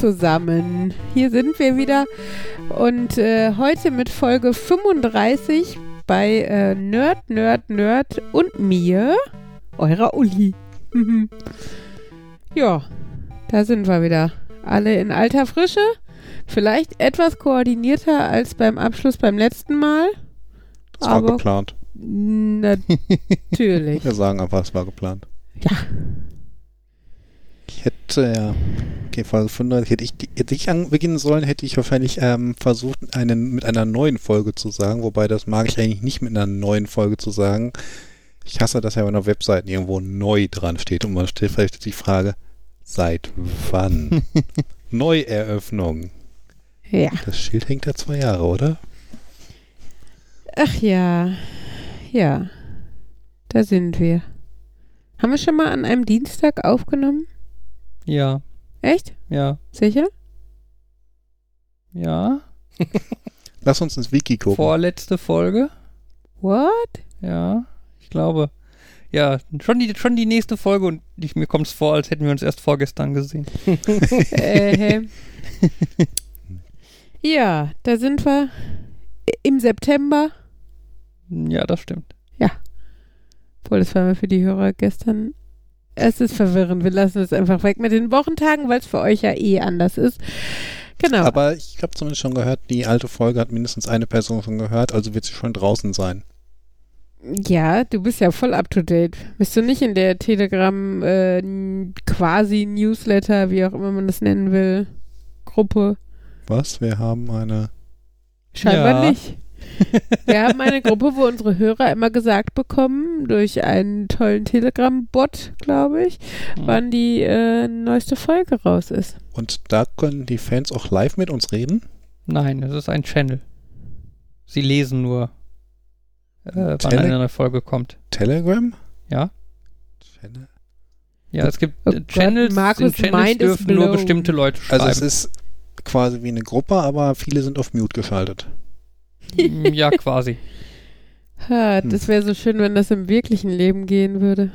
Zusammen, hier sind wir wieder und äh, heute mit Folge 35 bei äh, Nerd, Nerd, Nerd und mir, eurer Uli. ja, da sind wir wieder. Alle in alter Frische, vielleicht etwas koordinierter als beim Abschluss beim letzten Mal. Das war geplant. natürlich. Wir sagen einfach, es war geplant. Ja. Ich hätte, ja, okay, Folge 35, hätte ich, hätte ich beginnen sollen, hätte ich wahrscheinlich ähm, versucht, einen, mit einer neuen Folge zu sagen, wobei das mag ich eigentlich nicht mit einer neuen Folge zu sagen. Ich hasse, dass ja bei einer Webseite irgendwo neu dran steht und man stellt vielleicht die Frage, seit wann? Neueröffnung. Ja. Das Schild hängt ja zwei Jahre, oder? Ach ja, ja, da sind wir. Haben wir schon mal an einem Dienstag aufgenommen? Ja, Echt? ja, Sicher? ja. Lass uns ins Wiki gucken. Vorletzte Folge. What? Ja, ich glaube. Ja, schon die, schon die nächste Folge und ich, mir kommt es vor, als hätten wir uns erst vorgestern gesehen. äh, ja, da sind wir im September. Ja, das stimmt. Obwohl, das war mir für die Hörer gestern. Es ist verwirrend. Wir lassen es einfach weg mit den Wochentagen, weil es für euch ja eh anders ist. Genau. Aber ich habe zumindest schon gehört, die alte Folge hat mindestens eine Person schon gehört, also wird sie schon draußen sein. Ja, du bist ja voll up to date. Bist du nicht in der Telegram äh, quasi Newsletter, wie auch immer man das nennen will, Gruppe? Was? Wir haben eine. Scheinbar Ja. nicht. Wir haben eine Gruppe, wo unsere Hörer immer gesagt bekommen, durch einen tollen Telegram-Bot, glaube ich, Hm. wann die äh, neueste Folge raus ist. Und da können die Fans auch live mit uns reden. Nein, es ist ein Channel. Sie lesen nur, äh, wann Tele- eine neue Folge kommt. Telegram? Ja? Channel? Ja, es gibt Oh äh, Gott, Channels, Markus' in Channels dürfen nur bestimmte Leute schreiben. Also es ist quasi wie eine Gruppe, aber viele sind auf Mute geschaltet. Mm, ja, quasi. Ha, das wäre so schön, wenn das im wirklichen Leben gehen würde.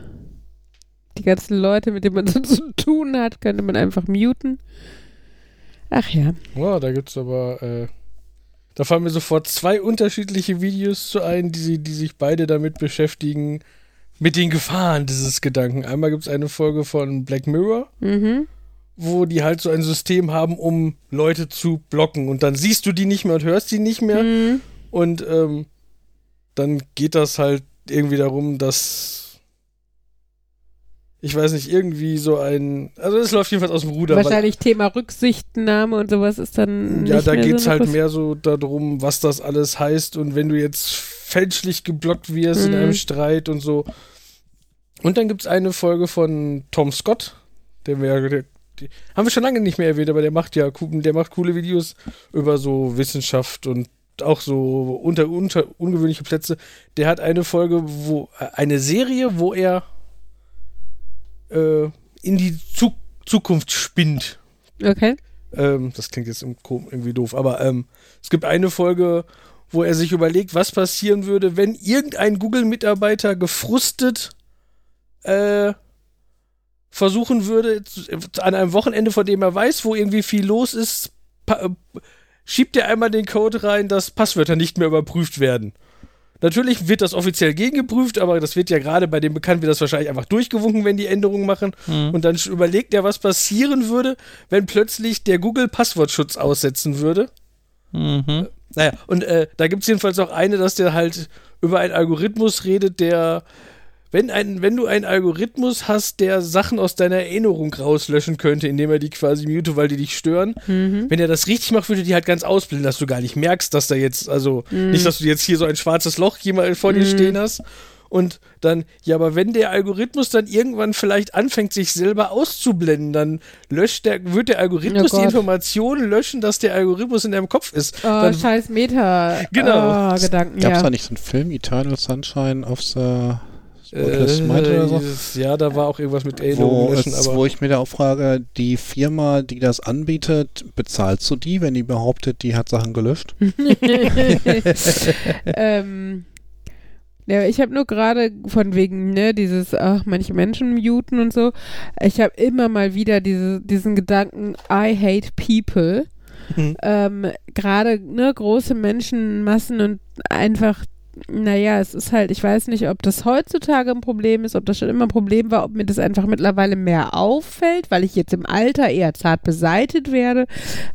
Die ganzen Leute, mit denen man so zu tun hat, könnte man einfach muten. Ach ja. Ja, da gibt's aber, äh, da fallen mir sofort zwei unterschiedliche Videos zu ein, die, sie- die sich beide damit beschäftigen, mit den Gefahren dieses Gedanken. Einmal gibt's eine Folge von Black Mirror, Mhm. Wo die halt so ein System haben, um Leute zu blocken. Und dann siehst du die nicht mehr und hörst die nicht mehr. Mhm. Und ähm, dann geht das halt irgendwie darum, dass ich weiß nicht, irgendwie so ein. Also es läuft jedenfalls aus dem Ruder. Wahrscheinlich Thema Rücksichtnahme und sowas ist dann. Ja, da mehr geht's so halt mehr so darum, was das alles heißt und wenn du jetzt fälschlich geblockt wirst in Mhm. einem Streit und so. Und dann gibt's eine Folge von Tom Scott, der wir, der, die, haben wir schon lange nicht mehr erwähnt, aber der macht ja, der macht coole Videos über so Wissenschaft und auch so unter, unter ungewöhnliche Plätze. Der hat eine Folge, wo äh, eine Serie, wo er äh, in die Zu Zukunft spinnt. Okay. Ähm, das klingt jetzt irgendwie doof, aber ähm, es gibt eine Folge, wo er sich überlegt, was passieren würde, wenn irgendein Google-Mitarbeiter gefrustet äh, versuchen würde, an einem Wochenende, von dem er weiß, wo irgendwie viel los ist, äh, schiebt er einmal den Code rein, dass Passwörter nicht mehr überprüft werden. Natürlich wird das offiziell gegengeprüft, aber das wird ja gerade bei dem Bekannten wird das wahrscheinlich einfach durchgewunken, wenn die Änderungen machen. Hm. Und dann überlegt er, was passieren würde, wenn plötzlich der Google Passwortschutz aussetzen würde. Mhm. Naja, und äh, da gibt es jedenfalls auch eine, dass der halt über einen Algorithmus redet, der, wenn, ein, wenn du einen Algorithmus hast, der Sachen aus deiner Erinnerung rauslöschen könnte, indem er die quasi mute, weil die dich stören, Mhm. wenn er das richtig macht, würde die halt ganz ausblenden, dass du gar nicht merkst, dass da jetzt, also nicht, dass du jetzt hier so ein schwarzes Loch jemand vor dir Mhm. stehen hast. Und dann, ja, aber wenn der Algorithmus dann irgendwann vielleicht anfängt, sich selber auszublenden, dann löscht der, wird der Algorithmus Oh die. Informationen löschen, dass der Algorithmus in deinem Kopf ist. Oh, dann, scheiß Meta. Genau. Oh, Gedanken, Gab es ja. da nicht so einen Film, Eternal Sunshine of the äh, Mind oder so? dieses- ja, da war auch irgendwas mit Erinnerungen Wo, wo ich mir da auch frage, die Firma, die das anbietet, bezahlst du die, wenn die behauptet, die hat Sachen gelöscht? ähm, Ja, ich habe nur gerade von wegen, ne, dieses, ach, manche Menschen muten und so. Ich habe immer mal wieder diese, diesen Gedanken, I hate people. Mhm. Ähm, gerade, ne, große Menschenmassen und einfach, naja, es ist halt, ich weiß nicht, ob das heutzutage ein Problem ist, ob das schon immer ein Problem war, ob mir das einfach mittlerweile mehr auffällt, weil ich jetzt im Alter eher zart beseitet werde.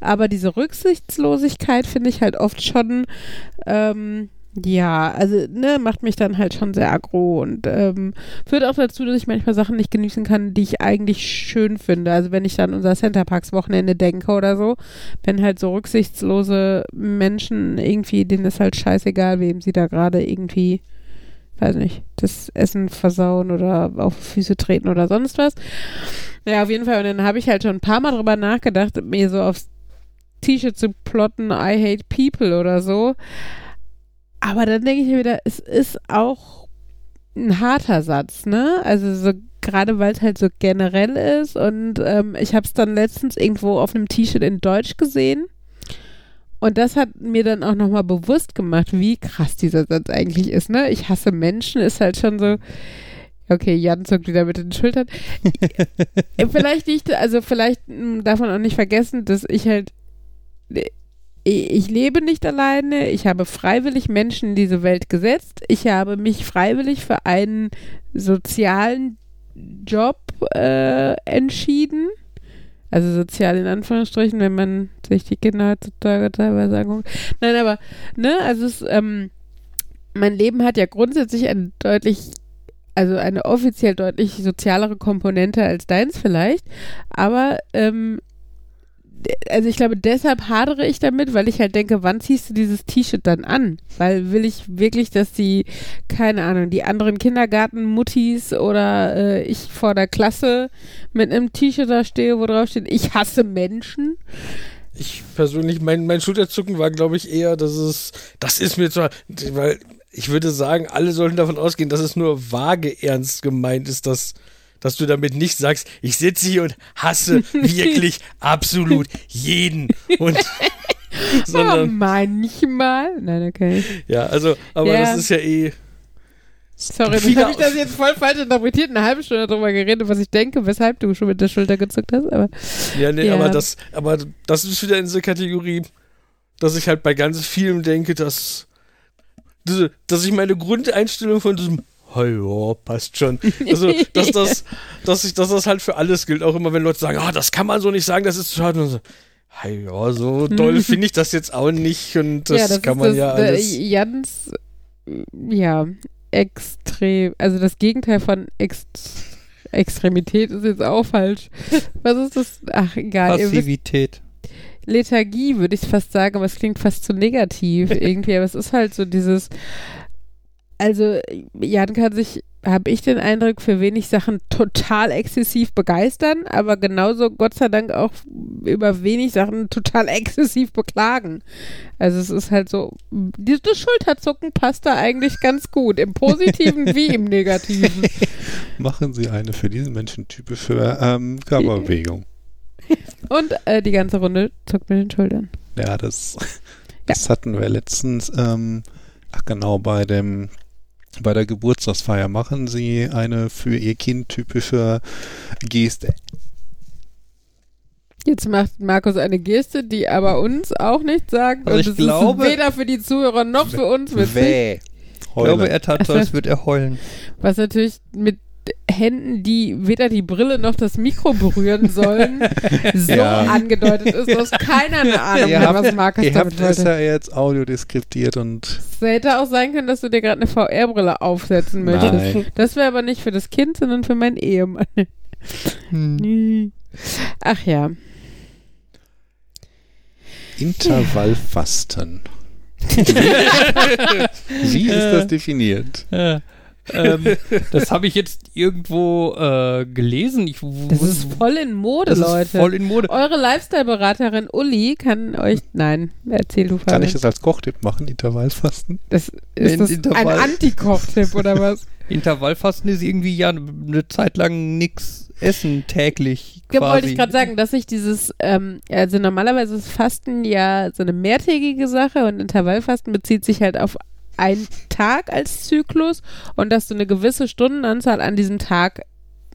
Aber diese Rücksichtslosigkeit finde ich halt oft schon, ähm, ja, also, ne, macht mich dann halt schon sehr aggro und ähm, führt auch dazu, dass ich manchmal Sachen nicht genießen kann, die ich eigentlich schön finde. Also wenn ich dann unser Centerparks Wochenende denke oder so, wenn halt so rücksichtslose Menschen irgendwie, denen ist halt scheißegal, wem sie da gerade irgendwie, weiß nicht, das Essen versauen oder auf Füße treten oder sonst was. Ja, auf jeden Fall. Und dann habe ich halt schon ein paar Mal drüber nachgedacht, mir so aufs T-Shirt zu plotten, I hate people oder so. Aber dann denke ich mir wieder, es ist auch ein harter Satz, ne? Also so gerade weil es halt so generell ist und ähm, ich habe es dann letztens irgendwo auf einem T-Shirt in Deutsch gesehen und das hat mir dann auch nochmal bewusst gemacht, wie krass dieser Satz eigentlich ist, ne? Ich hasse Menschen ist halt schon so, okay, Jan zuckt wieder mit den Schultern. vielleicht nicht, also vielleicht mh, darf man auch nicht vergessen, dass ich halt ich lebe nicht alleine, ich habe freiwillig Menschen in diese Welt gesetzt, ich habe mich freiwillig für einen sozialen Job äh, entschieden. Also sozial in Anführungsstrichen, wenn man sich die Kinder heutzutage teilweise anguckt. Nein, aber, ne, also es, ähm, mein Leben hat ja grundsätzlich eine deutlich, also eine offiziell deutlich sozialere Komponente als deins vielleicht, aber ähm, also ich glaube, deshalb hadere ich damit, weil ich halt denke, wann ziehst du dieses T-Shirt dann an? Weil will ich wirklich, dass die, keine Ahnung, die anderen Kindergartenmuttis oder äh, ich vor der Klasse mit einem T-Shirt da stehe, wo drauf steht, ich hasse Menschen. Ich persönlich, mein, mein Schulterzucken war, glaube ich, eher, dass es, das ist mir zwar, weil ich würde sagen, alle sollten davon ausgehen, dass es nur vage ernst gemeint ist, dass dass du damit nicht sagst, ich sitze hier und hasse wirklich absolut jeden. Und, oh, sondern, manchmal. Nein, okay. ja, also, aber Ja. das ist ja eh. Sorry, Viele habe ich das jetzt voll falsch interpretiert, eine halbe Stunde darüber geredet, was ich denke, weshalb du schon mit der Schulter gezuckt hast, aber Ja, nee, Ja. aber das, aber das ist wieder in dieser Kategorie, dass ich halt bei ganz vielem denke, dass, dass ich meine Grundeinstellung von diesem "Ha ja, passt schon. Also, dass das, dass ich, dass das halt für alles gilt. Auch immer, wenn Leute sagen, ah, das kann man so nicht sagen, das ist zu hart. Und so, "Ha ja, so doll finde ich das jetzt auch nicht. Und das, ja, das kann man das, ja äh, alles. Jans, ja, extrem, also das Gegenteil von Ext Extremität ist jetzt auch falsch. Was ist das? Ach, egal. Passivität. Lethargie würde ich fast sagen, aber es klingt fast zu negativ irgendwie. Aber es ist halt so dieses, also Jan kann sich, habe ich den Eindruck, für wenig Sachen total exzessiv begeistern, aber genauso Gott sei Dank auch über wenig Sachen total exzessiv beklagen. Also es ist halt so, dieses Schulterzucken passt da eigentlich ganz gut, im Positiven wie im Negativen. Machen Sie eine für diesen Menschen typische ähm, Körperbewegung. Und äh, die ganze Runde zuckt mit den Schultern. Ja, das, das hatten wir letztens, ähm, ach genau, bei dem bei der Geburtstagsfeier machen Sie eine für Ihr Kind typische Geste. Jetzt macht Markus eine Geste, die aber uns auch nicht sagt. Also und ich es glaube- ist weder für die Zuhörer noch für uns witzig. Wäh. Ich glaube, er tat so, als würde er heulen. Was natürlich mit Händen, die weder die Brille noch das Mikro berühren sollen, so Ja. angedeutet ist, dass keiner eine Ahnung hat, habt, was Markus ihr habt damit es wollte. ja jetzt audiodeskriptiert und Es hätte auch sein können, dass du dir gerade eine VR-Brille aufsetzen möchtest. Nein. Das wäre aber nicht für das Kind, sondern für meinen Ehemann. Hm. Ach ja. Intervallfasten. Wie ist das definiert? Ja. Ähm, das habe ich jetzt irgendwo äh, gelesen. Ich, Das ist voll in Mode, das ist Leute. voll in Mode. Eure Lifestyle-Beraterin Uli kann euch. Nein, erzähl du Kann Fabian. ich das als Kochtipp machen, Intervallfasten? Das ist Wenn das ein Intervall- Anti-Koch-Tipp oder was? Intervallfasten ist irgendwie ja eine Zeit lang nichts essen täglich. Ja, Quasi. wollte ich gerade sagen, dass ich dieses, ähm, also normalerweise ist Fasten ja so eine mehrtägige Sache und Intervallfasten bezieht sich halt auf ein Tag als Zyklus und dass du eine gewisse Stundenanzahl an diesem Tag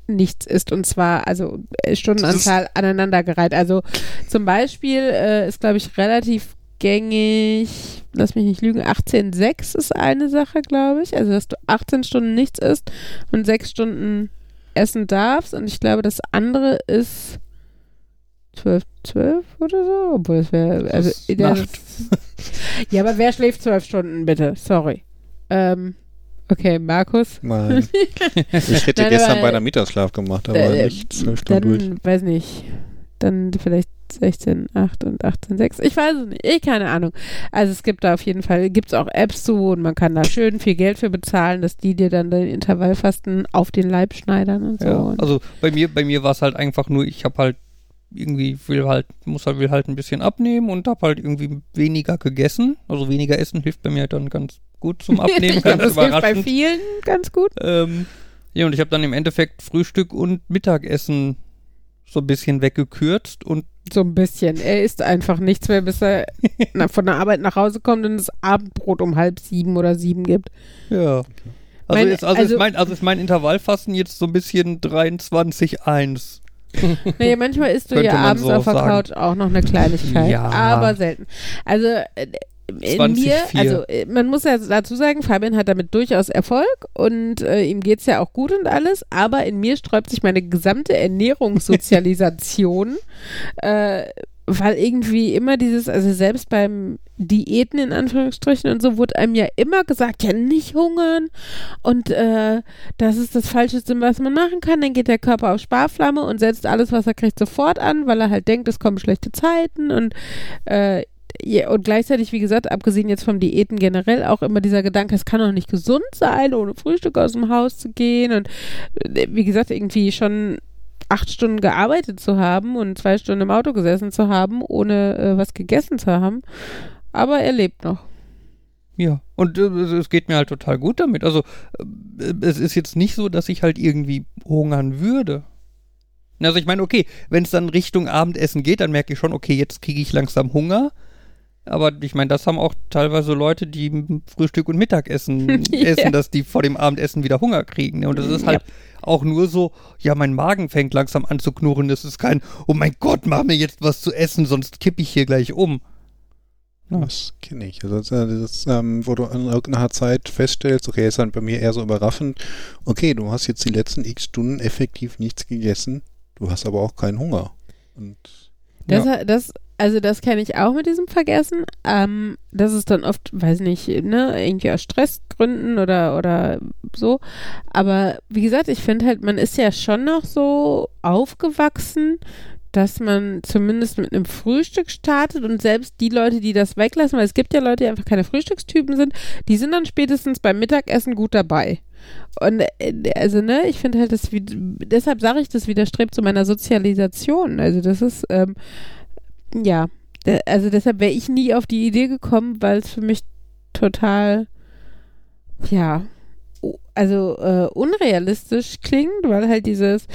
nichts ist und zwar also äh, Stundenanzahl aneinandergereiht. Also zum Beispiel äh, ist glaube ich relativ gängig, lass mich nicht lügen, 18,6 ist eine Sache, glaube ich. Also dass du 18 Stunden nichts isst und 6 Stunden essen darfst und ich glaube das andere ist 12, 12 oder so, obwohl es wäre also ist Nacht. ja, aber wer schläft zwölf Stunden bitte? Sorry. Ähm, okay, Markus. Nein. Ich hätte Nein, gestern aber, beide Mittagsschlaf gemacht, aber äh, nicht zwölf Stunden durch. Dann, weiß nicht, dann vielleicht 16, 8 und 18, 6. Ich weiß es nicht. Ich keine Ahnung. Also es gibt da auf jeden Fall, gibt es auch Apps zu und man kann da schön viel Geld für bezahlen, dass die dir dann den Intervallfasten auf den Leib schneidern und so. Ja, also bei mir, bei mir war es halt einfach nur, ich habe halt irgendwie will halt, muss halt, will halt ein bisschen abnehmen und habe halt irgendwie weniger gegessen. Also weniger essen hilft bei mir dann ganz gut zum Abnehmen, ganz das hilft bei vielen ganz gut. Ähm, ja, und ich habe dann im Endeffekt Frühstück und Mittagessen so ein bisschen weggekürzt und So ein bisschen. Er isst einfach nichts mehr, bis er von der Arbeit nach Hause kommt und es Abendbrot um halb sieben oder sieben gibt. ja. Also, Mein- ist, also, also- ist mein, also ist mein Intervallfasten jetzt so ein bisschen 23,1. Naja, manchmal isst du ja abends so auf der sagen. Couch auch noch eine Kleinigkeit. Ja. Aber selten. Also äh, in 20, mir, vier. also äh, man muss ja dazu sagen, Fabian hat damit durchaus Erfolg und äh, ihm geht es ja auch gut und alles, aber in mir sträubt sich meine gesamte Ernährungssozialisation, äh, weil irgendwie immer dieses, also selbst beim Diäten in Anführungsstrichen und so, wurde einem ja immer gesagt, ja nicht hungern und äh, das ist das Falscheste, was man machen kann. Dann geht der Körper auf Sparflamme und setzt alles, was er kriegt, sofort an, weil er halt denkt, es kommen schlechte Zeiten und äh, ja, und gleichzeitig, wie gesagt, abgesehen jetzt vom Diäten generell, auch immer dieser Gedanke, es kann doch nicht gesund sein, ohne Frühstück aus dem Haus zu gehen und äh, wie gesagt, irgendwie schon acht Stunden gearbeitet zu haben und zwei Stunden im Auto gesessen zu haben, ohne äh, was gegessen zu haben. Aber er lebt noch. Ja, und äh, es- geht mir halt total gut damit. Also äh, es ist jetzt nicht so, dass ich halt irgendwie hungern würde. Also ich meine, okay, wenn es dann Richtung Abendessen geht, dann merke ich schon, okay, jetzt kriege ich langsam Hunger. Aber ich meine, das haben auch teilweise Leute, die Frühstück und Mittagessen Ja. essen, dass die vor dem Abendessen wieder Hunger kriegen. ne? Und das ist halt auch nur so, ja, mein Magen fängt langsam an zu knurren. Das ist kein, oh mein Gott, mach mir jetzt was zu essen, sonst kippe ich hier gleich um. Ja. Das kenne ich. Also das, äh, das ähm, wo du in irgendeiner Zeit feststellst, okay, ist dann bei mir eher so überraschend, okay, du hast jetzt die letzten x Stunden effektiv nichts gegessen, du hast aber auch keinen Hunger. Und Das, Ja. das, also das kenne ich auch mit diesem Vergessen. Ähm, das ist dann oft, weiß nicht, ne, irgendwie aus Stressgründen oder, oder so. Aber wie gesagt, ich finde halt, man ist ja schon noch so aufgewachsen, dass man zumindest mit einem Frühstück startet und selbst die Leute, die das weglassen, weil es gibt ja Leute, die einfach keine Frühstückstypen sind, die sind dann spätestens beim Mittagessen gut dabei. Und äh, also, ne, ich finde halt, das, deshalb sage ich, das widerstrebt zu meiner Sozialisation. Also, das ist, ähm, ja, also deshalb wäre ich nie auf die Idee gekommen, weil es für mich total, ja, also äh, unrealistisch klingt, weil halt dieses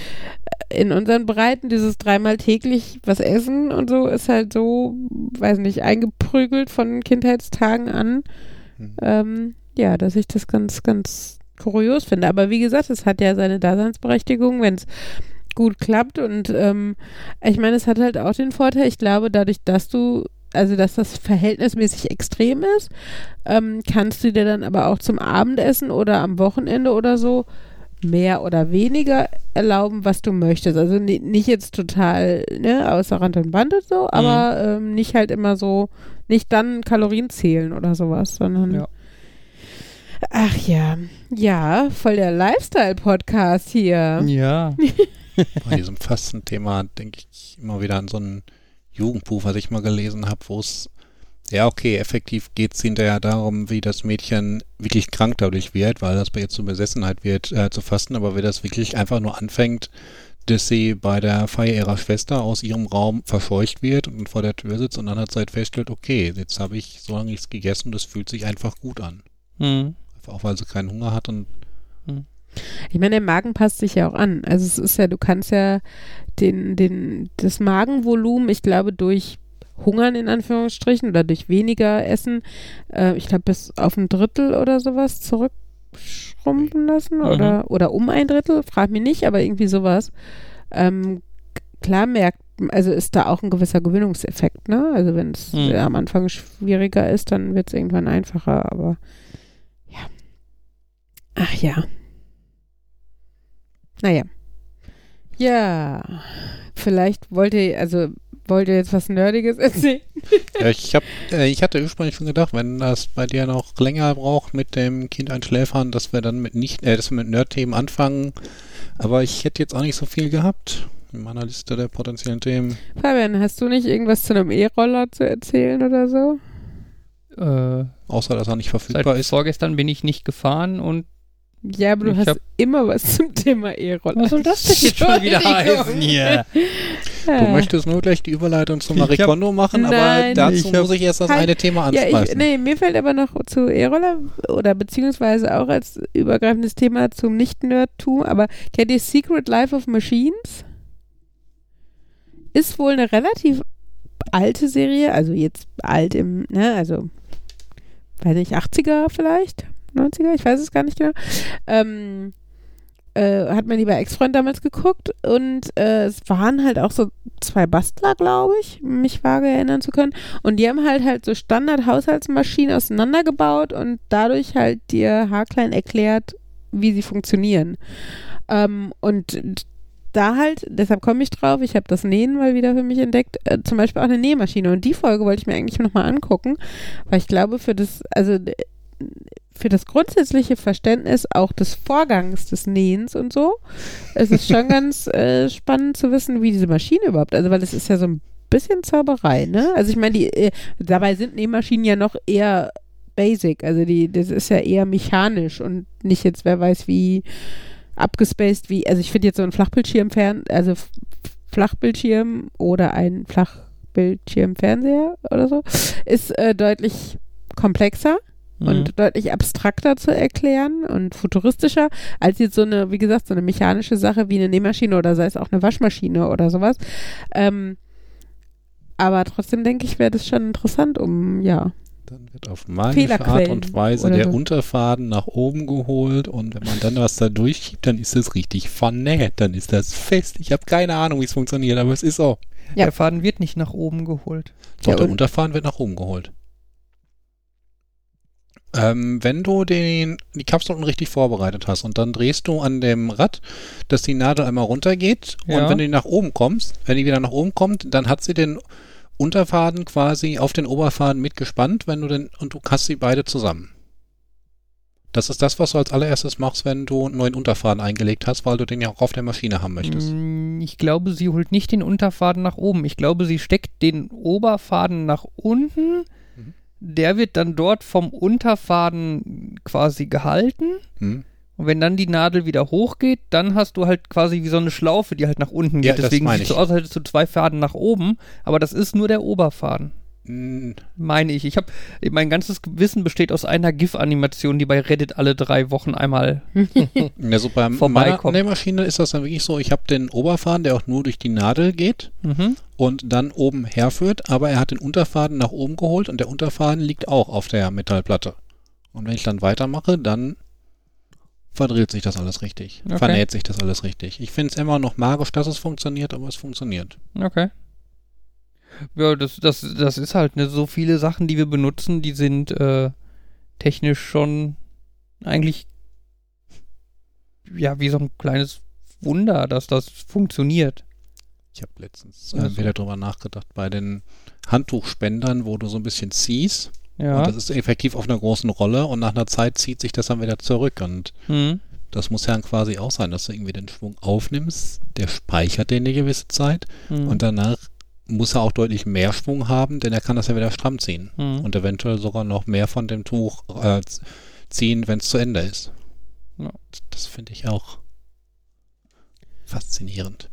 äh, in unseren Breiten dieses dreimal täglich was essen und so ist halt so, weiß nicht, eingeprügelt von Kindheitstagen an, hm. ähm, ja, dass ich das ganz, ganz kurios finde. Aber wie gesagt, es hat ja seine Daseinsberechtigung, wenn es gut klappt und ähm, ich meine, es hat halt auch den Vorteil, ich glaube, dadurch, dass du, also dass das verhältnismäßig extrem ist, ähm, kannst du dir dann aber auch zum Abendessen oder am Wochenende oder so mehr oder weniger erlauben, was du möchtest. Also ni- nicht jetzt total, ne, außer Rand und Band und so, aber ähm, nicht halt immer so, nicht dann Kalorien zählen oder sowas, sondern Ja. Ach ja, ja, voll der Lifestyle-Podcast hier. Ja. bei diesem Fastenthema denke ich immer wieder an so ein Jugendbuch, was ich mal gelesen habe, wo es, ja okay, effektiv geht es hinterher darum, wie das Mädchen wirklich krank dadurch wird, weil das bei ihr zur Besessenheit wird, äh, zu fasten, aber wie das wirklich einfach nur anfängt, dass sie bei der Feier ihrer Schwester aus ihrem Raum verscheucht wird und vor der Tür sitzt und dann hat Zeit feststellt, okay, jetzt habe ich so lange nichts gegessen das fühlt sich einfach gut an. Hm. Auch weil sie keinen Hunger hat und Ich meine, der Magen passt sich ja auch an. Also es ist ja, du kannst ja den, den, das Magenvolumen, ich glaube, durch hungern in Anführungsstrichen oder durch weniger Essen, äh, ich glaube bis auf ein Drittel oder sowas zurückschrumpfen lassen Mhm. oder, oder um ein Drittel, frag mich nicht, aber irgendwie sowas. Ähm, klar merkt, also ist da auch ein gewisser Gewöhnungseffekt, ne? Also wenn es Mhm. am Anfang schwieriger ist, dann wird es irgendwann einfacher, aber ja. Ach ja. Naja. Ja. Vielleicht wollt ihr, also wollt ihr jetzt was Nerdiges erzählen? Ja, ich, hab, äh, ich hatte ursprünglich schon gedacht, wenn das bei dir noch länger braucht mit dem Kind einschläfern, dass wir dann mit nicht, äh, dass wir mit Nerd-Themen anfangen. Aber ich hätte jetzt auch nicht so viel gehabt in meiner Liste der potenziellen Themen. Fabian, hast du nicht irgendwas zu einem E-Roller zu erzählen oder so? Äh, Außer, dass er nicht seit verfügbar ist. vorgestern bin ich nicht gefahren und Ja, aber du Ich hast immer was zum Thema E-Roller. Was soll das denn jetzt schon wieder heißen hier? Du Ja. möchtest nur gleich die Überleitung zum Ich hab- Marie Kondo machen, aber Nein. dazu Ich muss ich erst das Halt. eine Thema Ja, ansprechen. ich, nee, mir fällt aber noch zu E-Roller oder beziehungsweise auch als übergreifendes Thema zum Nicht-Nerdtum, aber kennt ihr Secret Life of Machines? Ist wohl eine relativ alte Serie, also jetzt alt im, ne, also weiß nicht, 80er vielleicht, 90er, ich weiß es gar nicht genau. Ähm, äh, hat mein lieber Ex-Freund damals geguckt und äh, es waren halt auch so zwei Bastler, glaube ich, mich vage erinnern zu können. Und die haben halt halt so Standard-Haushaltsmaschinen auseinandergebaut und dadurch halt dir haarklein erklärt, wie sie funktionieren. Ähm, und da halt, deshalb komme ich drauf, ich habe das Nähen mal wieder für mich entdeckt, äh, zum Beispiel auch eine Nähmaschine. Und die Folge wollte ich mir eigentlich nochmal angucken, weil ich glaube, für das, also äh, für das grundsätzliche Verständnis auch des Vorgangs des Nähens und so, ist es schon ganz äh, spannend zu wissen, wie diese Maschine überhaupt, also weil es ist ja so ein bisschen Zauberei, ne? Also ich meine, die äh, dabei sind Nähmaschinen ja noch eher basic, also die, das ist ja eher mechanisch und nicht jetzt, wer weiß wie abgespaced wie, also ich finde jetzt so ein Flachbildschirmfern, also Flachbildschirm oder ein Flachbildschirmfernseher oder so, ist äh, deutlich komplexer Mhm. und deutlich abstrakter zu erklären und futuristischer als jetzt so eine, wie gesagt, so eine mechanische Sache wie eine Nähmaschine oder sei es auch eine Waschmaschine oder sowas. Ähm, aber trotzdem denke ich, wäre das schon interessant, um, ja. Dann wird auf magische Art Fehlerquellen und Weise oder der so. Unterfaden nach oben geholt und wenn man dann was da durchschiebt, dann ist es richtig vernäht, dann ist das fest. Ich habe keine Ahnung, wie es funktioniert, aber es ist so. Ja. Der Faden wird nicht nach oben geholt. Doch, Ja, der und- Unterfaden wird nach oben geholt. Ähm, wenn du den, die Kapsel unten richtig vorbereitet hast und dann drehst du an dem Rad, dass die Nadel einmal runtergeht Ja. und wenn du nach oben kommst, wenn die wieder nach oben kommt, dann hat sie den Unterfaden quasi auf den Oberfaden mitgespannt, wenn du den, und du hast sie beide zusammen. Das ist das, was du als allererstes machst, wenn du einen neuen Unterfaden eingelegt hast, weil du den ja auch auf der Maschine haben möchtest. Mm, Ich glaube, sie holt nicht den Unterfaden nach oben. Ich glaube, sie steckt den Oberfaden nach unten. Der wird dann dort vom Unterfaden quasi gehalten. Hm? Und wenn dann die Nadel wieder hochgeht, dann hast du halt quasi wie so eine Schlaufe, die halt nach unten Ja, geht. das Deswegen sieht es so aus, als hättest du zwei Faden nach oben. Aber das ist nur der Oberfaden. Hm, Meine ich. Ich habe mein ganzes Wissen besteht aus einer GIF-Animation, die bei Reddit alle drei Wochen einmal. Ja, so bei meiner Vorbeikommen. Nähmaschine ist das dann wirklich so, ich habe den Oberfaden, der auch nur durch die Nadel geht Mhm. und dann oben herführt, aber er hat den Unterfaden nach oben geholt und der Unterfaden liegt auch auf der Metallplatte. Und wenn ich dann weitermache, dann verdreht sich das alles richtig. Okay. Vernäht sich das alles richtig. Ich finde es immer noch magisch, dass es funktioniert, aber es funktioniert. Okay. Ja, das, das, das ist halt ne, so viele Sachen, die wir benutzen, die sind äh, technisch schon eigentlich ja wie so ein kleines Wunder, dass das funktioniert. Ich habe letztens äh, so. wieder drüber nachgedacht, bei den Handtuchspendern, wo du so ein bisschen ziehst Ja. und das ist effektiv auf einer großen Rolle und nach einer Zeit zieht sich das dann wieder zurück und hm. Das muss ja dann quasi auch sein, dass du irgendwie den Schwung aufnimmst, der speichert den eine gewisse Zeit Hm. und danach muss er auch deutlich mehr Schwung haben, denn er kann das ja wieder stramm ziehen Hm. und eventuell sogar noch mehr von dem Tuch äh, ziehen, wenn es zu Ende ist. Ja. Das finde ich auch faszinierend.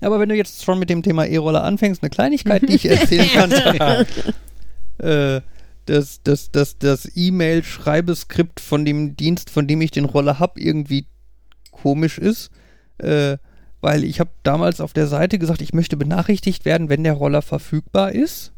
Aber wenn du jetzt schon mit dem Thema E-Roller anfängst, eine Kleinigkeit, die ich erzählen kann. äh, das das, das, das E-Mail-Schreibeskript von dem Dienst, von dem ich den Roller habe, irgendwie komisch ist. Äh, weil ich habe damals auf der Seite gesagt, ich möchte benachrichtigt werden, wenn der Roller verfügbar ist.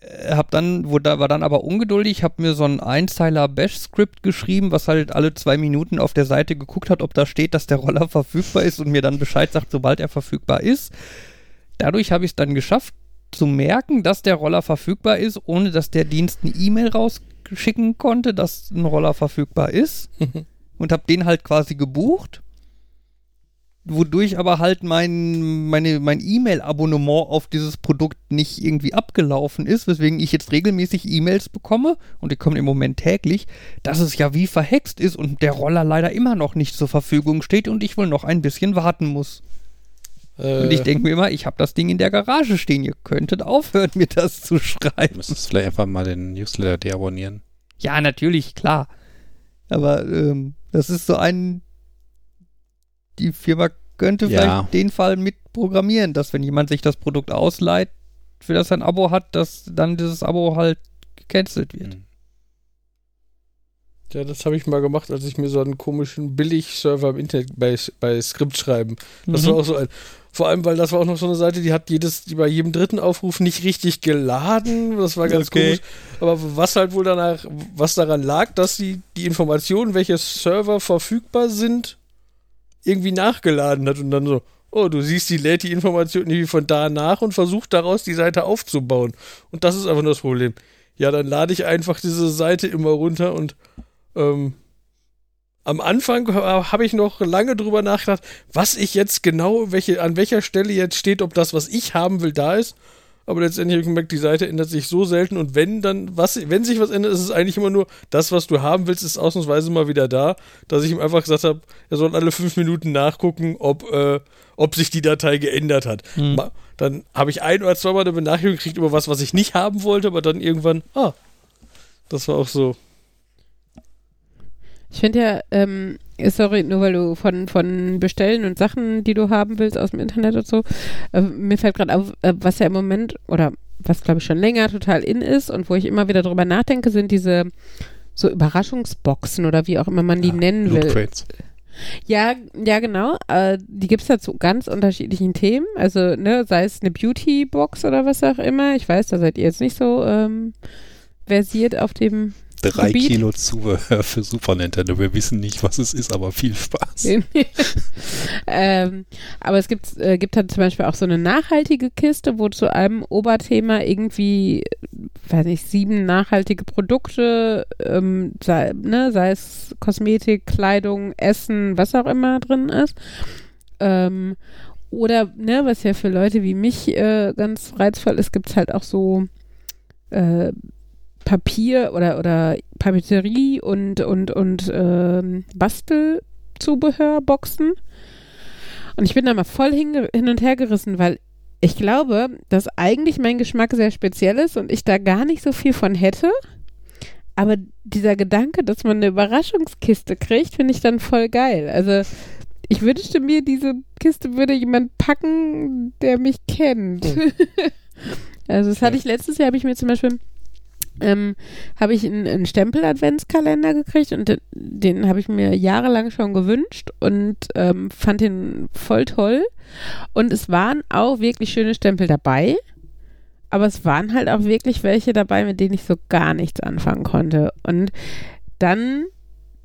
Äh, hab dann, da war dann aber ungeduldig, habe mir so ein Einzeiler Bash-Skript geschrieben, was halt alle zwei Minuten auf der Seite geguckt hat, ob da steht, dass der Roller verfügbar ist und mir dann Bescheid sagt, sobald er verfügbar ist. Dadurch habe ich es dann geschafft, zu merken, dass der Roller verfügbar ist, ohne dass der Dienst eine E-Mail rausschicken konnte, dass ein Roller verfügbar ist. und habe den halt quasi gebucht. Wodurch aber halt mein, meine, mein E-Mail-Abonnement auf dieses Produkt nicht irgendwie abgelaufen ist, weswegen ich jetzt regelmäßig E-Mails bekomme, und die kommen im Moment täglich, dass es ja wie verhext ist und der Roller leider immer noch nicht zur Verfügung steht und ich wohl noch ein bisschen warten muss. Äh, Und ich denke mir immer, ich habe das Ding in der Garage stehen. Ihr könntet aufhören, mir das zu Du schreiben. müsstest vielleicht einfach mal den Newsletter deabonnieren. Ja, natürlich, klar. Aber ähm, das ist so ein. Die Firma könnte Ja. vielleicht den Fall mit programmieren, dass wenn jemand sich das Produkt ausleiht, für das er ein Abo hat, dass dann dieses Abo halt gecancelt wird. Hm. Ja, das habe ich mal gemacht, als ich mir so einen komischen Billig-Server im Internet bei, bei Skript schreiben. Das Mhm. war auch so ein. Vor allem, weil das war auch noch so eine Seite, die hat jedes, die bei jedem dritten Aufruf nicht richtig geladen. Das war ganz Okay. komisch. Aber was halt wohl danach, was daran lag, dass sie die Informationen, welche Server verfügbar sind, irgendwie nachgeladen hat und dann so, oh, du siehst, die lädt die Informationen irgendwie von da nach und versucht daraus die Seite aufzubauen. Und das ist einfach nur das Problem. Ja, dann lade ich einfach diese Seite immer runter und ähm, am Anfang habe ich noch lange drüber nachgedacht, was ich jetzt genau, welche, an welcher Stelle jetzt steht, ob das, was ich haben will, da ist. Aber letztendlich habe ich gemerkt, die Seite ändert sich so selten und wenn dann, was, wenn sich was ändert, ist es eigentlich immer nur, das, was du haben willst, ist ausnahmsweise mal wieder da, dass ich ihm einfach gesagt habe, er soll alle fünf Minuten nachgucken, ob, äh, ob sich die Datei geändert hat. Hm. Dann habe ich ein oder zweimal eine Benachrichtigung gekriegt über was, was ich nicht haben wollte, aber dann irgendwann, ah, das war auch so. Ich finde ja, ähm, sorry, nur weil du von, von Bestellen und Sachen, die du haben willst aus dem Internet und so, äh, mir fällt gerade auf, äh, was ja im Moment oder was glaube ich schon länger total in ist und wo ich immer wieder drüber nachdenke, sind diese so Überraschungsboxen oder wie auch immer man die Ja, nennen will. Crates. Ja, ja, genau. Äh, die gibt es ja zu ganz unterschiedlichen Themen. Also, ne, sei es eine Beauty-Box oder was auch immer. Ich weiß, da seid ihr jetzt nicht so ähm, versiert auf dem Drei Gebiet. Kilo Zubehör für Super Nintendo. Wir wissen nicht, was es ist, aber viel Spaß. ähm, aber es gibt, äh, gibt halt zum Beispiel auch so eine nachhaltige Kiste, wo zu einem Oberthema irgendwie, weiß nicht, sieben nachhaltige Produkte, ähm, sei, ne, sei es Kosmetik, Kleidung, Essen, was auch immer drin ist. Ähm, oder, ne, was ja für Leute wie mich äh, ganz reizvoll ist, gibt es halt auch so äh, Papier oder, oder Papeterie und, und, und ähm, Bastelzubehörboxen. Und ich bin da mal voll hin, hin und her gerissen, weil ich glaube, dass eigentlich mein Geschmack sehr speziell ist und ich da gar nicht so viel von hätte. Aber dieser Gedanke, dass man eine Überraschungskiste kriegt, finde ich dann voll geil. Also ich wünschte mir, diese Kiste würde jemand packen, der mich kennt. also das hatte ich letztes Jahr, habe ich mir zum Beispiel ähm, habe ich einen, einen Stempel-Adventskalender gekriegt und den, den habe ich mir jahrelang schon gewünscht und ähm, fand den voll toll. Und es waren auch wirklich schöne Stempel dabei, aber es waren halt auch wirklich welche dabei, mit denen ich so gar nichts anfangen konnte. Und dann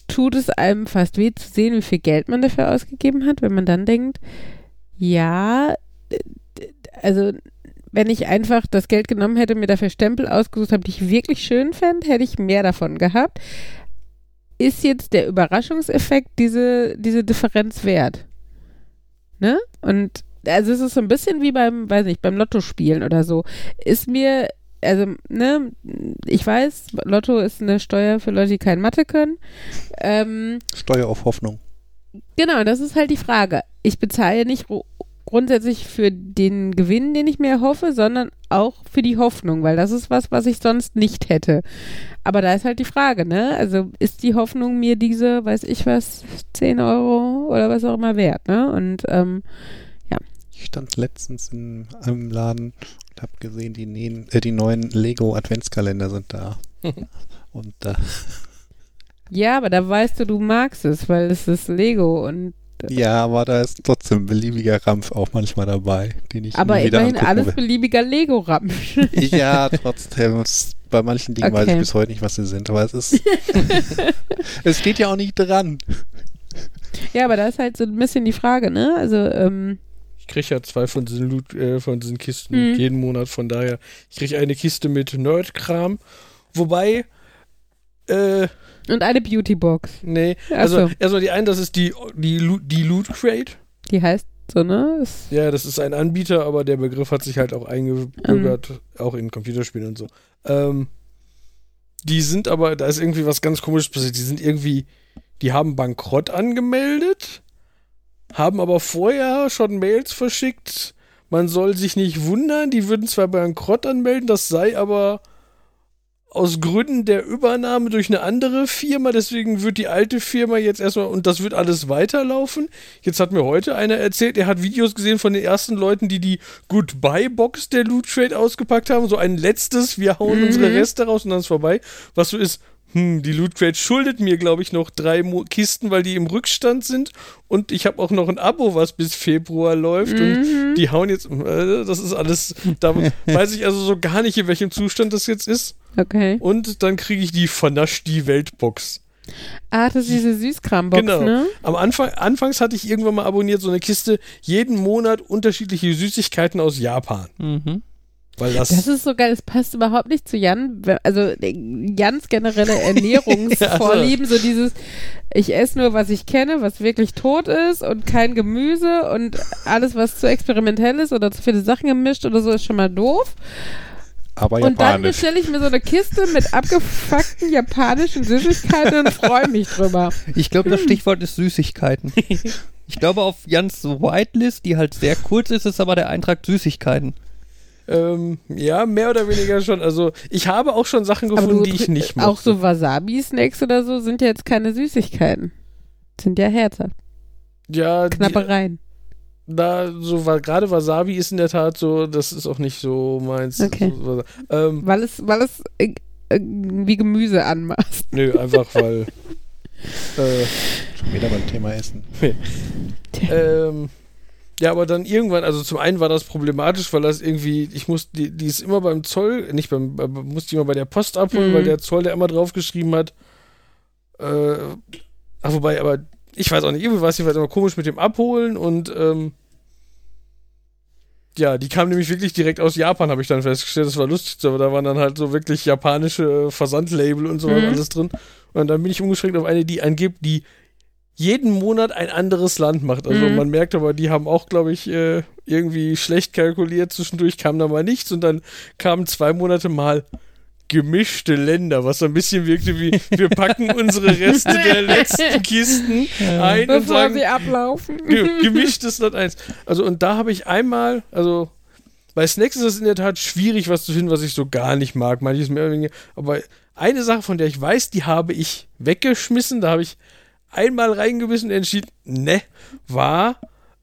tut es einem fast weh zu sehen, wie viel Geld man dafür ausgegeben hat, wenn man dann denkt, ja, äh, also wenn ich einfach das Geld genommen hätte, mir dafür Stempel ausgesucht habe, die ich wirklich schön fände, hätte ich mehr davon gehabt. Ist jetzt der Überraschungseffekt diese, diese Differenz wert? Ne? Und also es ist so ein bisschen wie beim, weiß nicht, beim Lottospielen oder so. Ist mir, also, ne, ich weiß, Lotto ist eine Steuer für Leute, die kein Mathe können. Ähm, Steuer auf Hoffnung. Genau, das ist halt die Frage. Ich bezahle nicht grundsätzlich für den Gewinn, den ich mir erhoffe, sondern auch für die Hoffnung, weil das ist was, was ich sonst nicht hätte. Aber da ist halt die Frage, ne? Also ist die Hoffnung mir diese, weiß ich was, 10 Euro oder was auch immer wert, ne? Und ähm, Ich stand letztens in einem Laden und habe gesehen, die, nähen, äh, die neuen Lego Adventskalender sind da. und äh, ja, aber da weißt du, du magst es, weil es ist Lego und Ja, aber da ist trotzdem ein beliebiger Rampf auch manchmal dabei, den ich Aber immer wieder immerhin alles will. beliebiger Lego-Ramsch. Ja, trotzdem. Bei manchen Dingen weiß Okay. ich bis heute nicht, was sie sind, aber es ist. es steht ja auch nicht dran. ja, aber da ist halt so ein bisschen die Frage, ne? Also, ähm, Ich kriege ja zwei von diesen, Loot, äh, von diesen Kisten Mhm. jeden Monat, von daher. Ich kriege eine Kiste mit Nerd-Kram. Wobei, äh, und eine Beauty-Box. nee, also so. erstmal die eine, das ist die, die, Loot, die Loot Crate. Die heißt so, ne? Ist, Ja, das ist ein Anbieter, aber der Begriff hat sich halt auch eingebürgert, Ähm. auch in Computerspielen und so. Ähm, die sind aber, da ist irgendwie was ganz komisches passiert. Die sind irgendwie, die haben Bankrott angemeldet, haben aber vorher schon Mails verschickt. Man soll sich nicht wundern, die würden zwar Bankrott anmelden, das sei aber aus Gründen der Übernahme durch eine andere Firma, deswegen wird die alte Firma jetzt erstmal, und das wird alles weiterlaufen. Jetzt hat mir heute einer erzählt, er hat Videos gesehen von den ersten Leuten, die die Goodbye-Box der Loot Trade ausgepackt haben. So ein letztes, wir hauen Mhm. unsere Reste raus und dann ist vorbei. Was so ist, hm, die Loot Crate schuldet mir, glaube ich, noch drei Mo Kisten, weil die im Rückstand sind. Und ich habe auch noch ein Abo, was bis Februar läuft. Mhm. Und die hauen jetzt, äh, das ist alles, da weiß ich also so gar nicht, in welchem Zustand das jetzt ist. Okay. Und dann kriege ich die Vernasch die Weltbox. Ah, das ist diese Süßkram-Box, Genau. ne? Am Anfang, anfangs hatte ich irgendwann mal abonniert so eine Kiste, jeden Monat unterschiedliche Süßigkeiten aus Japan. Mhm. Weil das, Das ist so geil, das passt überhaupt nicht zu Jan. Also äh, Jans generelle Ernährungsvorlieben, so dieses, ich esse nur, was ich kenne, was wirklich tot ist und kein Gemüse und alles, was zu experimentell ist oder zu viele Sachen gemischt oder so, ist schon mal doof. Aber und dann japanisch. bestelle ich mir so eine Kiste mit abgefuckten japanischen Süßigkeiten und freue mich drüber. Ich glaube, das Stichwort ist Süßigkeiten. Ich glaube, auf Jans Whitelist, die halt sehr kurz ist, ist aber der Eintrag Süßigkeiten. ähm, ja, mehr oder weniger schon. Also, ich habe auch schon Sachen gefunden, die ich nicht auch mochte. so Wasabi-Snacks oder so sind ja jetzt keine Süßigkeiten. Sind ja herzhaft. ja, die, Knappereien. Da so war gerade Wasabi ist in der Tat so, das ist auch nicht so meins. Okay. So, ähm, Weil es, weil es äh, äh, wie Gemüse anmaßt. nö, einfach weil. äh, Schon wieder beim Thema Essen. Ähm, ja, aber dann irgendwann, also zum einen war das problematisch, weil das irgendwie, ich muss, die, die ist immer beim Zoll, nicht beim, äh, musste die immer bei der Post abholen, Mhm. weil der Zoll, der immer draufgeschrieben hat, äh, ach, wobei, aber ich weiß auch nicht, irgendwie war es jedenfalls immer komisch mit dem Abholen und, ähm, ja, die kam nämlich wirklich direkt aus Japan, habe ich dann festgestellt. Das war lustig, aber da waren dann halt so wirklich japanische Versandlabel und so Mhm. alles drin. Und dann bin ich umgeschränkt auf eine, die angibt, die jeden Monat ein anderes Land macht. Also Mhm. man merkt aber, die haben auch, glaube ich, äh, irgendwie schlecht kalkuliert. Zwischendurch kam da mal nichts und dann kamen zwei Monate mal gemischte Länder, was so ein bisschen wirkte wie, wir packen unsere Reste der letzten Kisten ein und Bevor sagen, sie ablaufen. Ge gemischtes Land 1. Also, und da habe ich einmal, also bei Snacks ist es in der Tat schwierig, was zu finden, was ich so gar nicht mag. Manches mehr oder weniger. Aber eine Sache, von der ich weiß, die habe ich weggeschmissen, da habe ich einmal reingebissen und entschieden, ne, war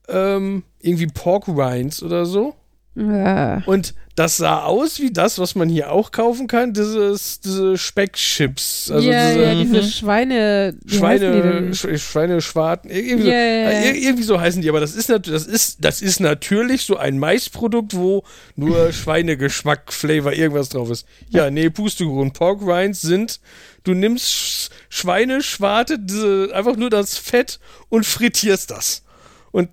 ähm, irgendwie Pork Rinds oder so. Ja. Und das sah aus wie das, was man hier auch kaufen kann, dieses, diese Speckchips. Also ja, diese ja, diese Schweine. Schweine? Sch Schweineschwarten, irgendwie, ja, so, äh, irgendwie so heißen die, aber das ist, das, ist, das ist natürlich so ein Maisprodukt, wo nur Schweinegeschmack, Flavor, irgendwas drauf ist. Ja, nee, Pustekuchen. Pork Rinds sind, du nimmst Sch Schweineschwarte, diese, einfach nur das Fett und frittierst das. Und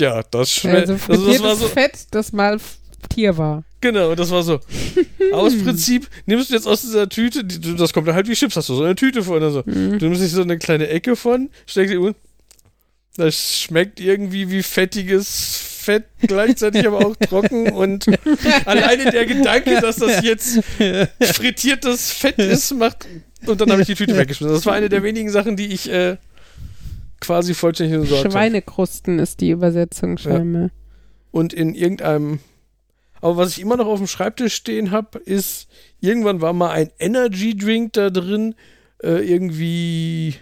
ja, das schmeckt. Also also das frittiertes war so, Fett, das mal Tier war. Genau, das war so. Aus Prinzip nimmst du jetzt aus dieser Tüte, die, das kommt dann halt wie Chips, hast du so eine Tüte von oder so. Mhm. Du nimmst dich so eine kleine Ecke von, steckst die un. Das schmeckt irgendwie wie fettiges Fett, gleichzeitig aber auch trocken und alleine der Gedanke, dass das jetzt frittiertes Fett ist, macht. Und dann habe ich die Tüte weggeschmissen. Das war eine der wenigen Sachen, die ich äh, quasi vollständig entsorgt habe. Schweinekrusten ist die Übersetzung scheinbar. und in irgendeinem. Aber was ich immer noch auf dem Schreibtisch stehen habe, ist, irgendwann war mal ein Energy Drink da drin, äh, irgendwie.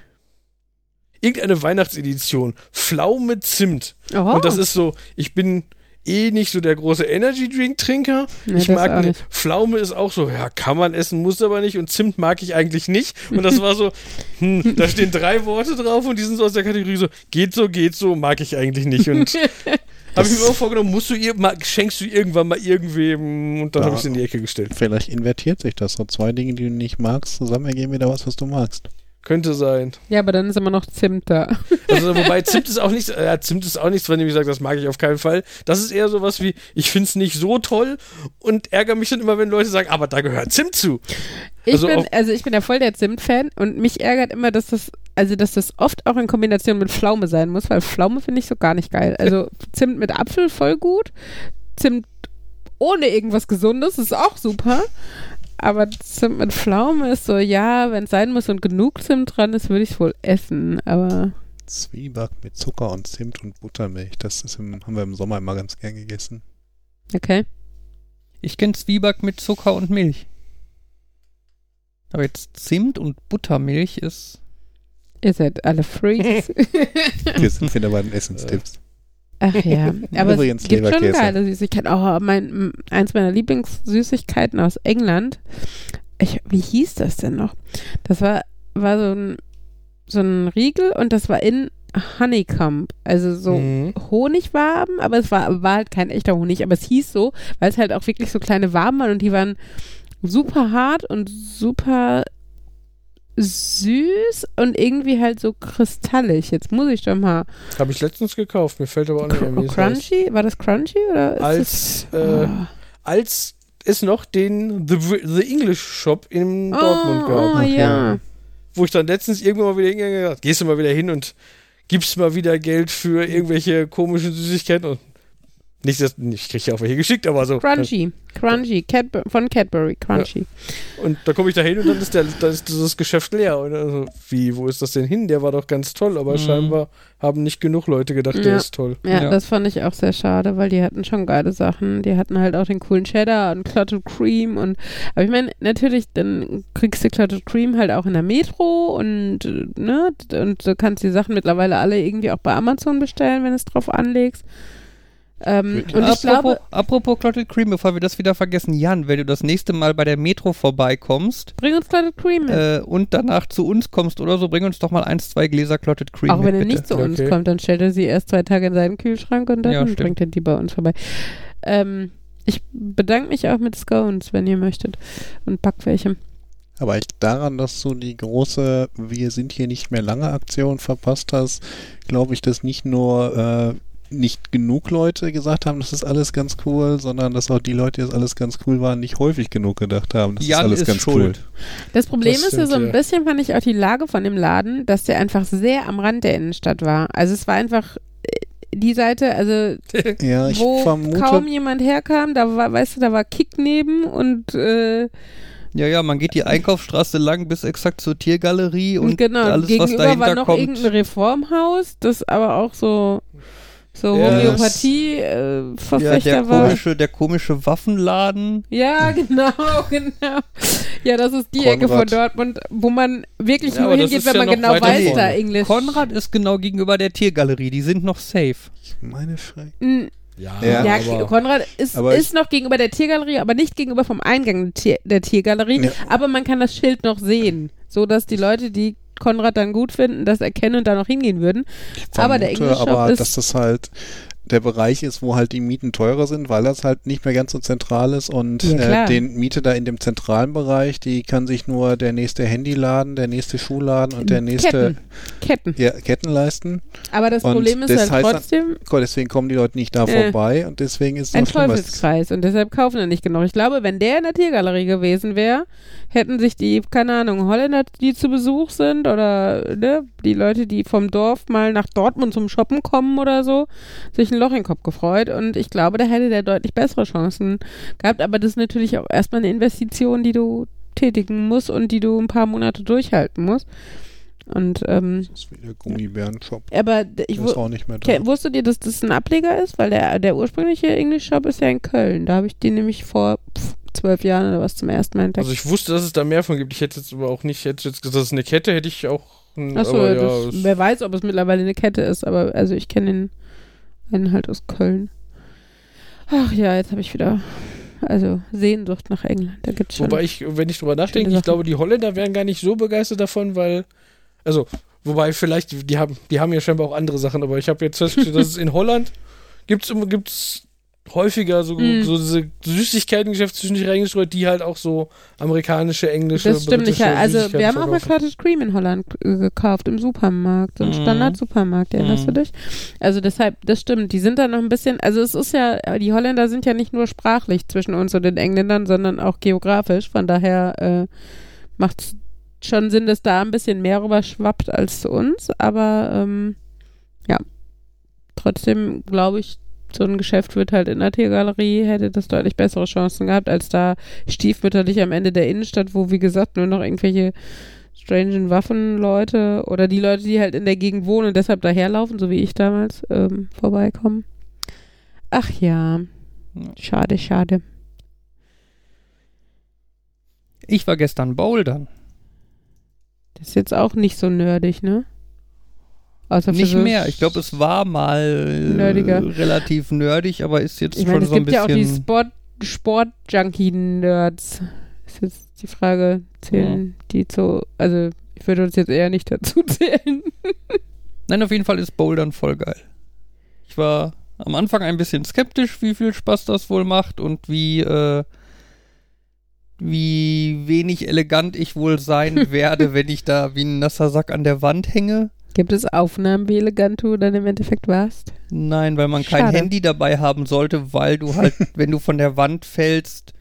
Irgendeine Weihnachtsedition. Pflaume Zimt. Oh, Und das ist so, ich bin eh nicht so der große Energy Drink Trinker. Nee, ich mag ne, nicht. Pflaume ist auch so, ja, kann man essen, muss aber nicht und Zimt mag ich eigentlich nicht. Und das war so, hm, da stehen drei Worte drauf und die sind so aus der Kategorie so, geht so, geht so, mag ich eigentlich nicht. Und habe ich mir auch vorgenommen, musst du ihr, mal, schenkst du irgendwann mal irgendwem und dann Ja. habe ich es in die Ecke gestellt. Vielleicht invertiert sich das. So zwei Dinge, die du nicht magst, zusammen ergeben wieder was, was du magst. Könnte sein. Ja, aber dann ist immer noch Zimt da. Also, wobei Zimt ist auch nichts, ja, Zimt ist auch nichts, von dem ich sage, das mag ich auf keinen Fall. Das ist eher sowas wie, ich finde es nicht so toll und ärgere mich dann immer, wenn Leute sagen, aber da gehört Zimt zu. Ich Also bin, also ich bin ja voll der Zimt-Fan und mich ärgert immer, dass das, also dass das oft auch in Kombination mit Pflaume sein muss, weil Pflaume finde ich so gar nicht geil. Also Zimt mit Apfel voll gut, Zimt ohne irgendwas Gesundes ist auch super. Aber Zimt mit Pflaume ist so, ja, wenn es sein muss und genug Zimt dran ist, würde ich es wohl essen. Aber Zwieback mit Zucker und Zimt und Buttermilch. Das ist im, haben wir im Sommer immer ganz gern gegessen. okay. Ich kenne Zwieback mit Zucker und Milch. Aber jetzt Zimt und Buttermilch ist. Ihr seid alle Freaks. Wir sind wieder bei den Essenstipps. Ach ja, aber Übrigens es gibt schon geile Süßigkeiten. Auch mein, m- eins meiner Lieblingssüßigkeiten aus England. Ich, wie hieß das denn noch? Das war, war so ein, so ein Riegel und das war in Honeycomb. Also so Mhm. Honigwaben, aber es war, war halt kein echter Honig, aber es hieß so, weil es halt auch wirklich so kleine Waben waren und die waren super hart und super süß und irgendwie halt so kristallig. Jetzt muss ich doch mal. Habe ich letztens gekauft, mir fällt aber auch nicht ein, wie es heißt. Crunchy? War das Crunchy oder ist Als, das, äh, oh. Als es noch den The, The English Shop in Dortmund oh, gab. Oh, ja. wo ich dann letztens irgendwann mal wieder hingegangen gesagt, gehst du mal wieder hin und gibst mal wieder Geld für irgendwelche komischen Süßigkeiten und nicht, dass, ich kriege ja auch welche geschickt, aber so. Crunchy. Crunchy. Cadbu von Cadbury. Crunchy. Und da komme ich da hin und dann ist, der, dann ist dieses Geschäft leer. Und also, wie, wo ist das denn hin? Der war doch ganz toll, aber Mhm. scheinbar haben nicht genug Leute gedacht, der Ja. ist toll. Ja, Ja. das fand ich auch sehr schade, weil die hatten schon geile Sachen. Die hatten halt auch den coolen Cheddar und Clotted Cream und aber ich meine, natürlich, dann kriegst du Clotted Cream halt auch in der Metro und ne, und du kannst die Sachen mittlerweile alle irgendwie auch bei Amazon bestellen, wenn du es drauf anlegst. Ähm, und ich apropos, glaube, apropos Clotted Cream, bevor wir das wieder vergessen, Jan, wenn du das nächste Mal bei der Metro vorbeikommst bring uns Clotted Cream mit. äh, und danach zu uns kommst oder so, bring uns doch mal eins, zwei Gläser Clotted Cream auch mit, wenn er bitte. nicht zu uns Okay. kommt, dann stellt er sie erst zwei Tage in seinen Kühlschrank und dann Ja, bringt er die bei uns vorbei. Ähm, ich bedanke mich auch mit Scones, wenn ihr möchtet und back welche. Aber echt daran, dass du die große Wir sind hier nicht mehr lange Aktion verpasst hast, glaube ich, dass nicht nur äh, nicht genug Leute gesagt haben, das ist alles ganz cool, sondern dass auch die Leute, die das alles ganz cool waren, nicht häufig genug gedacht haben. Das Jan ist alles ist ganz schuld. Das Problem Das ist ja so ein bisschen, fand ich auch die Lage von dem Laden, dass der einfach sehr am Rand der Innenstadt war. Also es war einfach äh, die Seite, also cool. Ja, ich wo vermute, kaum jemand herkam, da war, weißt du, da war Kick neben und äh, Ja, ja, man geht die Einkaufsstraße lang bis exakt zur Tiergalerie und genau, alles, was gegenüber dahinter war noch kommt. irgendein Reformhaus, das aber auch so so Homöopathie-Verfechter ja, der war. komische, der komische Waffenladen. Ja, genau, genau. Ja, das ist die Ecke von Konrad. Dortmund, wo man wirklich Ja, nur hingeht, wenn ja man genau weiß, da Englisch. Konrad ist genau gegenüber der Tiergalerie, die sind noch safe. ich meine, Frank- Mm, Ja, Ja. Ja, aber Konrad ist, Aber ist noch gegenüber der Tiergalerie, aber nicht gegenüber vom Eingang der, Tier, der Tiergalerie. Ja. Aber man kann das Schild noch sehen, so dass die Leute, die Konrad dann gut finden, das erkennen und da noch hingehen würden. ich Aber der vermute English Shop aber, ist- dass das halt der Bereich ist, wo halt die Mieten teurer sind, weil das halt nicht mehr ganz so zentral ist und Ja, äh, den Miete da in dem zentralen Bereich, die kann sich nur der nächste Handyladen, der nächste Schuhladen und der nächste Ketten. Ketten. Ja, Ketten leisten. Aber das Und Problem ist das halt trotzdem Gott, deswegen kommen die Leute nicht da Äh. vorbei und deswegen ist es ein. Teufelskreis und deshalb kaufen er nicht genug. Ich glaube, wenn der in der Tiergalerie gewesen wäre, hätten sich die, keine Ahnung, Holländer, die zu Besuch sind oder ne, die Leute, die vom Dorf mal nach Dortmund zum Shoppen kommen oder so, sich ein Loch in den Kopf gefreut und ich glaube, da hätte der deutlich bessere Chancen gehabt. Aber das ist natürlich auch erstmal eine Investition, die du tätigen musst und die du ein paar Monate durchhalten musst. Und ähm, Das ist wie der Gummibären-Shop. aber ich ist auch nicht mehr da. Wusstet ihr, dass das ein Ableger ist? Weil der, der ursprüngliche English Shop ist ja in Köln. Da habe ich den nämlich vor zwölf Jahren oder was zum ersten Mal entdeckt. Also ich wusste, dass es da mehr von gibt. Ich hätte jetzt aber auch nicht, hätte jetzt gesagt, das ist eine Kette, hätte ich auch. Achso, ja, wer weiß, ob es mittlerweile eine Kette ist, aber also ich kenne den einen halt aus Köln. Ach ja, jetzt habe ich wieder, also Sehnsucht nach England. Da gibt's schon. Wobei ich, wenn ich drüber nachdenke, ich glaube, die Holländer wären gar nicht so begeistert davon, weil, also, wobei vielleicht, die haben, die haben ja scheinbar auch andere Sachen, aber ich habe jetzt festgestellt, dass es in Holland gibt's immer, gibt's häufiger so, Mm. so diese Süßigkeitengeschäfte zwischendurch reingestreut, die halt auch so amerikanische, englische, das stimmt nicht. Also wir haben auch mal verkaufen. Cottage Cream in Holland äh, gekauft im Supermarkt, so ein Mhm. Standard-Supermarkt, erinnerst du Mhm. dich? Also deshalb, das stimmt. Die sind da noch ein bisschen, also es ist ja, die Holländer sind ja nicht nur sprachlich zwischen uns und den Engländern, sondern auch geografisch. Von daher äh, macht es schon Sinn, dass da ein bisschen mehr rüber schwappt als zu uns. Aber ähm, ja, trotzdem glaube ich, so ein Geschäft wird halt in der Tiergalerie, hätte das deutlich bessere Chancen gehabt, als da stiefmütterlich am Ende der Innenstadt, wo wie gesagt nur noch irgendwelche strangen Waffenleute oder die Leute, die halt in der Gegend wohnen und deshalb daherlaufen, so wie ich damals, ähm, vorbeikommen. Ach ja, schade, schade. Ich war gestern bouldern. Das ist jetzt auch nicht so nerdig, ne? Für Nicht mehr. Ich glaube, es war mal äh, Nerdiger. relativ nerdig, aber ist jetzt Ich schon meine, es so ein gibt ja auch die bisschen. Sport, Sport-Junkie-Nerds. Ist jetzt die Frage, zählen die zu, also ich würde uns jetzt eher nicht dazu zählen. Nein, auf jeden Fall ist Bouldern voll geil. Ich war am Anfang ein bisschen skeptisch, wie viel Spaß das wohl macht und wie, äh, wie wenig elegant ich wohl sein werde, wenn ich da wie ein nasser Sack an der Wand hänge. Gibt es Aufnahmen, wie elegant du dann im Endeffekt warst? Nein, weil man kein Schade. Handy dabei haben sollte, weil du halt, wenn du von der Wand fällst,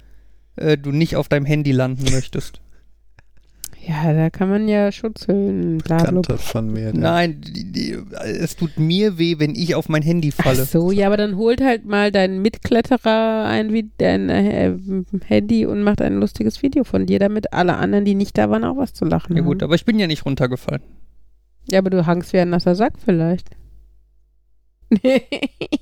äh, du nicht auf deinem Handy landen möchtest. Ja, da kann man ja Schutzhüllen, Bekannte von mir. der- Nein, die, die, es tut mir weh, wenn ich auf mein Handy Ach falle. so, ja, aber dann holt halt mal deinen Mitkletterer ein wie dein äh, Handy und macht ein lustiges Video von dir, damit alle anderen, die nicht da waren, auch was zu lachen Ja haben. gut, aber ich bin ja nicht runtergefallen. Ja, aber du hangst wie ein nasser Sack vielleicht.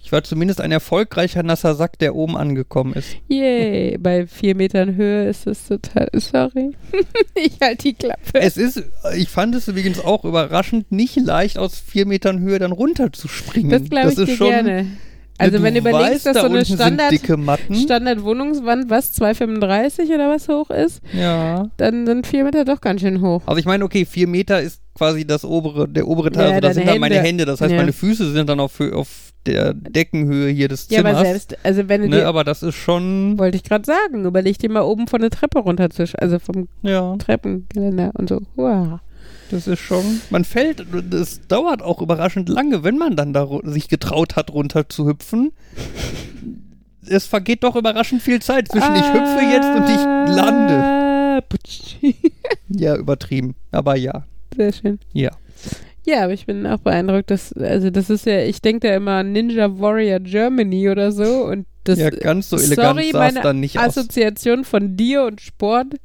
Ich war zumindest ein erfolgreicher nasser Sack, der oben angekommen ist. Yay, bei vier Metern Höhe ist es total, sorry. ich halte die Klappe. Es ist, ich fand es übrigens auch überraschend nicht leicht, aus vier Metern Höhe dann runterzuspringen. das glaube ich ist dir schon, gerne. Also du wenn du überlegst, weißt, dass da so eine Standard, Matten. Standardwohnungswand, was, 2,35 oder was hoch ist, ja. dann sind vier Meter doch ganz schön hoch. Also ich meine, okay, vier Meter ist quasi das obere, der obere Teil, Ja, also das deine sind dann meine Hände. Hände. Das heißt, Ja. meine Füße sind dann auf, auf der Deckenhöhe hier des Ja, Zimmers. aber selbst, also wenn du ne, aber das ist schon, wollte ich gerade sagen, überleg dir mal oben von der Treppe runter zu, also vom ja, Treppengeländer und so. Wow. Das ist schon, man fällt, es dauert auch überraschend lange, wenn man dann da sich getraut hat, runter zu hüpfen. Es vergeht doch überraschend viel Zeit zwischen ich hüpfe jetzt und ich lande. Ah, putsch. Ja, übertrieben, aber ja, Sehr schön. ja. Ja, aber ich bin auch beeindruckt, dass, also das ist ja, ich denke da immer an Ninja Warrior Germany oder so und das ja, ganz so elegant sorry, sah es meine dann nicht aus. Assoziation von dir und Sport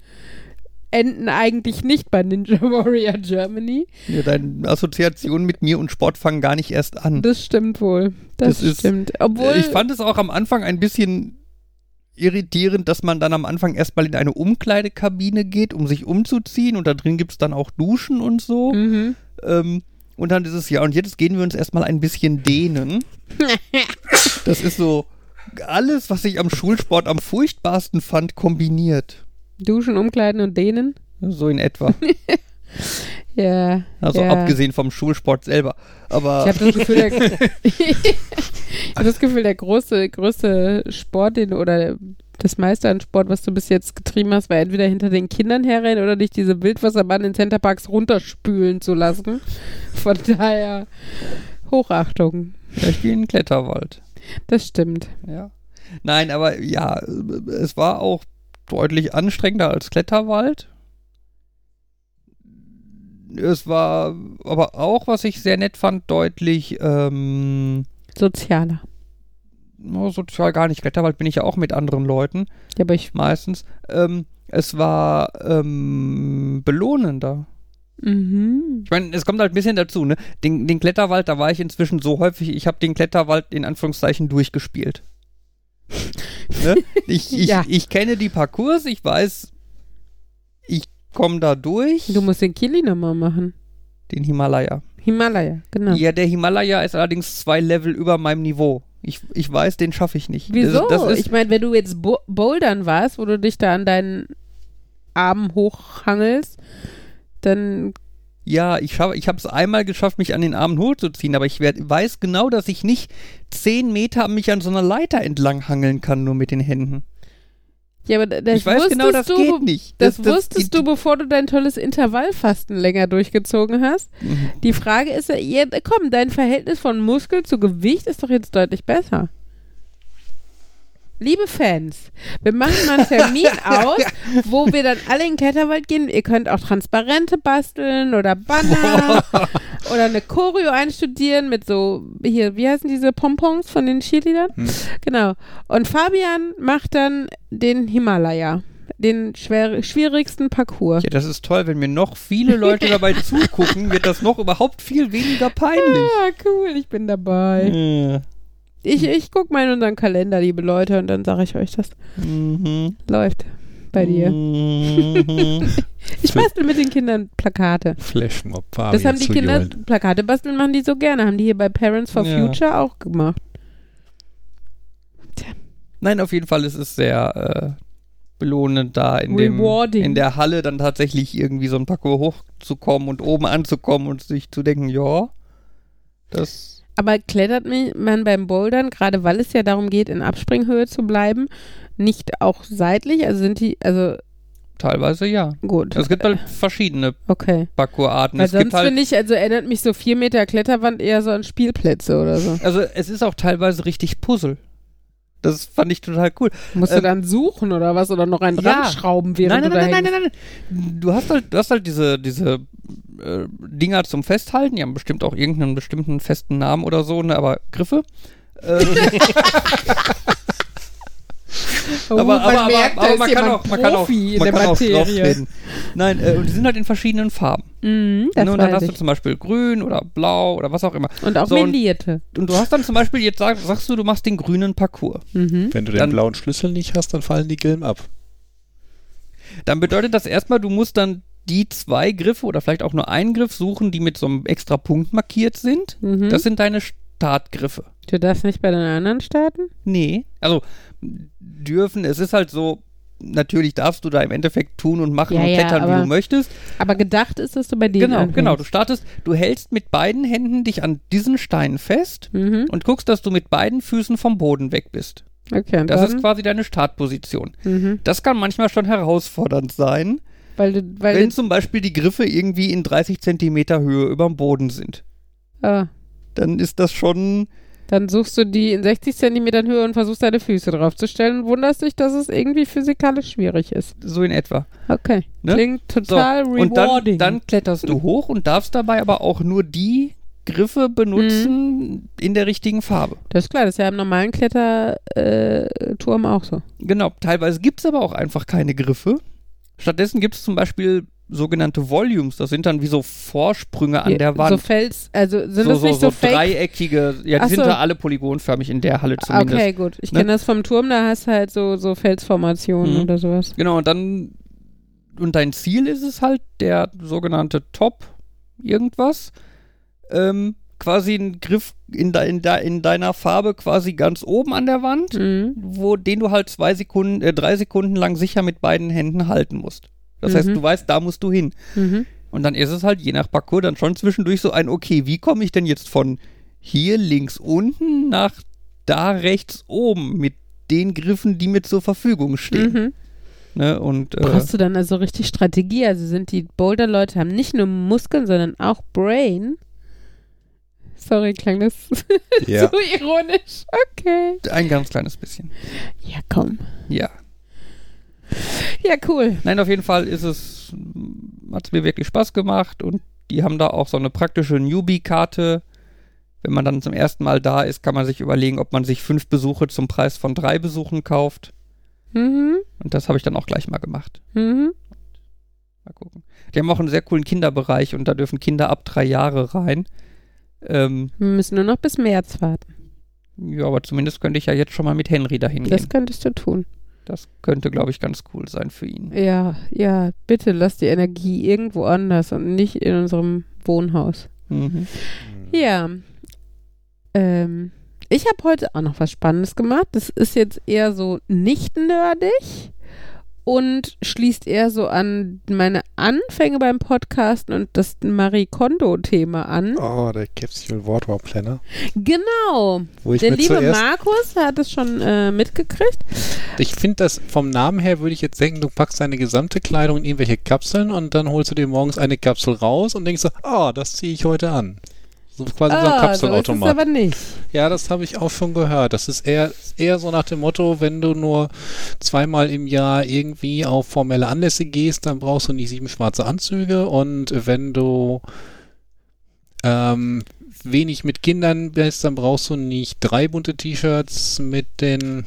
enden eigentlich nicht bei Ninja Warrior Germany. Ja, deine Assoziationen mit mir und Sport fangen gar nicht erst an. Das stimmt wohl. Das, Das ist- stimmt. Obwohl, ich fand es auch am Anfang ein bisschen irritierend, dass man dann am Anfang erstmal in eine Umkleidekabine geht, um sich umzuziehen und da drin gibt es dann auch Duschen und so. mhm. Ähm, und dann ist es ja, und jetzt gehen wir uns erstmal ein bisschen dehnen. Das ist so alles, was ich am Schulsport am furchtbarsten fand, kombiniert. Duschen, umkleiden und dehnen. So in etwa. Ja. Also ja. abgesehen vom Schulsport selber. Aber Ich habe das Gefühl, der, ich hab das Gefühl, der große, größte Sport, den oder das meiste an Sport, was du bis jetzt getrieben hast, war entweder hinter den Kindern herrennen oder dich diese Wildwasserbahn in Centerparks runterspülen zu lassen. Von daher Hochachtung. ja, ich gehe in den Kletterwald. Das stimmt. Ja. Nein, aber ja, es war auch deutlich anstrengender als Kletterwald. Es war aber auch, was ich sehr nett fand, deutlich ähm, Sozialer. oh, sozial gar nicht. Kletterwald bin ich ja auch mit anderen Leuten, Ja, aber ich. meistens. Ähm, es war ähm, belohnender. Mhm. Ich meine, es kommt halt ein bisschen dazu, ne? Den, den Kletterwald, da war ich inzwischen so häufig, ich habe den Kletterwald in Anführungszeichen durchgespielt. Ne? ich, ich, Ja. ich kenne die Parcours, ich weiß, ich komme da durch. Du musst den Kili nochmal machen. den Himalaya. Himalaya, genau. Ja, der Himalaya ist allerdings zwei Level über meinem Niveau. Ich, ich weiß, den schaffe ich nicht. Wieso? Das, das ist, ich meine, wenn du jetzt Bo Bouldern warst, wo du dich da an deinen Armen hochhangelst, dann ja, ich, schaff- ich habe es einmal geschafft, mich an den Armen hochzuziehen, aber ich werd, weiß genau, dass ich nicht zehn Meter mich an so einer Leiter entlang hangeln kann, nur mit den Händen. ja, aber das ich weiß wusstest genau, das du, geht nicht. Das, das wusstest du, bevor du dein tolles Intervallfasten länger durchgezogen hast. Mhm. Die Frage ist ja, komm, dein Verhältnis von Muskel zu Gewicht ist doch jetzt deutlich besser. Liebe Fans, wir machen mal einen Termin aus, wo wir dann alle in den Kletterwald gehen. Ihr könnt auch Transparente basteln oder Banner oder eine Choreo einstudieren mit so, hier, wie heißen diese Pompons von den Cheerleadern? Hm. Genau. Und Fabian macht dann den Himalaya, den schwer, schwierigsten Parcours. Ja, das ist toll. Wenn mir noch viele Leute dabei zugucken, wird das noch überhaupt viel weniger peinlich. Ah, cool, ich bin dabei. Äh, Ich, ich guck mal in unseren Kalender, liebe Leute, und dann sage ich euch, das mhm. läuft bei dir. Mhm. Ich bastel mit den Kindern Plakate. Flashmob, Fabian Das haben die Kinder, johlen. Plakate basteln machen die so gerne. Haben die hier bei Parents for Ja. Future auch gemacht. Nein, auf jeden Fall ist es sehr äh, belohnend, da in, dem, in der Halle dann tatsächlich irgendwie so ein Parcours hochzukommen und oben anzukommen und sich zu denken, ja, das Aber klettert man beim Bouldern, gerade weil es ja darum geht, in Abspringhöhe zu bleiben, nicht auch seitlich? Also sind die, also teilweise ja. gut. Es gibt halt verschiedene Okay. Parcoursarten. Weil Es gibt sonst halt, finde ich, also erinnert mich so vier Meter Kletterwand eher so an Spielplätze oder so. also es ist auch teilweise richtig Puzzle. Das fand ich total cool. Musst du Ähm, dann suchen oder was? Oder noch einen ja. dran schrauben, während nein, du nein, nein, nein, hängst? nein, nein. Du hast halt, du hast halt diese, diese äh, Dinger zum Festhalten, die haben bestimmt auch irgendeinen bestimmten festen Namen oder so, ne, aber Griffe. Ähm, Oh, aber, man aber, merkt, aber, man kann auch, man kann auch, man der kann auch Materie. drauftreten. Nein, äh, und die sind halt in verschiedenen Farben. Mhm, das Ne, und dann hast du ich. zum Beispiel grün oder blau oder was auch immer. Und auch so, und- melierte. Und du hast dann zum Beispiel, jetzt sag, sagst du, du machst den grünen Parcours. Mhm. Wenn du den Dann- blauen Schlüssel nicht hast, dann fallen die Gillen ab. Dann bedeutet das erstmal, du musst dann die zwei Griffe oder vielleicht auch nur einen Griff suchen, die mit so einem extra Punkt markiert sind. Mhm. Das sind deine Startgriffe. Du darfst nicht bei den anderen starten? Nee. Also dürfen, es ist halt so, natürlich darfst du da im Endeffekt tun und machen Ja, und ja, klettern, wie aber du möchtest. Aber gedacht ist, dass du bei denen Genau, anfängst. genau. Du startest, du hältst mit beiden Händen dich an diesen Steinen fest Mhm. und guckst, dass du mit beiden Füßen vom Boden weg bist. Okay, Das dann, ist quasi deine Startposition. mhm. Das kann manchmal schon herausfordernd sein, weil du, weil wenn zum Beispiel die Griffe irgendwie in 30 Zentimeter Höhe über dem Boden sind. ah, Dann ist das schon, dann suchst du die in 60 Zentimetern Höhe und versuchst deine Füße draufzustellen und wunderst dich, dass es irgendwie physikalisch schwierig ist. so in etwa. Okay, Ne? klingt total Und dann, rewarding. dann kletterst du hoch und darfst dabei aber auch nur die Griffe benutzen Mhm. in der richtigen Farbe. das ist klar, das ist ja im normalen Kletterturm auch so. Genau, teilweise gibt es aber auch einfach keine Griffe. Stattdessen gibt es zum Beispiel sogenannte Volumes. Das sind dann wie so Vorsprünge an der So Wand. Fels, also sind so, das so, nicht so, so fake? dreieckige, ja, die Ach sind so. da alle polygonförmig in der Halle zumindest. Okay, gut. Ich Ne? kenne das vom Turm, da hast du halt so, so Felsformationen Mhm. oder sowas. Genau, und dann, und dein Ziel ist es halt, der sogenannte Top irgendwas, ähm, quasi ein Griff in, de, in, de, in deiner Farbe quasi ganz oben an der Wand, Mhm. wo, den du halt zwei Sekunden, äh, drei Sekunden lang sicher mit beiden Händen halten musst. Das heißt, Mhm. du weißt, da musst du hin. Mhm. Und dann ist es halt je nach Parcours dann schon zwischendurch so ein, okay, wie komme ich denn jetzt von hier links unten nach da rechts oben mit den Griffen, die mir zur Verfügung stehen. Mhm. Ne? Und äh, Brauchst du dann also richtig Strategie? Also sind die Boulder-Leute haben nicht nur Muskeln, sondern auch Brain. Sorry, klang das Ja. so ironisch. Okay. ein ganz kleines bisschen. Ja, komm. Ja. Ja, cool. Nein, auf jeden Fall ist es, hat es mir wirklich Spaß gemacht und die haben da auch so eine praktische Newbie-Karte. Wenn man dann zum ersten Mal da ist, kann man sich überlegen, ob man sich fünf Besuche zum Preis von drei Besuchen kauft. Mhm. Und das habe ich dann auch gleich mal gemacht. Mhm. Mal gucken. Die haben auch einen sehr coolen Kinderbereich und da dürfen Kinder ab drei Jahre rein. Ähm, Wir müssen nur noch bis März warten. ja, aber zumindest könnte ich ja jetzt schon mal mit Henry dahin Das gehen. könntest du tun. Das könnte, glaube ich, ganz cool sein für ihn. Ja, ja, bitte lass die Energie irgendwo anders und nicht in unserem Wohnhaus. Mhm. Ja. Ähm, Ich habe heute auch noch was Spannendes gemacht. Das ist jetzt eher so nicht nerdig und schließt eher so an meine Anfänge beim Podcasten und das Marie Kondo-Thema an. Oh, der Capsule Wardrobe Planner. Genau. Der liebe Markus hat es schon äh, mitgekriegt. ich finde das vom Namen her würde ich jetzt denken, du packst deine gesamte Kleidung in irgendwelche Kapseln und dann holst du dir morgens eine Kapsel raus und denkst so, ah, das ziehe ich heute an. So quasi so ein Ah, so ist Kapselautomat. aber nicht. Ja, das habe ich auch schon gehört. Das ist eher, eher so nach dem Motto, wenn du nur zweimal im Jahr irgendwie auf formelle Anlässe gehst, dann brauchst du nicht sieben schwarze Anzüge und wenn du ähm, wenig mit Kindern bist, dann brauchst du nicht drei bunte T-Shirts mit den,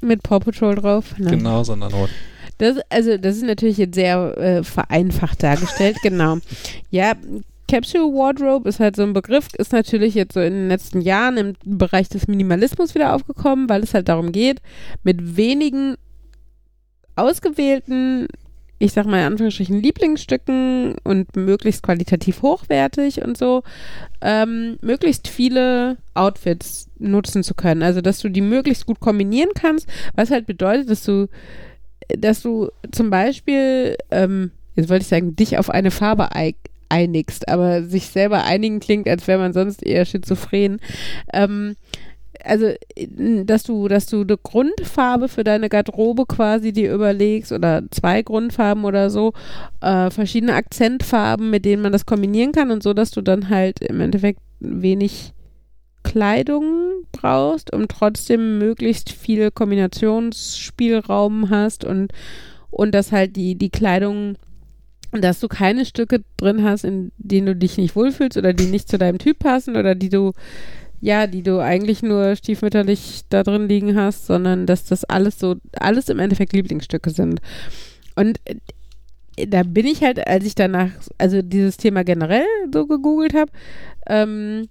Mit Paw Patrol drauf. Ne? genau, sondern nur Das, also, das ist natürlich jetzt sehr äh, vereinfacht dargestellt, genau. Ja, Capsule Wardrobe ist halt so ein Begriff, ist natürlich jetzt so in den letzten Jahren im Bereich des Minimalismus wieder aufgekommen, weil es halt darum geht, mit wenigen ausgewählten, ich sag mal in Anführungsstrichen, Lieblingsstücken und möglichst qualitativ hochwertig und so, ähm, möglichst viele Outfits nutzen zu können. Also, dass du die möglichst gut kombinieren kannst, was halt bedeutet, dass du dass du zum Beispiel, ähm, jetzt wollte ich sagen, dich auf eine Farbe einigst, aber sich selber einigen klingt, als wäre man sonst eher schizophren. Ähm, also, äh, dass du, dass du eine Grundfarbe für deine Garderobe quasi dir überlegst oder zwei Grundfarben oder so, äh, verschiedene Akzentfarben, mit denen man das kombinieren kann und so, dass du dann halt im Endeffekt wenig Kleidung brauchst, um trotzdem möglichst viel Kombinationsspielraum hast und, und dass halt die, die Kleidung, dass du keine Stücke drin hast, in denen du dich nicht wohlfühlst oder die nicht zu deinem Typ passen oder die du, ja, die du eigentlich nur stiefmütterlich da drin liegen hast, sondern dass das alles so, alles im Endeffekt Lieblingsstücke sind. Und äh, da bin ich halt, als ich danach, also dieses Thema generell so gegoogelt habe, ähm,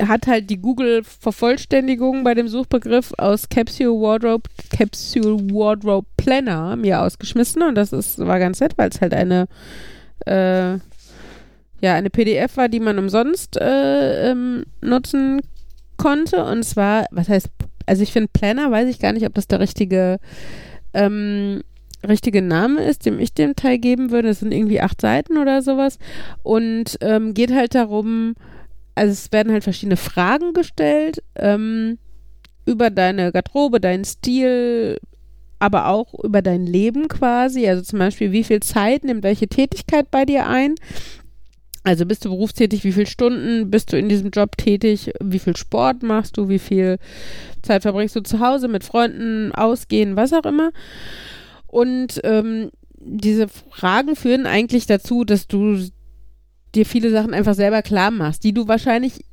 hat halt die Google-Vervollständigung bei dem Suchbegriff aus Capsule Wardrobe, Capsule Wardrobe Planner mir ausgeschmissen und das ist, war ganz nett, weil es halt eine, äh, ja, eine PDF war, die man umsonst äh, ähm, nutzen konnte und zwar, was heißt, also ich finde Planner, weiß ich gar nicht, ob das der richtige, ähm, richtige Name ist, dem ich dem Teil geben würde. Das sind irgendwie acht Seiten oder sowas und ähm, geht halt darum, also es werden halt verschiedene Fragen gestellt ähm, über deine Garderobe, deinen Stil, aber auch über dein Leben quasi. Also zum Beispiel, wie viel Zeit nimmt welche Tätigkeit bei dir ein? Also bist du berufstätig, wie viele Stunden bist du in diesem Job tätig, wie viel Sport machst du, wie viel Zeit verbringst du zu Hause mit Freunden, ausgehen, was auch immer. Und ähm, diese Fragen führen eigentlich dazu, dass du dir viele Sachen einfach selber klar machst, die du wahrscheinlich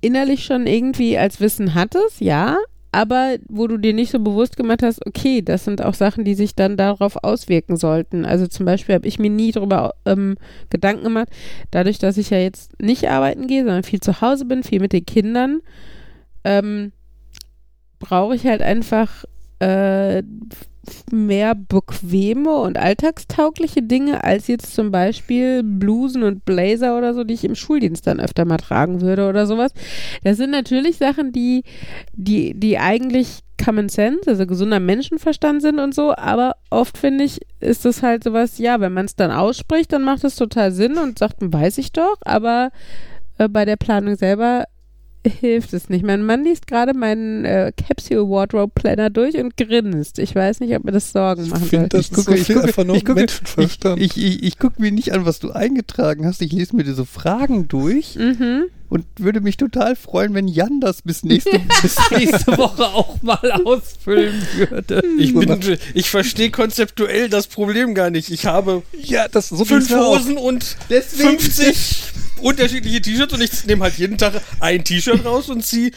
innerlich schon irgendwie als Wissen hattest, ja, aber wo du dir nicht so bewusst gemacht hast, okay, das sind auch Sachen, die sich dann darauf auswirken sollten. Also zum Beispiel habe ich mir nie darüber ähm, Gedanken gemacht, dadurch, dass ich ja jetzt nicht arbeiten gehe, sondern viel zu Hause bin, viel mit den Kindern, ähm, brauche ich halt einfach äh, mehr bequeme und alltagstaugliche Dinge als jetzt zum Beispiel Blusen und Blazer oder so, die ich im Schuldienst dann öfter mal tragen würde oder sowas. Das sind natürlich Sachen, die, die, die eigentlich Common Sense, also gesunder Menschenverstand sind und so, aber oft finde ich, ist das halt sowas, ja, wenn man es dann ausspricht, dann macht es total Sinn und sagt, weiß ich doch, aber äh, bei der Planung selber hilft es nicht. Mein Mann liest gerade meinen äh, Capsule Wardrobe Planner durch und grinst. Ich weiß nicht, ob mir das Sorgen machen Ich soll. das Ich gucke- so ich gucke- einfach nur ich gucke- Menschenverstand. Ich, ich, ich gucke mir nicht an, was du eingetragen hast. Ich lese mir diese Fragen durch Mhm. Und würde mich total freuen, wenn Jan das bis nächste, bis nächste Woche auch mal ausfüllen würde. Ich, bin, ich verstehe konzeptuell das Problem gar nicht. Ich habe ja, das so fünf auch. Hosen und Deswegen- 50 unterschiedliche T-Shirts und ich nehme halt jeden Tag ein T-Shirt raus und ziehe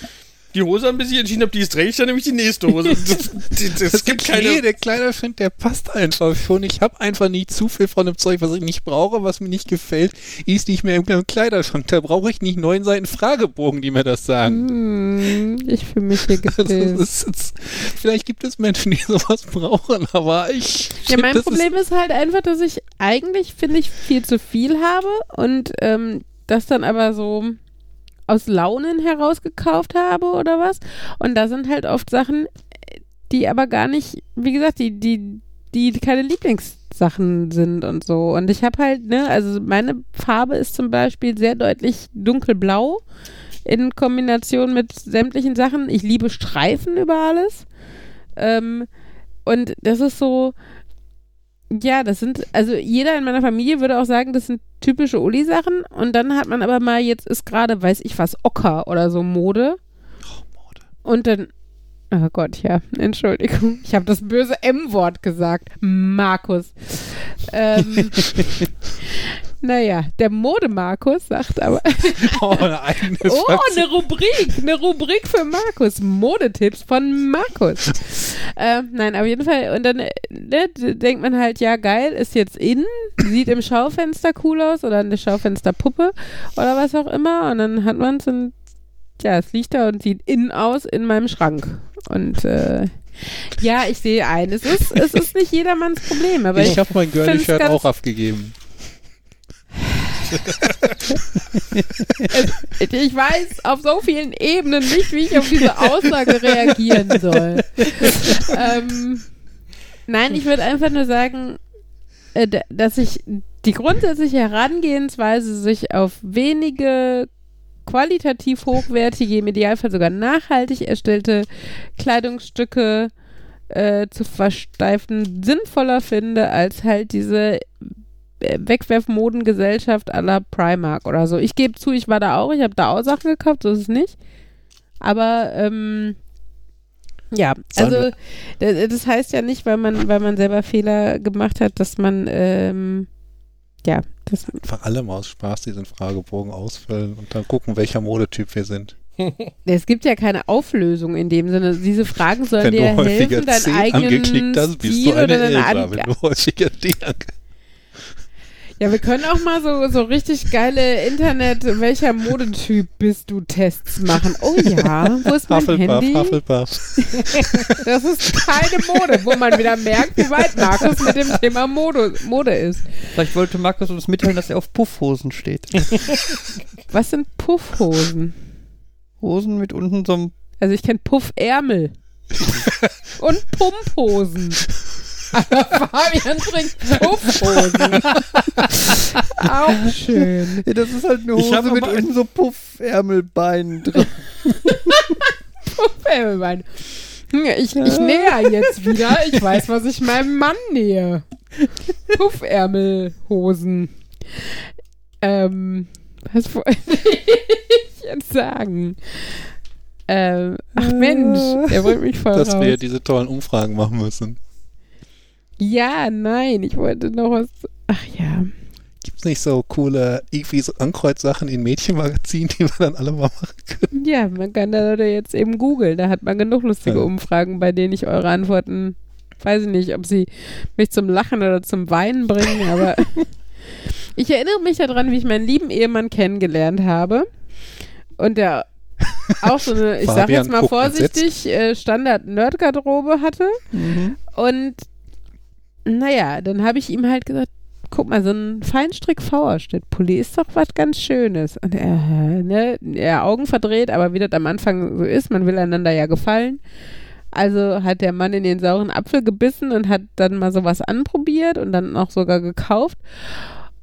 die Hose an, bis ich entschieden habe, die ist dreckig, dann nehme ich die nächste Hose. Das, das, das, Das gibt keine. der Kleiderschrank, der passt einfach schon. Ich habe einfach nicht zu viel von dem Zeug, was ich nicht brauche, was mir nicht gefällt, ist nicht mehr im Kleiderschrank. Da brauche ich nicht neun Seiten Fragebogen, die mir das sagen. Hm, ich fühle mich hier Also, das ist, vielleicht gibt es Menschen, die sowas brauchen, aber ich. Ja, find, mein Problem ist, halt einfach, dass ich eigentlich, finde ich, viel zu viel habe und ähm, das dann aber so aus Launen heraus gekauft habe oder was. Und da sind halt oft Sachen, die aber gar nicht, wie gesagt, die, die, die keine Lieblingssachen sind und so. Und ich habe halt, ne, also meine Farbe ist zum Beispiel sehr deutlich dunkelblau in Kombination mit sämtlichen Sachen. Ich liebe Streifen über alles. Ähm, und das ist so, ja, das sind, also jeder in meiner Familie würde auch sagen, das sind typische Uli-Sachen. Und dann hat man aber mal, jetzt ist gerade, weiß ich was, Ocker oder so Mode. Oh, Mode. Und dann, oh Gott, ja, Entschuldigung, ich habe das böse M-Wort gesagt, Markus. Ähm, naja, der Mode-Markus sagt aber, Oh, eine oh, eine Rubrik, eine Rubrik für Markus, Modetipps von Markus. ähm, nein, auf jeden Fall, und dann äh, ne, denkt man halt, ja geil, ist jetzt in, sieht im Schaufenster cool aus oder eine Schaufensterpuppe oder was auch immer und dann hat man es und ja, es liegt da und sieht innen aus in meinem Schrank. Und äh, ja, ich sehe ein, es ist, es ist nicht jedermanns Problem, aber ich, ich habe mein ganz- auch abgegeben. Ich weiß auf so vielen Ebenen nicht, wie ich auf diese Aussage reagieren soll. ähm, nein, ich würde einfach nur sagen, äh, dass ich die grundsätzliche Herangehensweise, sich auf wenige qualitativ hochwertige, im Idealfall sogar nachhaltig erstellte Kleidungsstücke äh, zu versteifen, sinnvoller finde, als halt diese Wegwerfmodengesellschaft à la Primark oder so. Ich gebe zu, ich war da auch, ich habe da auch Sachen gekauft, so ist es nicht. Aber ähm, ja, also das heißt ja nicht, weil man, weil man selber Fehler gemacht hat, dass man ähm, ja, das Einfach alle mal aus Spaß diesen Fragebogen ausfüllen und dann gucken, welcher Modetyp wir sind. es gibt ja keine Auflösung in dem Sinne. Diese Fragen sollen dir helfen, deinen eigenen angeklickt hast, bist Stil du eine oder Elsa. An Wenn du häufiger D ange Ja, wir können auch mal so, so richtig geile Internet, welcher Modetyp bist du Tests machen. Oh ja, wo ist mein Hufflepuff, Handy? Hufflepuff. Das ist keine Mode, wo man wieder merkt, wie weit Markus mit dem Thema Mode, Mode ist. Vielleicht wollte Markus uns mitteilen, dass er auf Puffhosen steht. Was sind Puffhosen? Hosen mit unten so einem. Also ich kenne Puffärmel. Und Pumphosen. Aber Fabian trinkt Puffhosen. Auch schön. Ja, das ist halt eine Hose mit unten so Puffärmelbeinen drin. Puffärmelbein. Ich, ich näher jetzt wieder. Ich weiß, was ich meinem Mann nähe. Puffärmelhosen. Ähm, was wollte ich jetzt sagen? Ähm, ach Mensch, der wollte mich voll Dass raus. wir diese tollen Umfragen machen müssen. Ja, nein, ich wollte noch was. Ach ja. Gibt's nicht so coole irgendwie so Ankreuzsachen in Mädchenmagazinen, die wir dann alle mal machen können? Ja, man kann da jetzt eben googeln. Da hat man genug lustige Ja. Umfragen, bei denen ich eure Antworten, weiß ich nicht, ob sie mich zum Lachen oder zum Weinen bringen, aber ich erinnere mich daran, wie ich meinen lieben Ehemann kennengelernt habe. Und der auch so eine, ich sag jetzt mal vorsichtig, äh, Standard-Nerd-Garderobe hatte. Mhm. Und naja, dann habe ich ihm halt gesagt, guck mal, so ein Feinstrick-V-Ausschnitt-Pulli ist doch was ganz Schönes. Und er, ne, er Augen verdreht, aber wie das am Anfang so ist, man will einander ja gefallen. Also hat der Mann in den sauren Apfel gebissen und hat dann mal sowas anprobiert und dann auch sogar gekauft.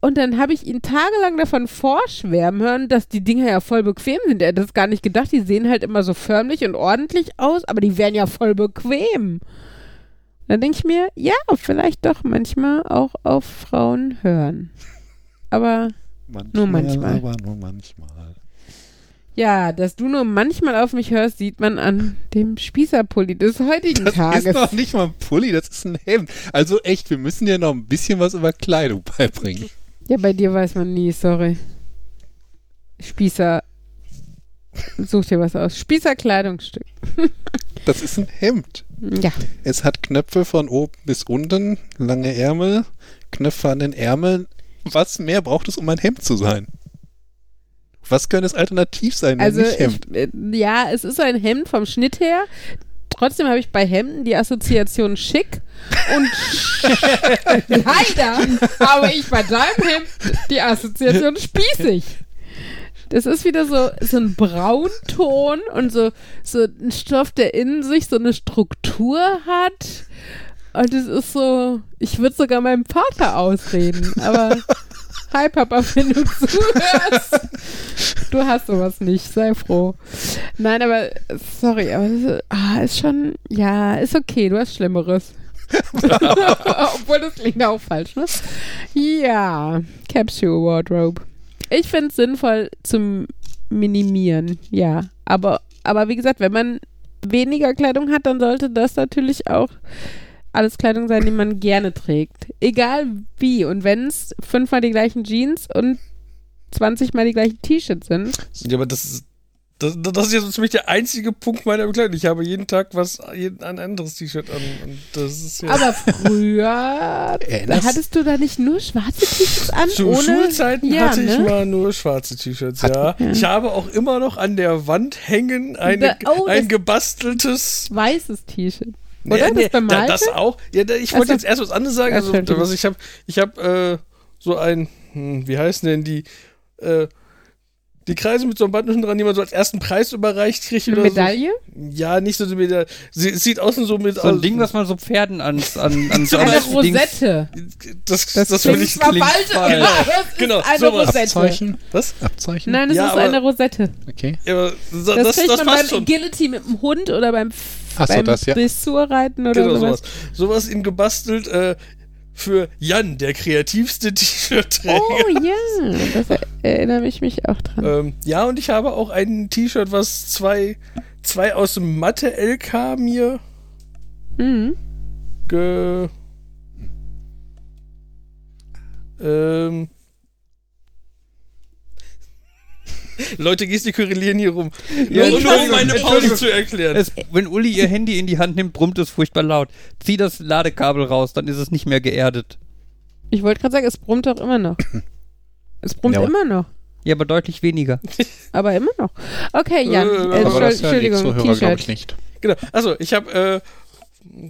Und dann habe ich ihn tagelang davon vorschwärmen hören, dass die Dinger ja voll bequem sind. Er hat das gar nicht gedacht. Die sehen halt immer so förmlich und ordentlich aus, aber die wären ja voll bequem. Dann denke ich mir, ja, vielleicht doch manchmal auch auf Frauen hören. Aber Manchmal, Nur manchmal. Aber nur manchmal. ja, dass du nur manchmal auf mich hörst, sieht man an dem Spießerpulli des heutigen Das Tages. ist doch nicht mal ein Pulli, das ist ein Hemd. Also echt, wir müssen dir noch ein bisschen was über Kleidung beibringen. Ja, bei dir weiß man nie, sorry. Spießer. Such dir was aus. Spießer Kleidungsstück. Das ist ein Hemd. Ja. Es hat Knöpfe von oben bis unten, lange Ärmel, Knöpfe an den Ärmeln. Was mehr braucht es, um ein Hemd zu sein? Was könnte es alternativ sein, wenn Also, nicht Hemd? ich, äh, ja, es ist ein Hemd vom Schnitt her. Trotzdem habe ich bei Hemden die Assoziation schick und leider habe ich bei deinem Hemd die Assoziation spießig. Das ist wieder so, so ein Braunton und so, so ein Stoff, der in sich so eine Struktur hat. Und es ist so, ich würde sogar meinem Vater ausreden, aber hi Papa, wenn du zuhörst. Du hast sowas nicht, sei froh. Nein, aber sorry, aber ist, ah, ist schon, ja, ist okay, du hast Schlimmeres. Obwohl das klingt auch falsch, ne? Ja, Capsule Wardrobe. Ich finde es sinnvoll zum Minimieren, ja. Aber, aber wie gesagt, wenn man weniger Kleidung hat, dann sollte das natürlich auch alles Kleidung sein, die man gerne trägt. Egal wie. Und wenn es fünfmal die gleichen Jeans und 20 Mal die gleichen T-Shirts sind. Ja, aber das ist, das, das ist ja so ziemlich der einzige Punkt meiner Bekleidung. Ich habe jeden Tag was, jeden, ein anderes T-Shirt an. Und das ist ja Aber früher hattest du da nicht nur schwarze T-Shirts an? Zu ohne, Schulzeiten ja, hatte ich ne? mal nur schwarze T-Shirts, ja. Ja. Ich habe auch immer noch an der Wand hängen eine, Da- oh, ein gebasteltes. weißes T-Shirt. Nee, Oder? nee, das bemalte? da, das auch. Ja, da, ich wollte so. jetzt erst was anderes sagen. Also, was ich habe, ich habe äh, so ein, hm, wie heißen denn die, äh, die Kreise mit so einem Band unten dran, die man so als ersten Preis überreicht kriegt. Eine Medaille? So. Ja, nicht so eine Medaille. Sie, sieht außen so mit So ein aus- Ding, was man so Pferden ans, an, an so Eine ans Dings- Rosette. Das, Das, das, will ich. klingt falsch, falsch. aber es Genau, ist eine sowas. Rosette. Abzeichen? Was? Abzeichen? Nein, es Ja, ist aber- eine Rosette. Okay. Ja, das, Das, das, kriegt das man beim schon. Agility mit dem Hund oder beim, Ach so, das, ja. Dressurreiten oder Genau, sowas. sowas. Sowas in gebastelt äh, für Jan, der kreativste T-Shirt-Träger. Oh ja, das er- erinnere ich mich auch dran. Ähm, ja, und ich habe auch ein T-Shirt, was zwei, zwei aus dem Mathe-LK mir Mhm. ge. Ähm. Leute gestikulieren hier rum. Ja, Nur, nur um meine Pause zu erklären. Es, wenn Uli ihr Handy in die Hand nimmt, brummt es furchtbar laut. Zieh das Ladekabel raus, dann ist es nicht mehr geerdet. Ich wollte gerade sagen, es brummt doch immer noch. Es brummt Ja, immer noch. Ja, aber deutlich weniger. Aber immer noch. Okay, Jan. Äh, Äh, aber das hören die Entschuldigung, Zuhörer, glaube T-Shirt. ich, nicht. Genau. Also, ich habe äh,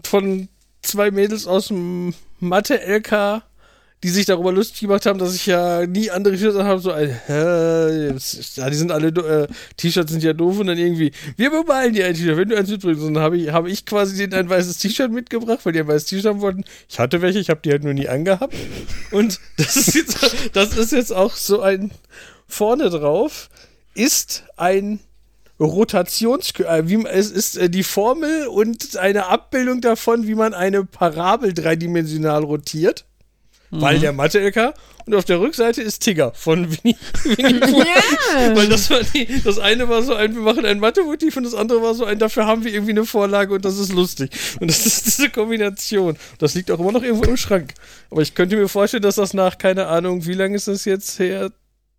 von zwei Mädels aus dem Mathe-LK, die sich darüber lustig gemacht haben, dass ich ja nie andere T-Shirts habe, so ein, äh, ja, die sind alle, äh, T-Shirts sind ja doof und dann irgendwie, wir bemalen dir ein T-Shirt, wenn du eins mitbringst. Und dann habe ich, hab ich quasi denen ein weißes T-Shirt mitgebracht, weil die ein weißes T-Shirt haben wollten. Ich hatte welche, ich habe die halt nur nie angehabt. Und das ist jetzt, das ist jetzt auch so ein, vorne drauf ist ein Rotations äh, wie es ist äh, die Formel und eine Abbildung davon, wie man eine Parabel dreidimensional rotiert. Weil der Mathe-LK und auf der Rückseite ist Tigger von Winnie, Winnie Pooh. Ja. Weil das war die, das eine war so ein, wir machen ein Mathe-Motiv und das andere war so ein, dafür haben wir irgendwie eine Vorlage und das ist lustig. Und das ist diese Kombination. Das liegt auch immer noch irgendwo im Schrank. Aber ich könnte mir vorstellen, dass das nach, keine Ahnung, wie lange ist das jetzt her?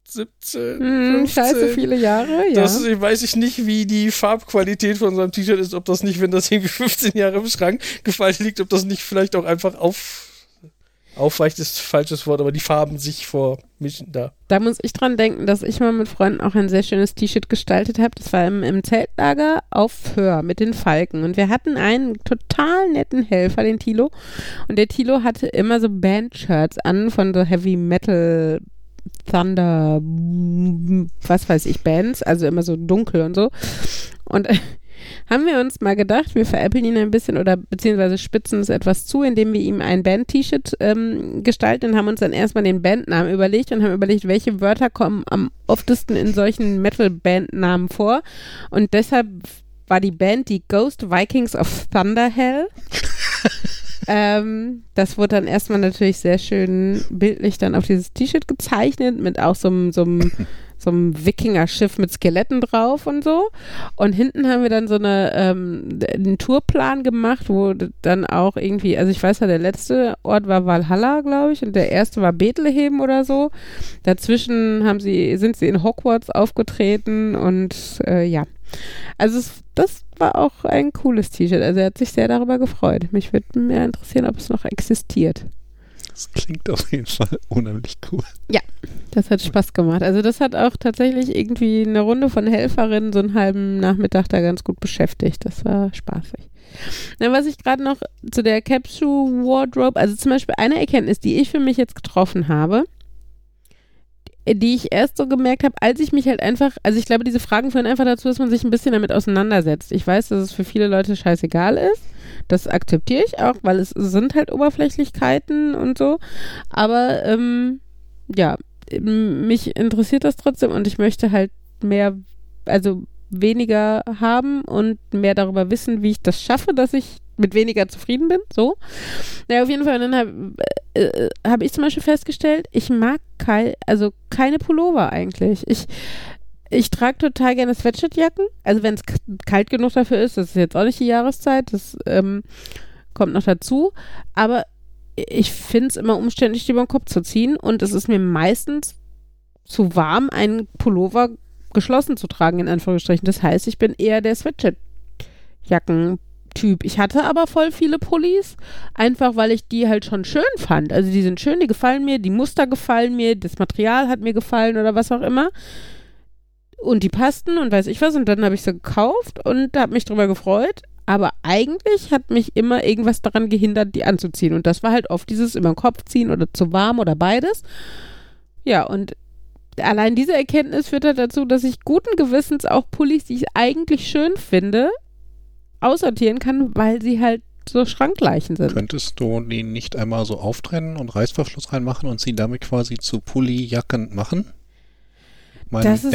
17? Hm, 15? scheiße, viele Jahre, ja. Das ich weiß ich nicht, wie die Farbqualität von so einem T-Shirt ist, ob das nicht, wenn das irgendwie 15 Jahre im Schrank gefallen liegt, ob das nicht vielleicht auch einfach auf aufweicht ist falsches Wort, aber die Farben sich vormischen da. Da muss ich dran denken, dass ich mal mit Freunden auch ein sehr schönes T-Shirt gestaltet habe. Das war im, im Zeltlager auf Föhr mit den Falken. Und wir hatten einen total netten Helfer, den Tilo. Und der Tilo hatte immer so Band-Shirts an von so Heavy Metal Thunder, was weiß ich, Bands, also immer so dunkel und so. Und haben wir uns mal gedacht, wir veräppeln ihn ein bisschen oder beziehungsweise spitzen es etwas zu, indem wir ihm ein Band-T-Shirt ähm, gestalten und haben uns dann erstmal den Bandnamen überlegt und haben überlegt, welche Wörter kommen am oftesten in solchen Metal-Bandnamen vor. Und deshalb war die Band die Ghost Vikings of Thunderhell. ähm, das wurde dann erstmal natürlich sehr schön bildlich dann auf dieses T-Shirt gezeichnet, mit auch so einem so einem- Wikinger-Schiff mit Skeletten drauf und so. Und hinten haben wir dann so eine, ähm, einen Tourplan gemacht, wo dann auch irgendwie, also ich weiß ja, der letzte Ort war Valhalla, glaube ich, und der erste war Bethlehem oder so. Dazwischen haben sie, sind sie in Hogwarts aufgetreten und äh, ja. Also es, das war auch ein cooles T-Shirt. Also er hat sich sehr darüber gefreut. Mich würde mehr interessieren, ob es noch existiert. Das klingt auf jeden Fall unheimlich cool. Das hat Spaß gemacht. Also das hat auch tatsächlich irgendwie eine Runde von Helferinnen so einen halben Nachmittag da ganz gut beschäftigt. Das war spaßig. Na, was ich gerade noch zu der Capsule Wardrobe, also zum Beispiel eine Erkenntnis, die ich für mich jetzt getroffen habe, die ich erst so gemerkt habe, als ich mich halt einfach, also ich glaube, diese Fragen führen einfach dazu, dass man sich ein bisschen damit auseinandersetzt. Ich weiß, dass es für viele Leute scheißegal ist. Das akzeptiere ich auch, weil es sind halt Oberflächlichkeiten und so. Aber ähm, ja, mich interessiert das trotzdem und ich möchte halt mehr, also weniger haben und mehr darüber wissen, wie ich das schaffe, dass ich mit weniger zufrieden bin. So. Naja, auf jeden Fall, dann habe äh, hab ich zum Beispiel festgestellt, ich mag kein, also keine Pullover eigentlich. Ich, ich trage total gerne Sweatshirtjacken. Also wenn es kalt genug dafür ist, das ist jetzt auch nicht die Jahreszeit, das ähm, kommt noch dazu. Aber ich finde es immer umständlich, die über den Kopf zu ziehen. Und es ist mir meistens zu warm, einen Pullover geschlossen zu tragen, in Anführungsstrichen. Das heißt, ich bin eher der Sweatshirt-Jacken- Typ. Ich hatte aber voll viele Pullis, einfach weil ich die halt schon schön fand. Also die sind schön, die gefallen mir, die Muster gefallen mir, das Material hat mir gefallen oder was auch immer. Und die passten und weiß ich was. Und dann habe ich sie gekauft und habe mich drüber gefreut. Aber eigentlich hat mich immer irgendwas daran gehindert, die anzuziehen. Und das war halt oft dieses über den Kopf ziehen oder zu warm oder beides. Ja, und allein diese Erkenntnis führt halt dazu, dass ich guten Gewissens auch Pullis, die ich eigentlich schön finde, aussortieren kann, weil sie halt so Schrankleichen sind. Könntest du die nicht einmal so auftrennen und Reißverschluss reinmachen und sie damit quasi zu Pulli-Jacken machen? Meine das ist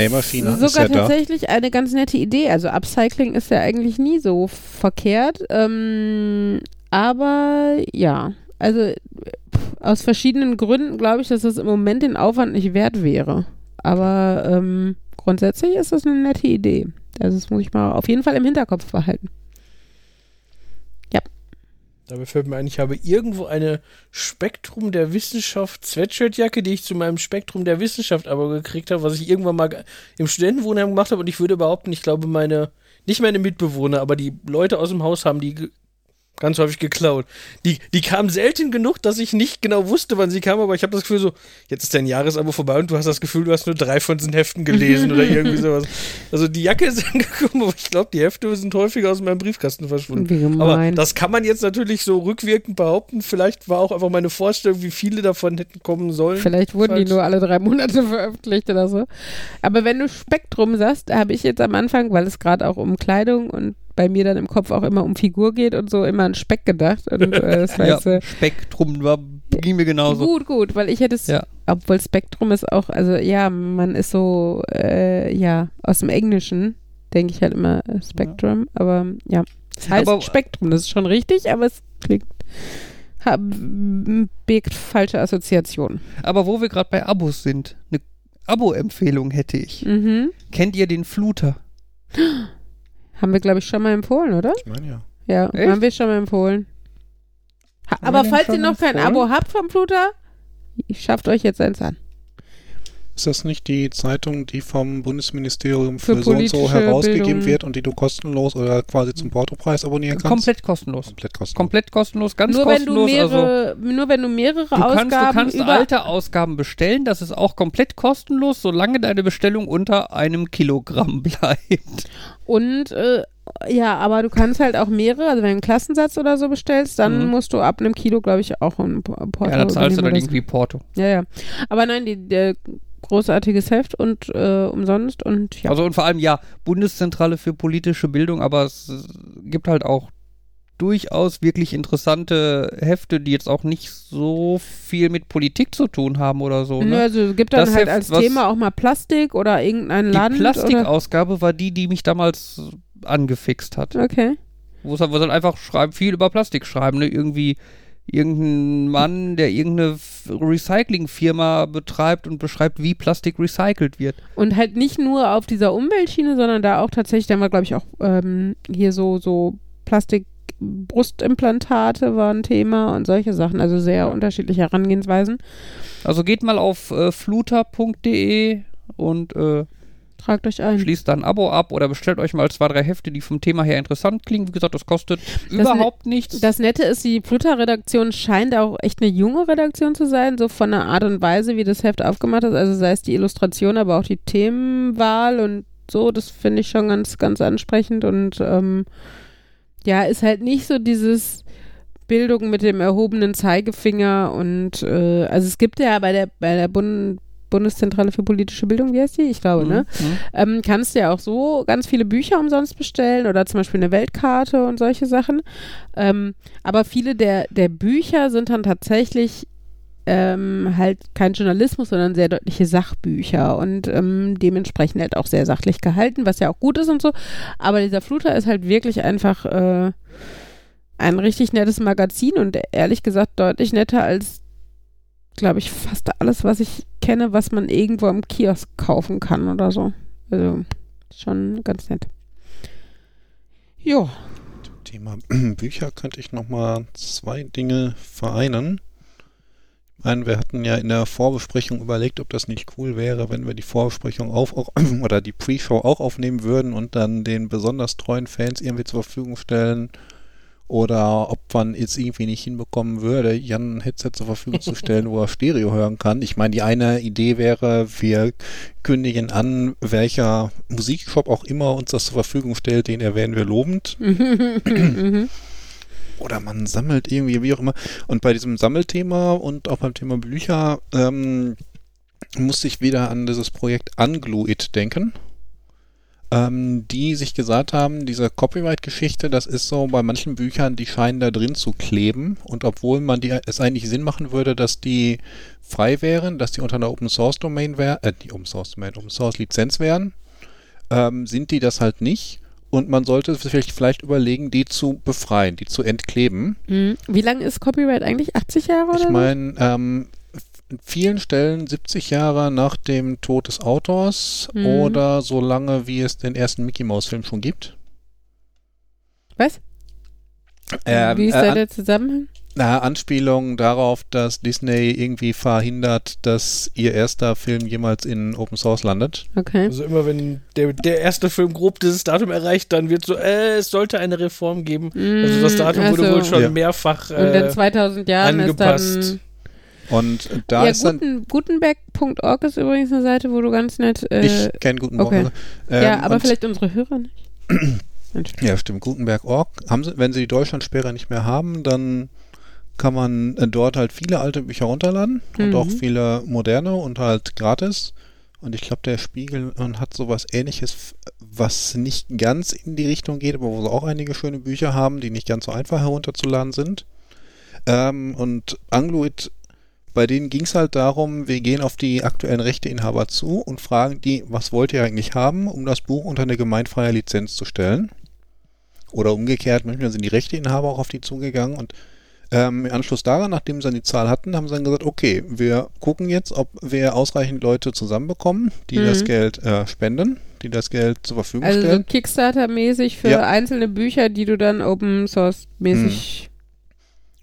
sogar ist ja tatsächlich da. eine ganz nette Idee. Also Upcycling ist ja eigentlich nie so verkehrt. Ähm, aber ja, also aus verschiedenen Gründen glaube ich, dass das im Moment den Aufwand nicht wert wäre. Aber ähm, grundsätzlich ist das eine nette Idee. Also das muss ich mal auf jeden Fall im Hinterkopf behalten. Dabei fällt mir ein, ich habe irgendwo eine Spektrum der Wissenschaft Sweatshirtjacke, die ich zu meinem Spektrum der Wissenschaft aber gekriegt habe, was ich irgendwann mal im Studentenwohnheim gemacht habe. Und ich würde behaupten, ich glaube, meine, nicht meine Mitbewohner, aber die Leute aus dem Haus haben die ganz häufig geklaut. Die, die kamen selten genug, dass ich nicht genau wusste, wann sie kamen, aber ich habe das Gefühl so, jetzt ist dein Jahresabo vorbei und du hast das Gefühl, du hast nur drei von diesen Heften gelesen oder irgendwie sowas. Also die Jacke ist angekommen, aber ich glaube, die Hefte sind häufiger aus meinem Briefkasten verschwunden. Aber das kann man jetzt natürlich so rückwirkend behaupten. Vielleicht war auch einfach meine Vorstellung, wie viele davon hätten kommen sollen. Vielleicht wurden die nur alle drei Monate veröffentlicht oder so. Aber wenn du Spektrum sagst, habe ich jetzt am Anfang, weil es gerade auch um Kleidung und bei mir dann im Kopf auch immer um Figur geht und so immer an Speck gedacht. Und, äh, das ja, Spektrum war, ging mir genauso. Gut, gut, weil ich hätte es, ja. obwohl Spektrum ist auch, also ja, man ist so, äh, ja, aus dem Englischen denke ich halt immer äh, Spektrum, ja. aber ja, es heißt aber, Spektrum, das ist schon richtig, aber es klingt birgt falsche Assoziationen. Aber wo wir gerade bei Abos sind, eine Abo-Empfehlung hätte ich. Mhm. Kennt ihr den Fluter? Haben wir, glaube ich, schon mal empfohlen, oder? Ich meine ja. Ja, Echt? haben wir schon mal empfohlen. Ha, aber falls ihr noch kein Abo habt vom Fluter, schafft euch jetzt eins an. Ist das nicht die Zeitung, die vom Bundesministerium für, für so und so herausgegeben Bildung. wird und die du kostenlos oder quasi zum Portopreis abonnieren kannst? Komplett kostenlos. Komplett kostenlos. Komplett kostenlos, ganz nur kostenlos. Wenn du mehrere, also, nur wenn du mehrere du Ausgaben kannst, Du kannst alte Ausgaben bestellen, das ist auch komplett kostenlos, solange deine Bestellung unter einem Kilogramm bleibt. Und äh, ja, aber du kannst halt auch mehrere, also wenn du einen Klassensatz oder so bestellst, dann mhm. musst du ab einem Kilo, glaube ich, auch ein Porto. Ja, da zahlst du dann irgendwie Porto. Ja, ja. Aber nein, die, der großartiges Heft und äh, umsonst und ja. Also und vor allem ja, Bundeszentrale für politische Bildung, aber es gibt halt auch durchaus wirklich interessante Hefte, die jetzt auch nicht so viel mit Politik zu tun haben oder so. Ne? Nö, also es gibt dann das halt Heft, als Thema auch mal Plastik oder irgendein Land. Die Plastikausgabe war die, die mich damals angefixt hat. Okay. Wo es halt, halt einfach schreiben, viel über Plastik schreiben, ne? Irgendwie irgendein Mann, der irgendeine Recyclingfirma betreibt und beschreibt, wie Plastik recycelt wird. Und halt nicht nur auf dieser Umweltschiene, sondern da auch tatsächlich, da war glaube ich auch ähm, hier so, so Plastik-Brustimplantate war ein Thema und solche Sachen, also sehr unterschiedliche Herangehensweisen. Also geht mal auf äh, fluter.de und äh, Tragt euch ein. Schließt dann ein Abo ab oder bestellt euch mal zwei, drei Hefte, die vom Thema her interessant klingen. Wie gesagt, das kostet das überhaupt ne nichts. Das Nette ist, die Flutter-Redaktion scheint auch echt eine junge Redaktion zu sein, so von der Art und Weise, wie das Heft aufgemacht ist. Also sei es die Illustration, aber auch die Themenwahl und so, das finde ich schon ganz, ganz ansprechend und ähm, ja, ist halt nicht so dieses Bildung mit dem erhobenen Zeigefinger und äh, also es gibt ja bei der bei der Bund Bundeszentrale für politische Bildung, wie heißt die? Ich glaube, ne? Mhm. Ähm, kannst du ja auch so ganz viele Bücher umsonst bestellen oder zum Beispiel eine Weltkarte und solche Sachen. Ähm, aber viele der, der Bücher sind dann tatsächlich ähm, halt kein Journalismus, sondern sehr deutliche Sachbücher und ähm, dementsprechend halt auch sehr sachlich gehalten, was ja auch gut ist und so. Aber dieser Fluter ist halt wirklich einfach äh, ein richtig nettes Magazin und ehrlich gesagt deutlich netter als, glaube ich, fast alles, was ich kenne, was man irgendwo am Kiosk kaufen kann oder so. Also schon ganz nett. Ja. Thema Bücher könnte ich nochmal zwei Dinge vereinen. Ich meine, wir hatten ja in der Vorbesprechung überlegt, ob das nicht cool wäre, wenn wir die Vorbesprechung auf, oder die Pre-Show auch aufnehmen würden und dann den besonders treuen Fans irgendwie zur Verfügung stellen. Oder ob man jetzt irgendwie nicht hinbekommen würde, Jan ein Headset zur Verfügung zu stellen, wo er Stereo hören kann. Ich meine, die eine Idee wäre, wir kündigen an, welcher Musikshop auch immer uns das zur Verfügung stellt, den erwähnen wir lobend. Mhm. Oder man sammelt irgendwie, wie auch immer. Und bei diesem Sammelthema und auch beim Thema Bücher ähm, musste ich wieder an dieses Projekt Unglued denken. Ähm, die sich gesagt haben, diese Copyright-Geschichte, das ist so bei manchen Büchern, die scheinen da drin zu kleben. Und obwohl man die, es eigentlich Sinn machen würde, dass die frei wären, dass die unter einer Open Source Domain wären, äh, die Open Source Domain, Open Source Lizenz wären, ähm, sind die das halt nicht. Und man sollte vielleicht, vielleicht überlegen, die zu befreien, die zu entkleben. Mhm. Wie lange ist Copyright eigentlich? 80 Jahre oder Ich meine, ähm, vielen Stellen 70 Jahre nach dem Tod des Autors Mhm. oder so lange, wie es den ersten Mickey Mouse Film schon gibt. Was? Ähm, Wie ist äh, da an- der Zusammenhang? Na, Anspielung darauf, dass Disney irgendwie verhindert, dass ihr erster Film jemals in Open Source landet. Okay. Also immer wenn der, der erste Film grob dieses Datum erreicht, dann wird so, äh, es sollte eine Reform geben. Also das Datum Mm, wurde wohl schon Ja. mehrfach Und in äh, 2000 Jahren angepasst. ist dann. Und da ja, ist dann. Guten, Gutenberg.org ist übrigens eine Seite, wo du ganz nett. Äh, ich kenne guten okay. Ähm, ja, aber und- vielleicht unsere Hörer nicht. Ja, stimmt. Gutenberg.org. Haben sie, wenn sie die Deutschlandsperre nicht mehr haben, dann kann man äh, dort halt viele alte Bücher runterladen und Mhm. auch viele moderne und halt gratis. Und ich glaube, der Spiegel hat sowas ähnliches, was nicht ganz in die Richtung geht, aber wo sie auch einige schöne Bücher haben, die nicht ganz so einfach herunterzuladen sind. Ähm, und Angloid, bei denen ging es halt darum, wir gehen auf die aktuellen Rechteinhaber zu und fragen die, was wollt ihr eigentlich haben, um das Buch unter eine gemeinfreie Lizenz zu stellen. Oder umgekehrt, manchmal sind die Rechteinhaber auch auf die zugegangen und ähm, im Anschluss daran, nachdem sie dann die Zahl hatten, haben sie dann gesagt, okay, wir gucken jetzt, ob wir ausreichend Leute zusammenbekommen, die Mhm. das Geld äh, spenden, die das Geld zur Verfügung Also so stellen. Kickstarter-mäßig für Ja. einzelne Bücher, die du dann Open Source-mäßig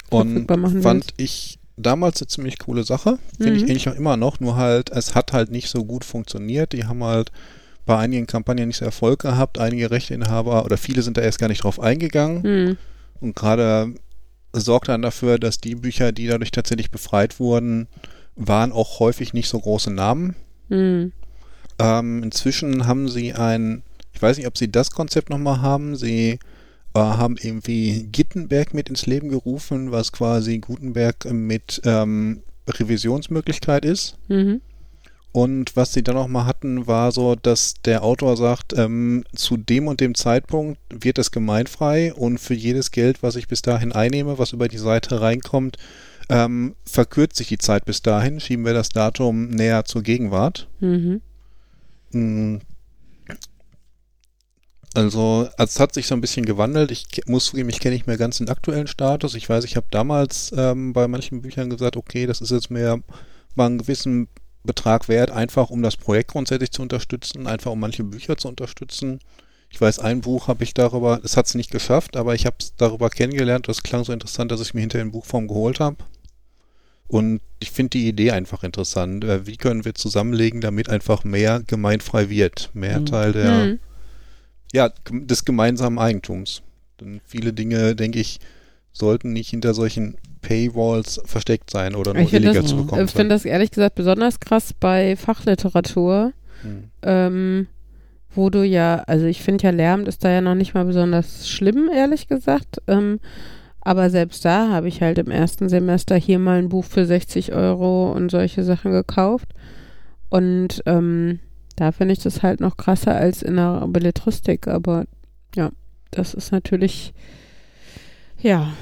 Und verfügbar machen fand willst. ich damals eine ziemlich coole Sache. Finde ich Mhm. eigentlich auch immer noch, nur halt, es hat halt nicht so gut funktioniert. Die haben halt bei einigen Kampagnen nicht so Erfolg gehabt. Einige Rechteinhaber oder viele sind da erst gar nicht drauf eingegangen. Hm. Und gerade sorgt dann dafür, dass die Bücher, die dadurch tatsächlich befreit wurden, waren auch häufig nicht so große Namen. Hm. Ähm, inzwischen haben sie ein, ich weiß nicht, ob sie das Konzept nochmal haben. Sie haben irgendwie Gittenberg mit ins Leben gerufen, was quasi Gutenberg mit ähm, Revisionsmöglichkeit ist. Mhm. Und was sie dann nochmal hatten, war so, dass der Autor sagt, ähm, zu dem und dem Zeitpunkt wird es gemeinfrei und für jedes Geld, was ich bis dahin einnehme, was über die Seite reinkommt, ähm, verkürzt sich die Zeit bis dahin, schieben wir das Datum näher zur Gegenwart. Mhm. Also, es hat sich so ein bisschen gewandelt. Ich muss zugeben, ich kenne nicht mehr ganz den aktuellen Status. Ich weiß, ich habe damals ähm, bei manchen Büchern gesagt, okay, das ist jetzt mehr mal einen gewissen Betrag wert, einfach um das Projekt grundsätzlich zu unterstützen, einfach um manche Bücher zu unterstützen. Ich weiß, ein Buch habe ich darüber, es hat es nicht geschafft, aber ich habe es darüber kennengelernt. Das klang so interessant, dass ich mir hinterher in Buchform geholt habe. Und ich finde die Idee einfach interessant. Äh, Wie können wir zusammenlegen, damit einfach mehr gemeinfrei wird, mehr Mhm. Teil der, Hm. Ja, des gemeinsamen Eigentums. Denn viele Dinge, denke ich, sollten nicht hinter solchen Paywalls versteckt sein oder nur Ich illegal das, zu bekommen ich finde das ehrlich gesagt besonders krass bei Fachliteratur, Hm. ähm, wo du ja, also ich finde ja Lärm ist da ja noch nicht mal besonders schlimm, ehrlich gesagt. Ähm, aber selbst da habe ich halt im ersten Semester hier mal ein Buch für 60 Euro und solche Sachen gekauft. Und ähm, da finde ich das halt noch krasser als in der Belletristik, aber ja, das ist natürlich, ja,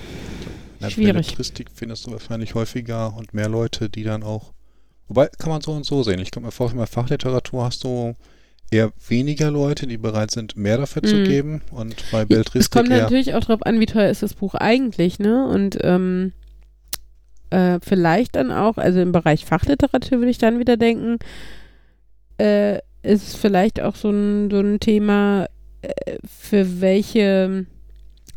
In der Schwierig. Belletristik findest du wahrscheinlich häufiger und mehr Leute, die dann auch. Wobei, kann man so und so sehen. Ich kann mir vorstellen, bei Fachliteratur hast du eher weniger Leute, die bereit sind, mehr dafür zu Mhm. geben. Und bei Es Belletristik kommt eher. natürlich auch drauf an, wie teuer ist das Buch eigentlich, ne? Und ähm, äh, vielleicht dann auch, also im Bereich Fachliteratur würde ich dann wieder denken, äh, ist vielleicht auch so ein, so ein Thema, äh, für welche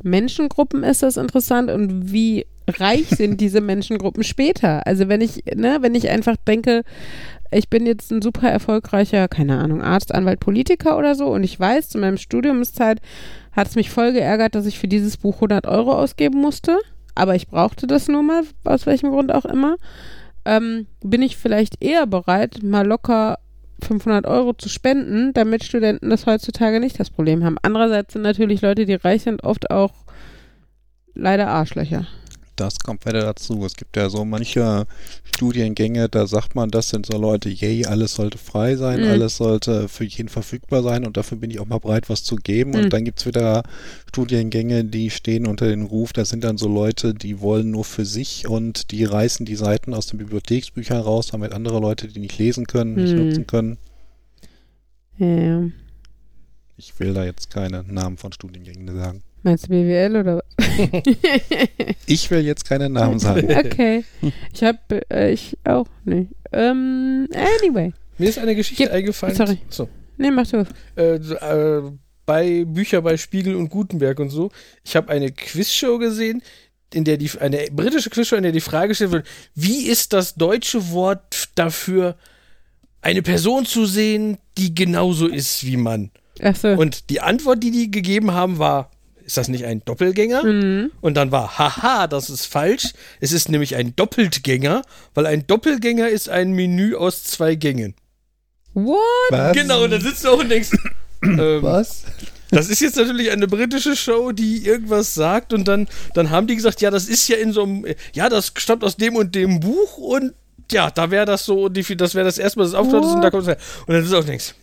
Menschengruppen ist das interessant und wie reich sind diese Menschengruppen später? Also wenn ich, ne, wenn ich einfach denke, ich bin jetzt ein super erfolgreicher, keine Ahnung, Arzt, Anwalt, Politiker oder so und ich weiß, zu meinem Studiumszeit hat es mich voll geärgert, dass ich für dieses Buch 100 Euro ausgeben musste, aber ich brauchte das nur mal, aus welchem Grund auch immer, ähm, bin ich vielleicht eher bereit, mal locker 500 Euro zu spenden, damit Studenten das heutzutage nicht das Problem haben. Andererseits sind natürlich Leute, die reich sind, oft auch leider Arschlöcher. Das kommt wieder dazu. Es gibt ja so manche Studiengänge, da sagt man, das sind so Leute, yay, alles sollte frei sein, Mhm. alles sollte für jeden verfügbar sein und dafür bin ich auch mal bereit, was zu geben. Mhm. Und dann gibt's wieder Studiengänge, die stehen unter den Ruf, das sind dann so Leute, die wollen nur für sich und die reißen die Seiten aus den Bibliotheksbüchern raus, damit andere Leute, die nicht lesen können, nicht Mhm. nutzen können. Ja. Ich will da jetzt keine Namen von Studiengängen sagen. Meinst du BWL oder was? Ich will jetzt keine Namen sagen. okay. Ich habe, äh, ich auch nicht. Ähm, anyway. Mir ist eine Geschichte Gib- eingefallen. sorry. So. Nee, mach du. Äh, äh, bei Bücher bei Spiegel und Gutenberg und so. Ich habe eine Quizshow gesehen, in der die eine britische Quizshow, in der die Frage gestellt wird, wie ist das deutsche Wort dafür, eine Person zu sehen, die genauso ist wie man? Ach so. Und die Antwort, die die gegeben haben, war, ist das nicht ein Doppelgänger? Mhm. Und dann war, haha, das ist falsch. Es ist nämlich ein Doppeltgänger, weil ein Doppelgänger ist ein Menü aus zwei Gängen. What? Was? Genau, und dann sitzt du auch und denkst, ähm, Was? das ist jetzt natürlich eine britische Show, die irgendwas sagt und dann, dann haben die gesagt, ja, das ist ja in so einem, ja, das stammt aus dem und dem Buch und ja, da wäre das so, die- das wäre das erste Mal, das auftaucht ist und da kommt es Und dann sitzt du auch und denkst,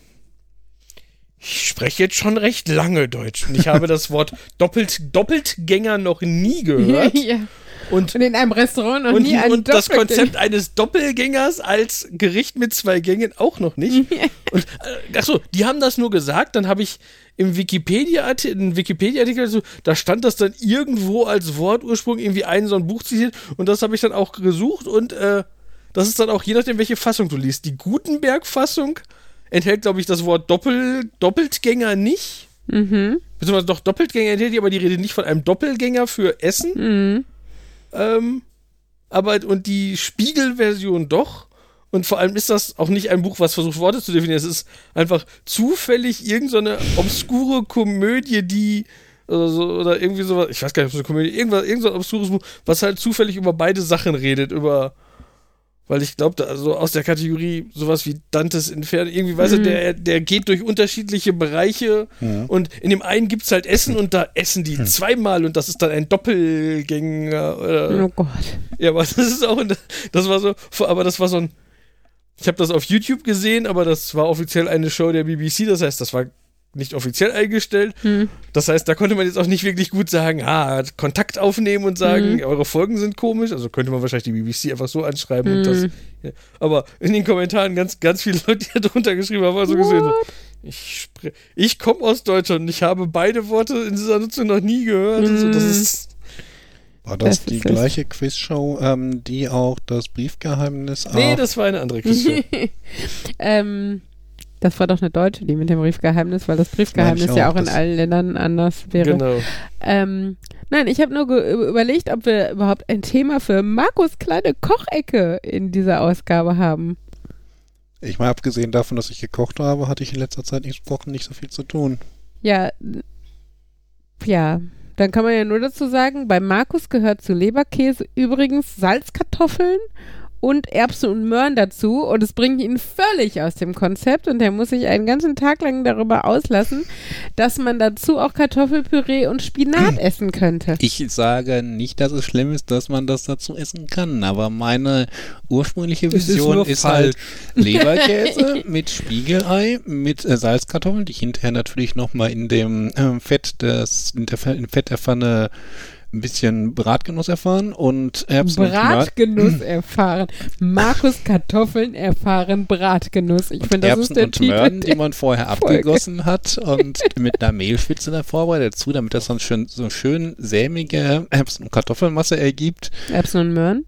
ich spreche jetzt schon recht lange Deutsch und ich habe das Wort Doppelt, Doppeltgänger noch nie gehört. ja. Und Und in einem Restaurant noch und, nie einen und das. Konzept eines Doppelgängers als Gericht mit zwei Gängen auch noch nicht. Und äh, achso, die haben das nur gesagt, dann habe ich im Wikipedia-Artikel, Wikipedia-Artikel, dazu, da stand das dann irgendwo als Wortursprung irgendwie ein so ein Buch zitiert und das habe ich dann auch gesucht und äh, das ist dann auch je nachdem, welche Fassung du liest. Die Gutenberg-Fassung enthält, glaube ich, das Wort Doppel, Doppeltgänger nicht. Mhm. Beziehungsweise doch Doppeltgänger enthält die, aber die redet nicht von einem Doppelgänger für Essen. Mhm. Ähm, aber und die Spiegelversion doch. Und vor allem ist das auch nicht ein Buch, was versucht, Worte zu definieren. Es ist einfach zufällig irgendeine obskure Komödie, die oder, so, oder irgendwie sowas, ich weiß gar nicht, ob es eine Komödie, irgendwas, irgend so ein obskures Buch, was halt zufällig über beide Sachen redet, über weil ich glaube, also aus der Kategorie sowas wie Dantes Inferno, irgendwie, weißt du, Mhm. der, der geht durch unterschiedliche Bereiche Ja. und in dem einen gibt es halt Essen und da essen die zweimal und das ist dann ein Doppelgänger. Oder, Oh Gott. ja, aber das ist auch, das war so, aber das war so ein, ich habe das auf YouTube gesehen, aber das war offiziell eine Show der BBC, das heißt, das war nicht offiziell eingestellt. Hm. Das heißt, da konnte man jetzt auch nicht wirklich gut sagen, ah, Kontakt aufnehmen und sagen, Mhm. eure Folgen sind komisch. Also könnte man wahrscheinlich die BBC einfach so anschreiben und das. Mhm. Ja. Aber in den Kommentaren ganz, ganz viele Leute, die da drunter geschrieben haben, war so gesehen, so, What? ich, ich komme aus Deutschland und ich habe beide Worte in dieser Nutzung noch nie gehört. Also, das Mhm. ist. War das Das die gleiche Quizshow, ähm, die auch das Briefgeheimnis Nee, auch- das war eine andere Kiste. ähm, das war doch eine Deutsche, die mit dem Briefgeheimnis, weil das Briefgeheimnis Meine ich ja auch, auch in allen Ländern anders wäre. genau. Ähm, nein, ich habe nur ge- überlegt, ob wir überhaupt ein Thema für Markus kleine Kochecke in dieser Ausgabe haben. Ich mal abgesehen davon, dass ich gekocht habe, hatte ich in letzter Zeit nichts Kochen nicht so viel zu tun. Ja, ja, dann kann man ja nur dazu sagen, bei Markus gehört zu Leberkäse übrigens Salzkartoffeln und Erbsen und Möhren dazu und es bringt ihn völlig aus dem Konzept und er muss sich einen ganzen Tag lang darüber auslassen, dass man dazu auch Kartoffelpüree und Spinat essen könnte. Ich sage nicht, dass es schlimm ist, dass man das dazu essen kann, aber meine ursprüngliche ist Vision ist, falsch. halt Leberkäse mit Spiegelei, mit äh, Salzkartoffeln, die ich hinterher natürlich nochmal in dem ähm, Fett des, in der im Fett der Pfanne ein bisschen Bratgenuss erfahren und Erbsen und Möhren. Bratgenuss erfahren. Markus Kartoffeln erfahren Bratgenuss. Ich finde, das ist Erbsen der und Titel. Möhren, die man vorher Folge. abgegossen hat und mit einer Mehlspitze davor war dazu, damit das dann schön, so schön sämige Erbsen- und Kartoffelmasse ergibt. Erbsen und Möhren.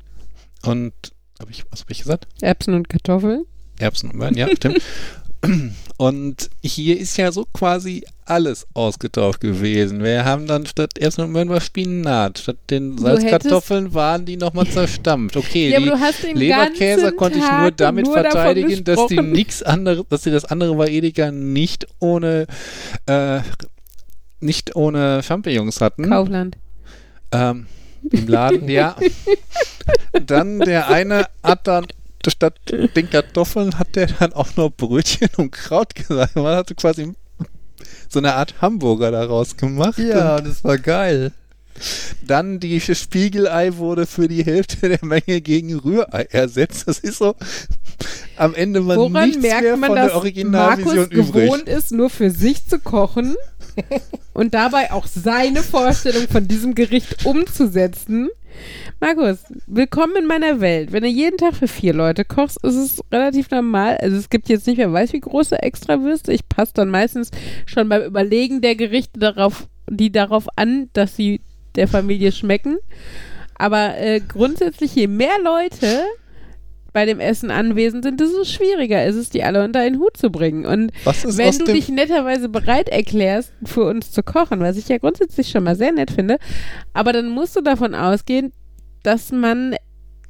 Und hab ich, was habe ich gesagt? Erbsen und Kartoffeln. Erbsen und Möhren, ja, stimmt. Und hier ist ja so quasi alles ausgetauscht gewesen. Wir haben dann statt Möhren war Spinat. Statt den Salzkartoffeln waren die nochmal zerstampft. Okay, Ja, die Leberkäse konnte ich nur damit nur verteidigen, dass die nichts anderes, dass sie das andere bei Edeka nicht ohne äh, nicht ohne Champignons hatten. Kaufland. Ähm, Im Laden, ja. Dann der eine hat dann statt den Kartoffeln hat der dann auch noch Brötchen und Kraut gesagt. Man hatte quasi so eine Art Hamburger daraus gemacht. Ja, Und das war geil. dann die Spiegelei wurde für die Hälfte der Menge gegen Rührei ersetzt. Das ist so am Ende war Woran nichts mehr merkt man, von dass der Originalvision Markus übrig. gewohnt ist, nur für sich zu kochen und dabei auch seine Vorstellung von diesem Gericht umzusetzen? Markus, willkommen in meiner Welt. Wenn du jeden Tag für vier Leute kochst, ist es relativ normal. Also es gibt jetzt nicht mehr weiß wie große Extrawürste. Ich passe dann meistens schon beim Überlegen der Gerichte darauf, die darauf an, dass sie der Familie schmecken. Aber äh, grundsätzlich, je mehr Leute bei dem Essen anwesend sind, desto schwieriger ist es, die alle unter einen Hut zu bringen. Und wenn du dich netterweise bereit erklärst, für uns zu kochen, was ich ja grundsätzlich schon mal sehr nett finde, aber dann musst du davon ausgehen, dass man,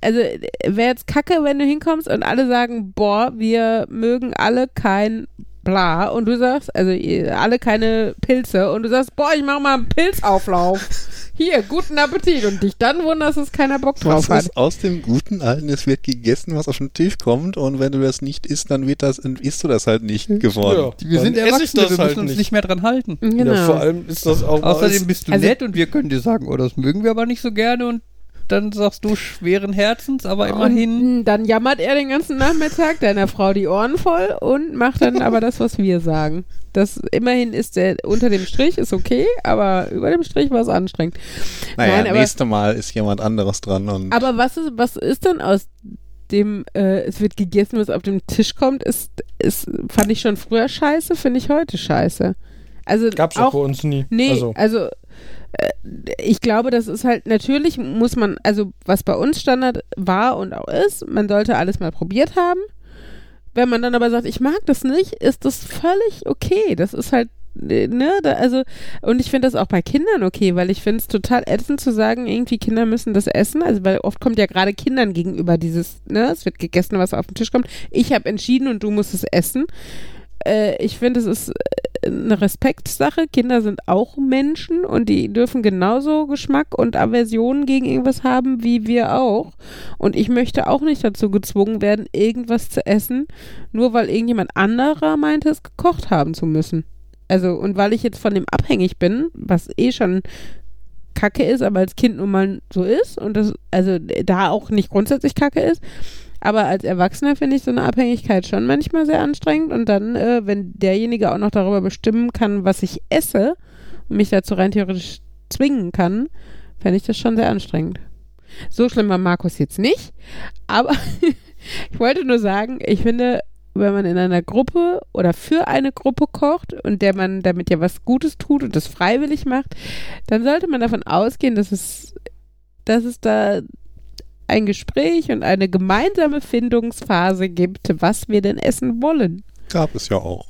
also wäre jetzt kacke, wenn du hinkommst und alle sagen, boah, wir mögen alle kein bla und du sagst, also ihr- alle keine Pilze und du sagst, boah, ich mach mal einen Pilzauflauf. Hier, guten Appetit und dich dann wunderst, dass keiner Bock drauf Was hat. ist aus dem guten Alten, es wird gegessen, was auf den Tisch kommt und wenn du das nicht isst, dann wird das, isst du das halt nicht geworden. Wir sind Erwachsene, wir müssen halt uns nicht. nicht mehr dran halten. Genau. Ja, vor allem ist das auch Außerdem bist du Also- nett und wir können dir sagen, oh, das mögen wir aber nicht so gerne und dann sagst du schweren Herzens, aber immerhin. Und dann jammert er den ganzen Nachmittag deiner Frau die Ohren voll und macht dann aber das, was wir sagen. Das immerhin ist der unter dem Strich ist okay, aber über dem Strich war es anstrengend. Naja, Nein, aber- nächste Mal ist jemand anderes dran und Aber was ist, was ist denn aus dem, äh, es wird gegessen, was auf dem Tisch kommt, ist, ist, fand ich schon früher scheiße, finde ich heute scheiße. Also Gab's doch auch bei uns nie. Nee, Also, also, ich glaube, das ist halt, natürlich muss man, also was bei uns Standard war und auch ist, man sollte alles mal probiert haben. Wenn man dann aber sagt, ich mag das nicht, ist das völlig okay. Das ist halt, äh, ne, da, also, und ich finde das auch bei Kindern okay, weil ich finde es total ätzend zu sagen, irgendwie Kinder müssen das essen. Also, weil oft kommt ja gerade Kindern gegenüber dieses, ne, es wird gegessen, was auf den Tisch kommt. Ich habe entschieden und du musst es essen. Äh, ich finde, es ist äh, eine Respektsache. Kinder sind auch Menschen und die dürfen genauso Geschmack und Aversionen gegen irgendwas haben wie wir auch. Und ich möchte auch nicht dazu gezwungen werden, irgendwas zu essen, nur weil irgendjemand anderer meinte, es gekocht haben zu müssen. Also, und weil ich jetzt von dem abhängig bin, was eh schon kacke ist, aber als Kind nun mal so ist und das, also da auch nicht grundsätzlich kacke ist. Aber als Erwachsener finde ich so eine Abhängigkeit schon manchmal sehr anstrengend. Und dann, äh, wenn derjenige auch noch darüber bestimmen kann, was ich esse und mich dazu rein theoretisch zwingen kann, fände ich das schon sehr anstrengend. So schlimm war Markus jetzt nicht. Aber ich wollte nur sagen, ich finde, wenn man in einer Gruppe oder für eine Gruppe kocht und der man damit ja was Gutes tut und das freiwillig macht, dann sollte man davon ausgehen, dass es, dass es da ein Gespräch und eine gemeinsame Findungsphase gibt, was wir denn essen wollen. gab es ja auch.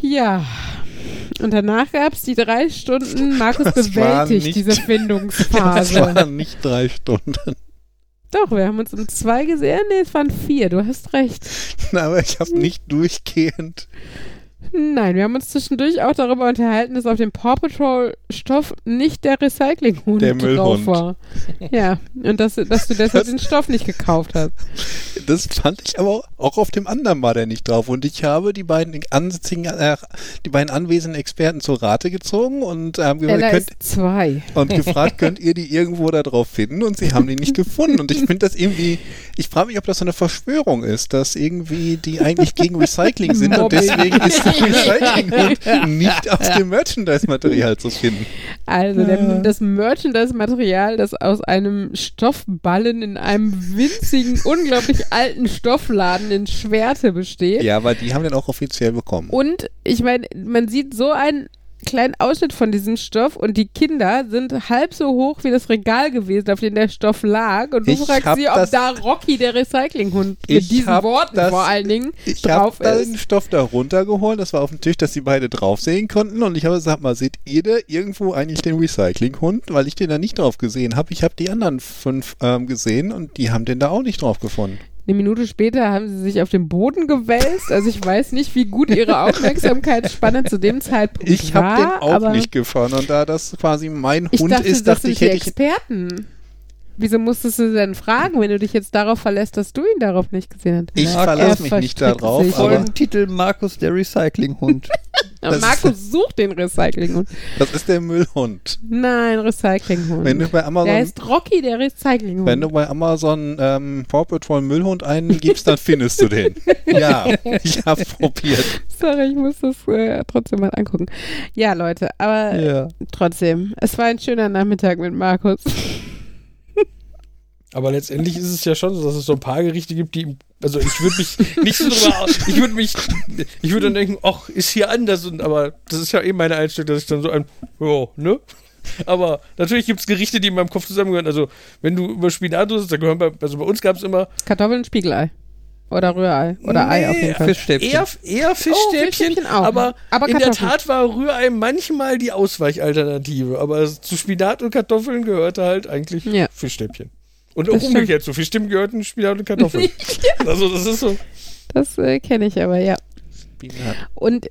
Ja. Und danach gab es die drei Stunden, Markus Das bewältigt nicht- diese Das Findungsphase. waren nicht drei Stunden. Doch, wir haben uns um zwei gesehen. Nee, es waren vier, du hast recht. Aber ich habe nicht durchgehend Nein, wir haben uns zwischendurch auch darüber unterhalten, dass auf dem Paw Patrol Stoff nicht der Recyclinghund Der drauf Müllhund. war. Ja, und dass, dass du deshalb Das- den Stoff nicht gekauft hast. Das fand ich aber auch auf dem anderen war der nicht drauf. Und ich habe die beiden ansässigen, äh, die beiden anwesenden Experten zur Rate gezogen und ähm, gesagt, Ella könnt, und gefragt, könnt ihr die irgendwo da drauf finden? Und sie haben die nicht gefunden. Und ich finde das irgendwie, ich frage mich, ob das so eine Verschwörung ist, dass irgendwie die eigentlich gegen Recycling sind und deswegen ist der Recyclinghund nicht auf dem Merchandise-Material zu finden. Also der, das Merchandise-Material, das aus einem Stoffballen in einem winzigen, unglaublich alten Stoffladen in Schwerte besteht. Ja, aber die haben den auch offiziell bekommen. Und ich meine, man sieht so einen kleinen Ausschnitt von diesem Stoff und die Kinder sind halb so hoch wie das Regal gewesen, auf dem der Stoff lag. Und du Ich fragst hab sie, ob da Rocky der Recyclinghund mit Ich diesen hab Worten das- vor allen Dingen Ich habe drauf den ist. Stoff da runtergeholt, das war auf dem Tisch, dass sie beide drauf sehen konnten und ich habe gesagt, mal, seht ihr da irgendwo eigentlich den Recyclinghund? Weil ich den da nicht drauf gesehen habe. Ich habe die anderen fünf ähm, gesehen und die haben den da auch nicht drauf gefunden. Eine Minute später haben sie sich auf den Boden gewälzt. Also ich weiß nicht, wie gut ihre Aufmerksamkeitsspanne zu dem Zeitpunkt Ich war. habe den auch aber nicht gefahren und da das quasi mein Ich Hund dachte, ist, das dachte sind ich, die hätte ich Experten. Wieso musstest du denn fragen, wenn du dich jetzt darauf verlässt, dass du ihn darauf nicht gesehen hast? Ich Ja, verlasse er mich nicht darauf, Folgentitel Markus der Recyclinghund. Das- Markus sucht den Recyclinghund. das ist der Müllhund. Nein, Recyclinghund. Wenn du bei der Amazon, heißt Rocky, der Recyclinghund. wenn du bei Amazon ähm, Paw Patrol Müllhund eingibst, dann findest du den. ja, ich habe probiert. Sorry, ich muss das äh, trotzdem mal angucken. Ja, Leute, aber ja. trotzdem, es war ein schöner Nachmittag mit Markus. Aber letztendlich ist es ja schon so, dass es so ein paar Gerichte gibt, die. Also ich würde mich nicht so drüber. aus- Ich würde mich. Ich würde dann denken, ach, ist hier anders. Und, aber das ist ja eben meine Einstellung, dass ich dann so ein. Ja, ne? Aber natürlich gibt es Gerichte, die in meinem Kopf zusammengehören. Also, wenn du über Spinat redest, da gehören bei, also bei uns gab es immer Kartoffeln, Spiegelei. Oder Rührei. Oder Ei auf jeden Fall. Fischstäbchen. eher, eher Fischstäbchen, Fischstäbchen auch. aber, Aber in der. Tat war Rührei manchmal die Ausweichalternative. Aber zu Spinat und Kartoffeln gehörte halt eigentlich Ja. Fischstäbchen. Und Das umgekehrt, zu Fischstäbchen gehörten Spinat und Kartoffeln. also das ist so. Das äh, kenne ich aber, ja. Und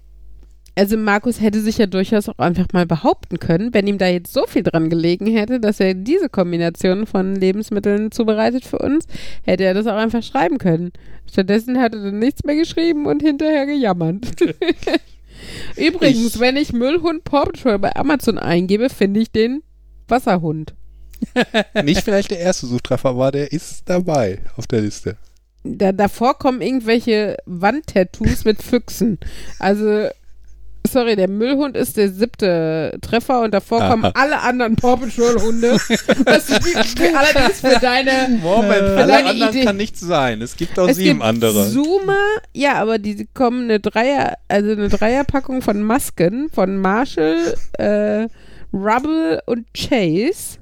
also Markus hätte sich ja durchaus auch einfach mal behaupten können, wenn ihm da jetzt so viel dran gelegen hätte, dass er diese Kombination von Lebensmitteln zubereitet für uns, hätte er das auch einfach schreiben können. Stattdessen hat er dann nichts mehr geschrieben und hinterher gejammert. Übrigens, Ich- wenn ich Müllhund Paw Patrol bei Amazon eingebe, finde ich den Wasserhund. Nicht vielleicht der erste Suchtreffer, aber der ist dabei auf der Liste. Da, davor kommen irgendwelche Wandtattoos mit Füchsen. Also, sorry, der Müllhund ist der siebte Treffer und davor Aha. kommen alle anderen Paw Patrol Hunde. Du für, allerdings für deine. Moment, Für alle deine anderen Idee. kann nicht sein. Es gibt auch es sieben gibt andere. Zoomer, ja, aber die kommen eine Dreier, also eine Dreierpackung von Masken von Marshall, äh, Rubble und Chase.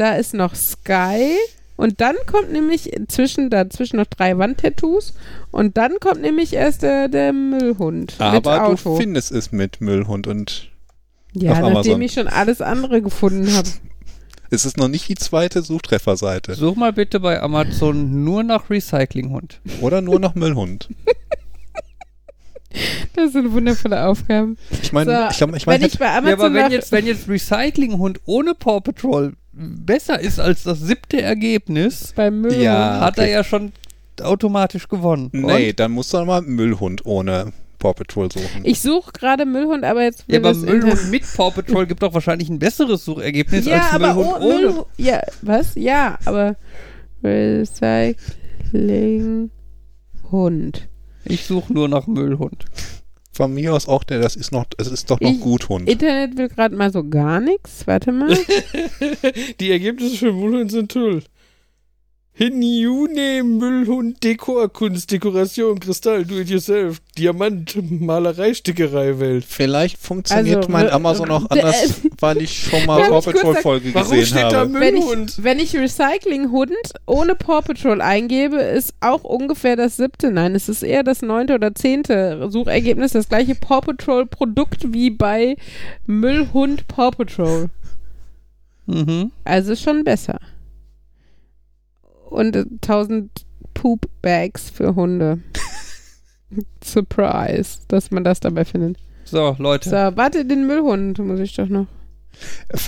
Da ist noch Sky. Und dann kommt nämlich zwischen, dazwischen noch drei Wandtattoos. Und dann kommt nämlich erst der, der Müllhund mit aber du findest es mit Müllhund und ja, auf nachdem Amazon. ich schon alles andere gefunden habe. es ist noch nicht die zweite Suchtrefferseite. Such mal bitte bei Amazon nur nach Recyclinghund. Oder nur noch Müllhund. Das sind wundervolle Aufgaben. Ich meine, So, ich ich Wenn meine, ich bei Ja, Amazon aber wenn nach- jetzt, wenn jetzt Recyclinghund ohne Paw Patrol besser ist als das siebte Ergebnis, beim Müllhund. Ja. hat er ja schon automatisch gewonnen. nee, Und? dann musst du noch mal Müllhund ohne Paw Patrol suchen. Ich suche gerade Müllhund, aber jetzt Ja, aber Müllhund mit Paw Patrol gibt doch wahrscheinlich ein besseres Suchergebnis Ja, als aber Müllhund oh, ohne. Müll, ja, was? Ja, aber Recycling Hund. Ich suche nur nach Müllhund. Von mir aus auch der, das ist noch, es ist doch noch Ich- gut Hund. Internet will gerade mal so gar nichts. Warte mal. Die Ergebnisse für Müllhund sind toll. Hinjune, Müllhund, Dekorkunst, Dekoration, Kristall, Do-it-yourself, Diamant, Malerei, Stickerei, Welt. Vielleicht funktioniert Also, mein Amazon auch anders, weil ich schon mal Paw Patrol Folge Warum gesehen steht da habe. wenn, Müllhund? ich, wenn ich Recycling Hund ohne Paw Patrol eingebe, ist auch ungefähr das siebte. Nein, es ist eher das neunte oder zehnte Suchergebnis. Das gleiche Paw Patrol Produkt wie bei Müllhund Paw Patrol. Mhm. Also schon besser. Und äh, 1000 Poop Bags für Hunde. Surprise, dass man das dabei findet. So, Leute. So, warte, den Müllhund muss ich doch noch.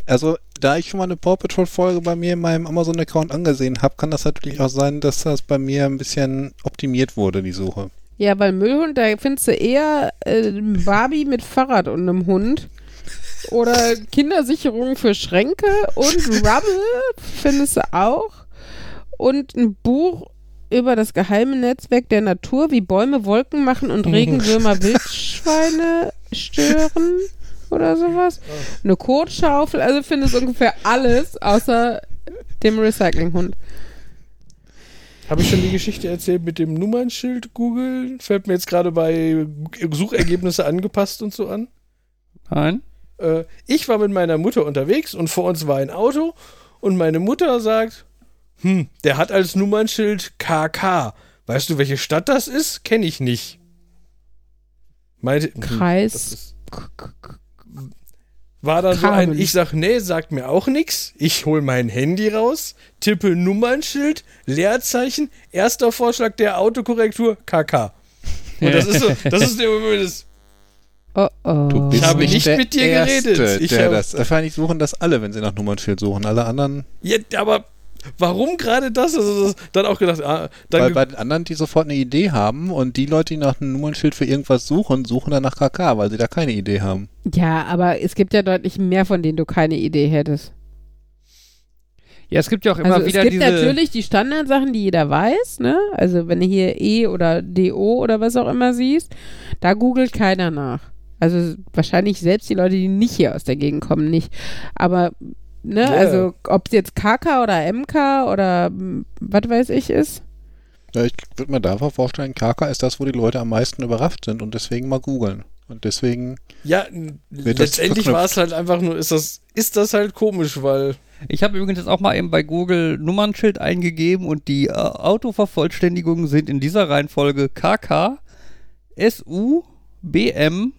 Also, da ich schon mal eine Paw Patrol Folge bei mir in meinem Amazon-Account angesehen habe, kann das natürlich auch sein, dass das bei mir ein bisschen optimiert wurde, die Suche. Ja, weil Müllhund, da findest du eher äh, Barbie mit Fahrrad und einem Hund. Oder Kindersicherung für Schränke und Rubble findest du auch. Und ein Buch über das geheime Netzwerk der Natur, wie Bäume Wolken machen und Regenwürmer Wildschweine stören oder sowas. Eine Kotschaufel, also findest du ungefähr alles außer dem Recyclinghund. Habe ich schon die Geschichte erzählt mit dem Nummernschild googeln? Fällt mir jetzt gerade bei Suchergebnisse angepasst und so an. Nein. Äh, ich war mit meiner Mutter unterwegs und vor uns war ein Auto und meine Mutter sagt, hm, der hat als Nummernschild KK. Weißt du, welche Stadt das ist? Kenne ich nicht. Meinte, hm, Kreis. ist- War dann so ein, ich sag, nee, sagt mir auch nix. Ich hol mein Handy raus, tippe Nummernschild, Leerzeichen, erster Vorschlag der Autokorrektur, KK. Und das ist so, das ist der Moment, das, Oh oh. Du bist habe nicht nicht der mit dir Erste, geredet. Ich der habe- das, wahrscheinlich suchen das alle, wenn sie nach Nummernschild suchen. Alle anderen, ja, aber warum gerade das? Also, das? Dann auch gedacht, ah, dann weil bei den anderen, die sofort eine Idee haben und die Leute, die nach einem Nummernschild für irgendwas suchen, suchen dann nach KK, weil sie da keine Idee haben. Ja, aber es gibt ja deutlich mehr, von denen du keine Idee hättest. Ja, es gibt ja auch immer also wieder es gibt diese. natürlich die Standardsachen, die jeder weiß, ne? Also wenn du hier E oder DO oder was auch immer siehst, da googelt keiner nach. Also wahrscheinlich selbst die Leute, die nicht hier aus der Gegend kommen, nicht. Aber, ne, Ja. also ob es jetzt KK oder MK oder was weiß ich ist. Ja, ich würde mir davor vorstellen, KK ist das, wo die Leute am meisten überrascht sind und deswegen mal googeln. Und deswegen, Ja, letztendlich war es halt einfach nur, ist das, ist das halt komisch, weil Ich habe übrigens jetzt auch mal eben bei Google Nummernschild eingegeben und die äh, Autovervollständigungen sind in dieser Reihenfolge KK, SU, BM,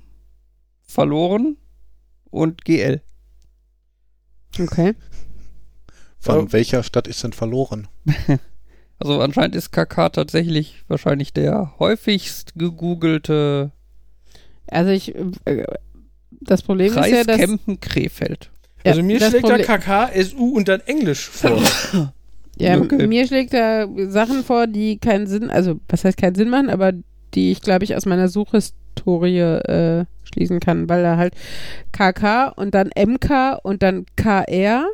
verloren und GL. Okay. von Ja. welcher Stadt ist denn verloren? Also anscheinend ist KK tatsächlich wahrscheinlich der häufigst gegoogelte Also ich, äh, das Problem ist ja, Kreis dass Kempen-Krefeld. Ja, also mir schlägt da Problem- KK, SU und dann Englisch vor. Ja, Okay. mir schlägt da Sachen vor, die keinen Sinn, also was heißt keinen Sinn machen, aber die ich, glaube ich, aus meiner Suchhistorie äh, schließen kann, weil da halt KK und dann MK und dann KR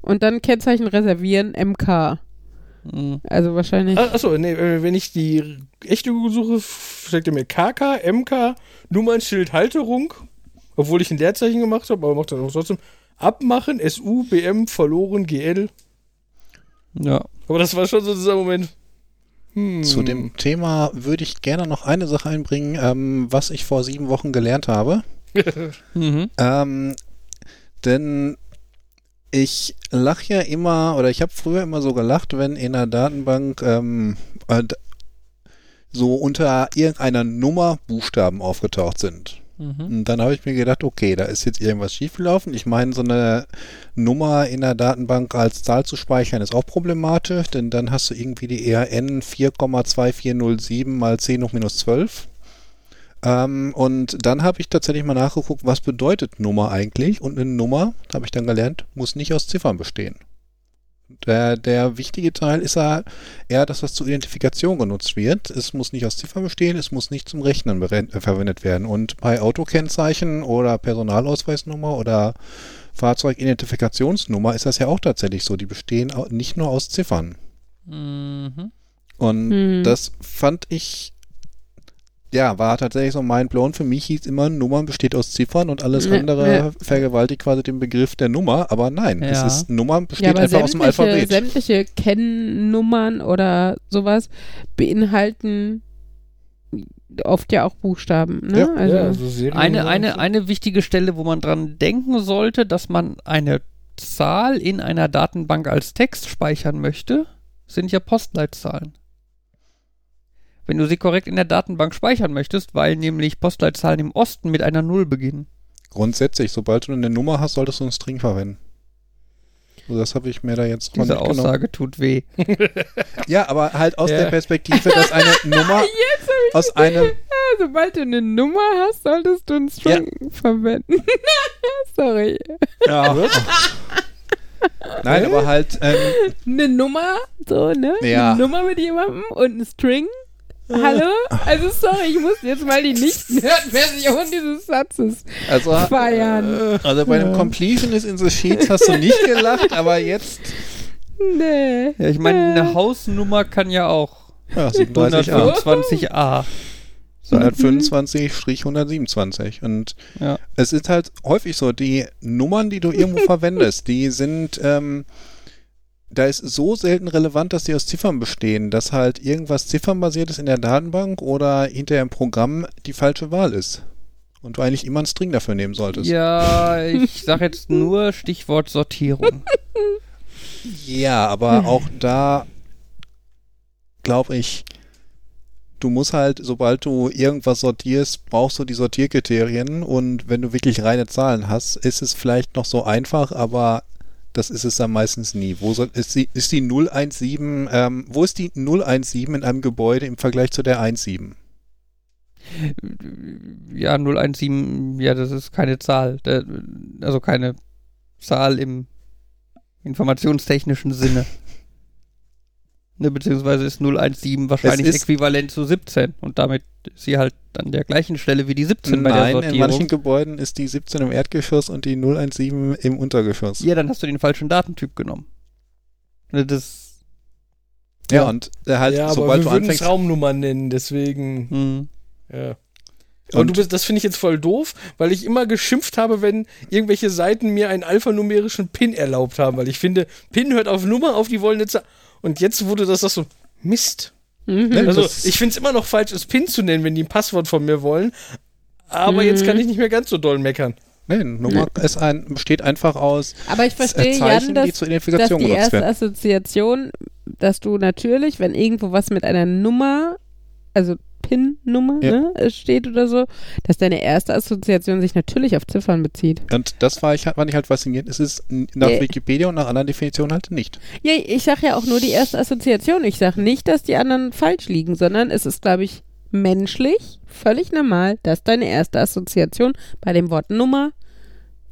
und dann Kennzeichen reservieren MK. Hm. Also wahrscheinlich. Ah, Achso, nee, äh, wenn ich die echte Google suche, schlägt er mir KK, MK, Nummernschild, Halterung, obwohl ich ein Leerzeichen gemacht habe, aber macht dann auch trotzdem. Abmachen, SU, BM, verloren, GL. Ja. Aber das war schon so dieser Moment. Hm. Zu dem Thema würde ich gerne noch eine Sache einbringen, ähm, was ich vor sieben Wochen gelernt habe. Mhm. Ähm, denn ich lache ja immer, oder ich habe früher immer so gelacht, wenn in der Datenbank ähm, äh, so unter irgendeiner Nummer Buchstaben aufgetaucht sind. Mhm. Und dann habe ich mir gedacht, okay, da ist jetzt irgendwas schiefgelaufen. Ich meine, so eine Nummer in der Datenbank als Zahl zu speichern ist auch problematisch, denn dann hast du irgendwie die ERN 4,2407 mal 10 hoch minus 12. Ähm, und dann habe ich tatsächlich mal nachgeguckt, was bedeutet Nummer eigentlich. Und eine Nummer, habe ich dann gelernt, muss nicht aus Ziffern bestehen. Der, der wichtige Teil ist ja eher, dass das zur Identifikation genutzt wird. Es muss nicht aus Ziffern bestehen, es muss nicht zum Rechnen äh, verwendet werden. Und bei Autokennzeichen oder Personalausweisnummer oder Fahrzeugidentifikationsnummer ist das ja auch tatsächlich so. Die bestehen nicht nur aus Ziffern. Mhm. Und Hm. das fand ich, ja, war tatsächlich so mindblown. Für mich hieß immer, Nummern besteht aus Ziffern und alles Ja, andere ja. vergewaltigt quasi den Begriff der Nummer. Aber nein, es Ja. ist, Nummern ja, besteht aber einfach aus dem sämtliche, Alphabet. sämtliche Kennnummern oder sowas beinhalten oft ja auch Buchstaben. Ne? Ja, also, ja, also Eine, eine, so. eine wichtige Stelle, wo man dran denken sollte, dass man eine Zahl in einer Datenbank als Text speichern möchte, sind ja Postleitzahlen. Wenn du sie korrekt in der Datenbank speichern möchtest, weil nämlich Postleitzahlen im Osten mit einer Null beginnen. Grundsätzlich, sobald du eine Nummer hast, solltest du einen String verwenden. Also das habe ich mir da jetzt Diese mitgenommen. Aussage tut weh. Ja, aber halt aus Ja. der Perspektive, dass eine Nummer aus einem Sobald du eine Nummer hast, solltest du einen String verwenden. Sorry. ja, Nein, aber halt ähm, Eine Nummer, so, ne? Ja. Eine Nummer mit jemandem und ein String. Hallo? Also sorry, ich muss jetzt mal die Nicht-Nerd-Version dieses Satzes also feiern. also bei einem Completionist in the Sheets hast du nicht gelacht, aber jetzt Nee. Ja, ich meine, eine Hausnummer kann ja auch ja, 37a. 125a. 125-127 und Ja. es ist halt häufig so, die Nummern, die du irgendwo verwendest, die sind, ähm, da ist so selten relevant, dass die aus Ziffern bestehen, dass halt irgendwas ziffernbasiertes in der Datenbank oder hinter im Programm die falsche Wahl ist. Und du eigentlich immer einen String dafür nehmen solltest. Ja, ich sag jetzt nur Stichwort Sortierung. Ja, aber auch da glaube ich, du musst halt, sobald du irgendwas sortierst, brauchst du die Sortierkriterien und wenn du wirklich reine Zahlen hast, ist es vielleicht noch so einfach, aber das ist es dann meistens nie. Wo soll, ist, die, ist die 017, ähm, wo ist die 017 in einem Gebäude im Vergleich zu der 17? Ja, 017, ja, das ist keine Zahl. Also keine Zahl im informationstechnischen Sinne. Ne, beziehungsweise ist 017 wahrscheinlich ist- äquivalent zu 17 und damit ist sie halt an der gleichen Stelle wie die 17 bei der Nein, in Sortierung. manchen Gebäuden ist die 17 im Erdgeschoss und die 017 im Untergeschoss. ja, dann hast du den falschen Datentyp genommen. Ne, Das, Ja, Ja. und äh, halt, ja, aber sobald wir du würden anfängst, Raumnummern nennen, deswegen. hm. Ja. Aber Und- du bist, das finde ich jetzt voll doof, weil ich immer geschimpft habe, wenn irgendwelche Seiten mir einen alphanumerischen PIN erlaubt haben, weil ich finde, PIN hört auf Nummer auf, die wollen Zahl. Und jetzt wurde das doch so, Mist. Mhm. Ne? Also Das- ich finde es immer noch falsch, es PIN zu nennen, wenn die ein Passwort von mir wollen. Aber Mhm. jetzt kann ich nicht mehr ganz so doll meckern. Nee, Nummer ist ein, besteht einfach aus Aber ich verstehe, äh, Jan, Zeichen, dass, die zur dass Identifikation die genutzt erste werden. Assoziation, dass du natürlich, wenn irgendwo was mit einer Nummer, also PIN-Nummer Ja. ne, es steht oder so, dass deine erste Assoziation sich natürlich auf Ziffern bezieht. Und das war ich, fand ich halt faszinierend. Es ist nach Ja. Wikipedia und nach anderen Definitionen halt nicht. Ja, ich sag ja auch nur die erste Assoziation. Ich sag nicht, dass die anderen falsch liegen, sondern es ist, glaube ich, menschlich, völlig normal, dass deine erste Assoziation bei dem Wort Nummer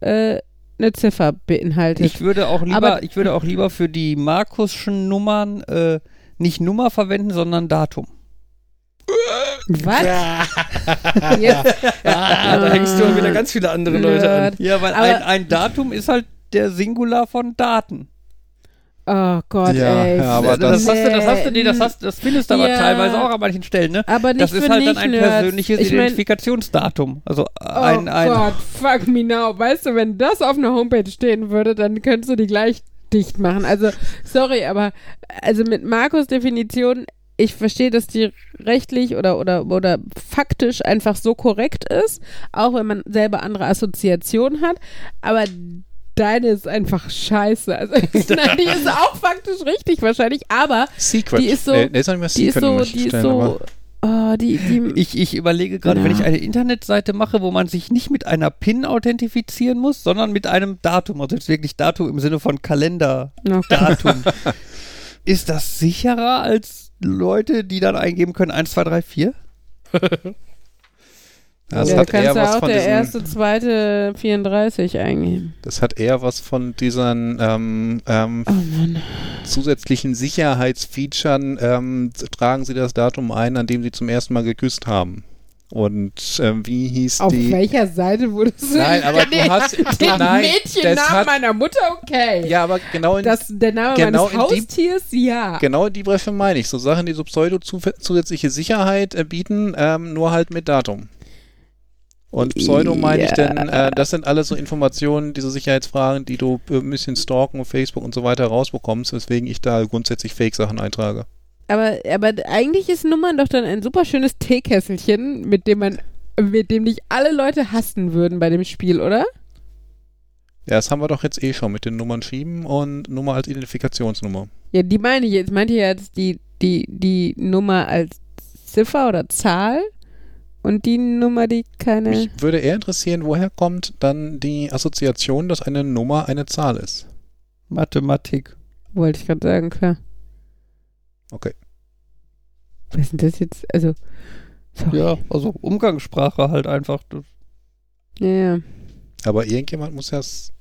äh, eine Ziffer beinhaltet. Ich würde auch lieber, Aber- ich würde auch lieber für die Markuschen Nummern äh, nicht Nummer verwenden, sondern Datum. Was? Jetzt, Ah, da hängst du wieder ganz viele andere Leute an. Ja, weil ein, ein Datum ist halt der Singular von Daten. Oh Gott, Ja, ey. ja, aber das, das- hast du, das hast du, nee, das hast, das findest du aber Ja. teilweise auch an manchen Stellen, ne? Aber nicht Das ist für halt dann ein Nicht-Nerds. persönliches ich mein, Identifikationsdatum. Also Oh ein, ein Gott, fuck me now. Weißt du, wenn das auf einer Homepage stehen würde, dann könntest du die gleich dicht machen. Also, sorry, aber also mit Markus Definition, ich verstehe, dass die rechtlich oder, oder, oder faktisch einfach so korrekt ist, auch wenn man selber andere Assoziationen hat, aber deine ist einfach scheiße. Also, nein, die ist auch faktisch richtig wahrscheinlich, aber Secret. Die ist so- Nee, nee, ist mehr die ist Secret, so, die ist so, oh, die, die, Ich, ich überlege gerade, Ja. wenn ich eine Internetseite mache, wo man sich nicht mit einer PIN authentifizieren muss, sondern mit einem Datum, also jetzt wirklich Datum im Sinne von Kalenderdatum. oh, Ist das sicherer als Leute, die dann eingeben können 1, 2, 3, 4? Das ja, hat kannst eher du was auch von der diesen, erste, zweite, 34 eingeben. das hat eher was von diesen ähm, ähm, Oh zusätzlichen Sicherheitsfeaturen. Ähm, tragen Sie das Datum ein, an dem Sie zum ersten Mal geküsst haben. Und ähm, wie hieß Auf die? welcher Seite wurdest du Nein, aber du hast den nein, Mädchennamen meiner Mutter, okay. ja, aber genau in, das, der Name genau meines in die- Haustiers, ja. genau in die Bresche meine ich. So Sachen, die so pseudo zusätzliche Sicherheit äh, bieten, ähm, nur halt mit Datum. Und Pseudo meine ich Ja. denn, äh, das sind alles so Informationen, diese Sicherheitsfragen, die du äh, ein bisschen stalken auf Facebook und so weiter rausbekommst, weswegen ich da grundsätzlich Fake-Sachen eintrage. Aber, aber eigentlich ist Nummern doch dann ein super schönes Teekesselchen, mit dem man, mit dem dich alle Leute hassen würden bei dem Spiel, oder? Ja, das haben wir doch jetzt eh schon mit den Nummern schieben und Nummer als Identifikationsnummer. Ja, die meine ich jetzt. Meint ihr jetzt die, die, die Nummer als Ziffer oder Zahl? Und die Nummer, die keine. Mich würde eher interessieren, woher kommt dann die Assoziation, dass eine Nummer eine Zahl ist. Mathematik. Wollte ich gerade sagen, klar. Okay. Was ist denn das jetzt? Also, sorry. Ja, also Umgangssprache halt einfach. Ja, ja. Aber irgendjemand muss das.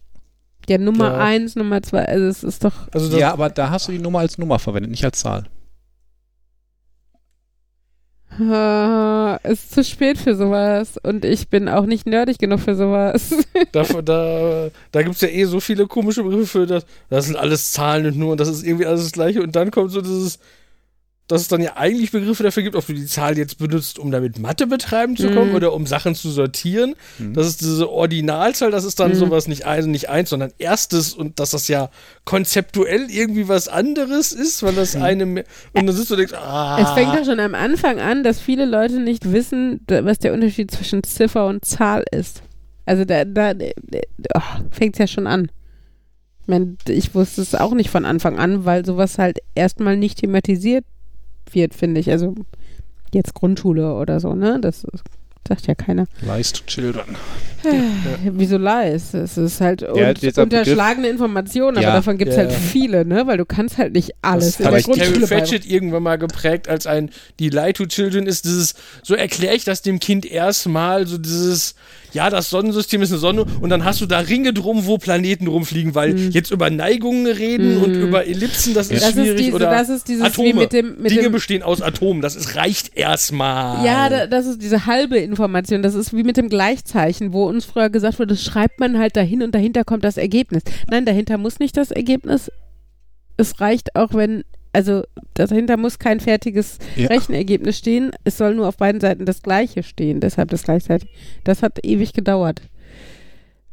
Ja, Nummer Ja. eins, Nummer zwei, also es ist doch. Also Ja, aber da hast du die Nummer als Nummer verwendet, nicht als Zahl. Ah, es ist zu spät für sowas. Und ich bin auch nicht nerdig genug für sowas. da, da, da gibt es ja eh so viele komische Begriffe für das. Das sind alles Zahlen und nur und das ist irgendwie alles das Gleiche. Und dann kommt so dieses, dass es dann ja eigentlich Begriffe dafür gibt, ob du die Zahl jetzt benutzt, um damit Mathe betreiben zu kommen Mhm. oder um Sachen zu sortieren. Mhm. Das ist diese Ordinalzahl, das ist dann Mhm. sowas nicht eins, nicht eins, sondern erstes und dass das ja konzeptuell irgendwie was anderes ist, weil das eine mehr, und dann sitzt du und denkst, ah. Es fängt ja schon am Anfang an, dass viele Leute nicht wissen, was der Unterschied zwischen Ziffer und Zahl ist. Also da, da oh, fängt es ja schon an. Ich, mein, ich wusste es auch nicht von Anfang an, weil sowas halt erstmal nicht thematisiert wird, finde ich. Also jetzt Grundschule oder so, ne? Das sagt ja keiner. Lies to Children. Wieso leist? Es ist halt Ja, unterschlagene Informationen, aber Ja. davon gibt es Ja, halt ja. viele, ne? Weil du kannst halt nicht alles Das in hat der Terry Grundschule beibringen. Pratchett irgendwann mal geprägt als ein, die Lie to Children ist dieses, so erkläre ich das dem Kind erstmal, so dieses, ja, das Sonnensystem ist eine Sonne und dann hast du da Ringe drum, wo Planeten rumfliegen, weil Mhm. jetzt über Neigungen reden und über Ellipsen, das ist Das ist, schwierig diese, oder das ist dieses Atome. mit dem, mit Dinge bestehen aus Atomen, das ist, reicht erstmal. Ja, da, das ist diese halbe Information. Das ist wie mit dem Gleichzeichen, wo uns früher gesagt wurde, das schreibt man halt dahin und dahinter kommt das Ergebnis. Nein, dahinter muss nicht das Ergebnis. Es reicht auch, wenn, also dahinter muss kein fertiges Ja. Rechenergebnis stehen. Es soll nur auf beiden Seiten das Gleiche stehen. Deshalb das gleichzeitig. Das hat ewig gedauert.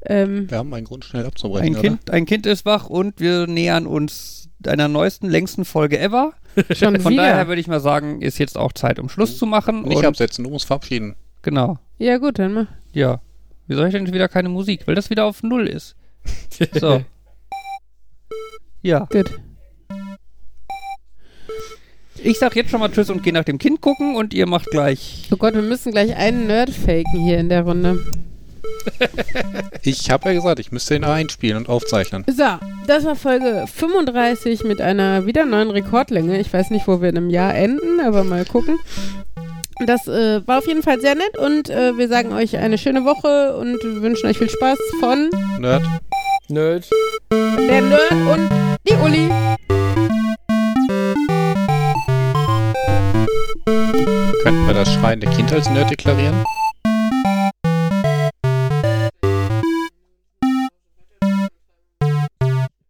Ähm, Wir haben einen Grund, schnell abzubrechen. Ein kind, ein kind ist wach und wir nähern uns einer neuesten, längsten Folge ever. schon Von wieder. daher würde ich mal sagen, ist jetzt auch Zeit, um Schluss zu machen. Nicht Und, absetzen, du musst verabschieden. genau. ja gut, dann mach. Ja. Wie soll ich denn wieder keine Musik? Weil das wieder auf Null ist. So. Ja. Gut. Ich sag jetzt schon mal Tschüss und gehe nach dem Kind gucken und ihr macht gleich. Oh Gott, wir müssen gleich einen Nerd faken hier in der Runde. Ich habe ja gesagt, ich müsste ihn einspielen und aufzeichnen. So, das war Folge 35 mit einer wieder neuen Rekordlänge. Ich weiß nicht, wo wir in einem Jahr enden, aber mal gucken. Das äh, war auf jeden Fall sehr nett und äh, wir sagen euch eine schöne Woche und wünschen euch viel Spaß von Nerd. Nerd. der Nerd und die Uli. Könnten wir das schreiende Kind als Nerd deklarieren?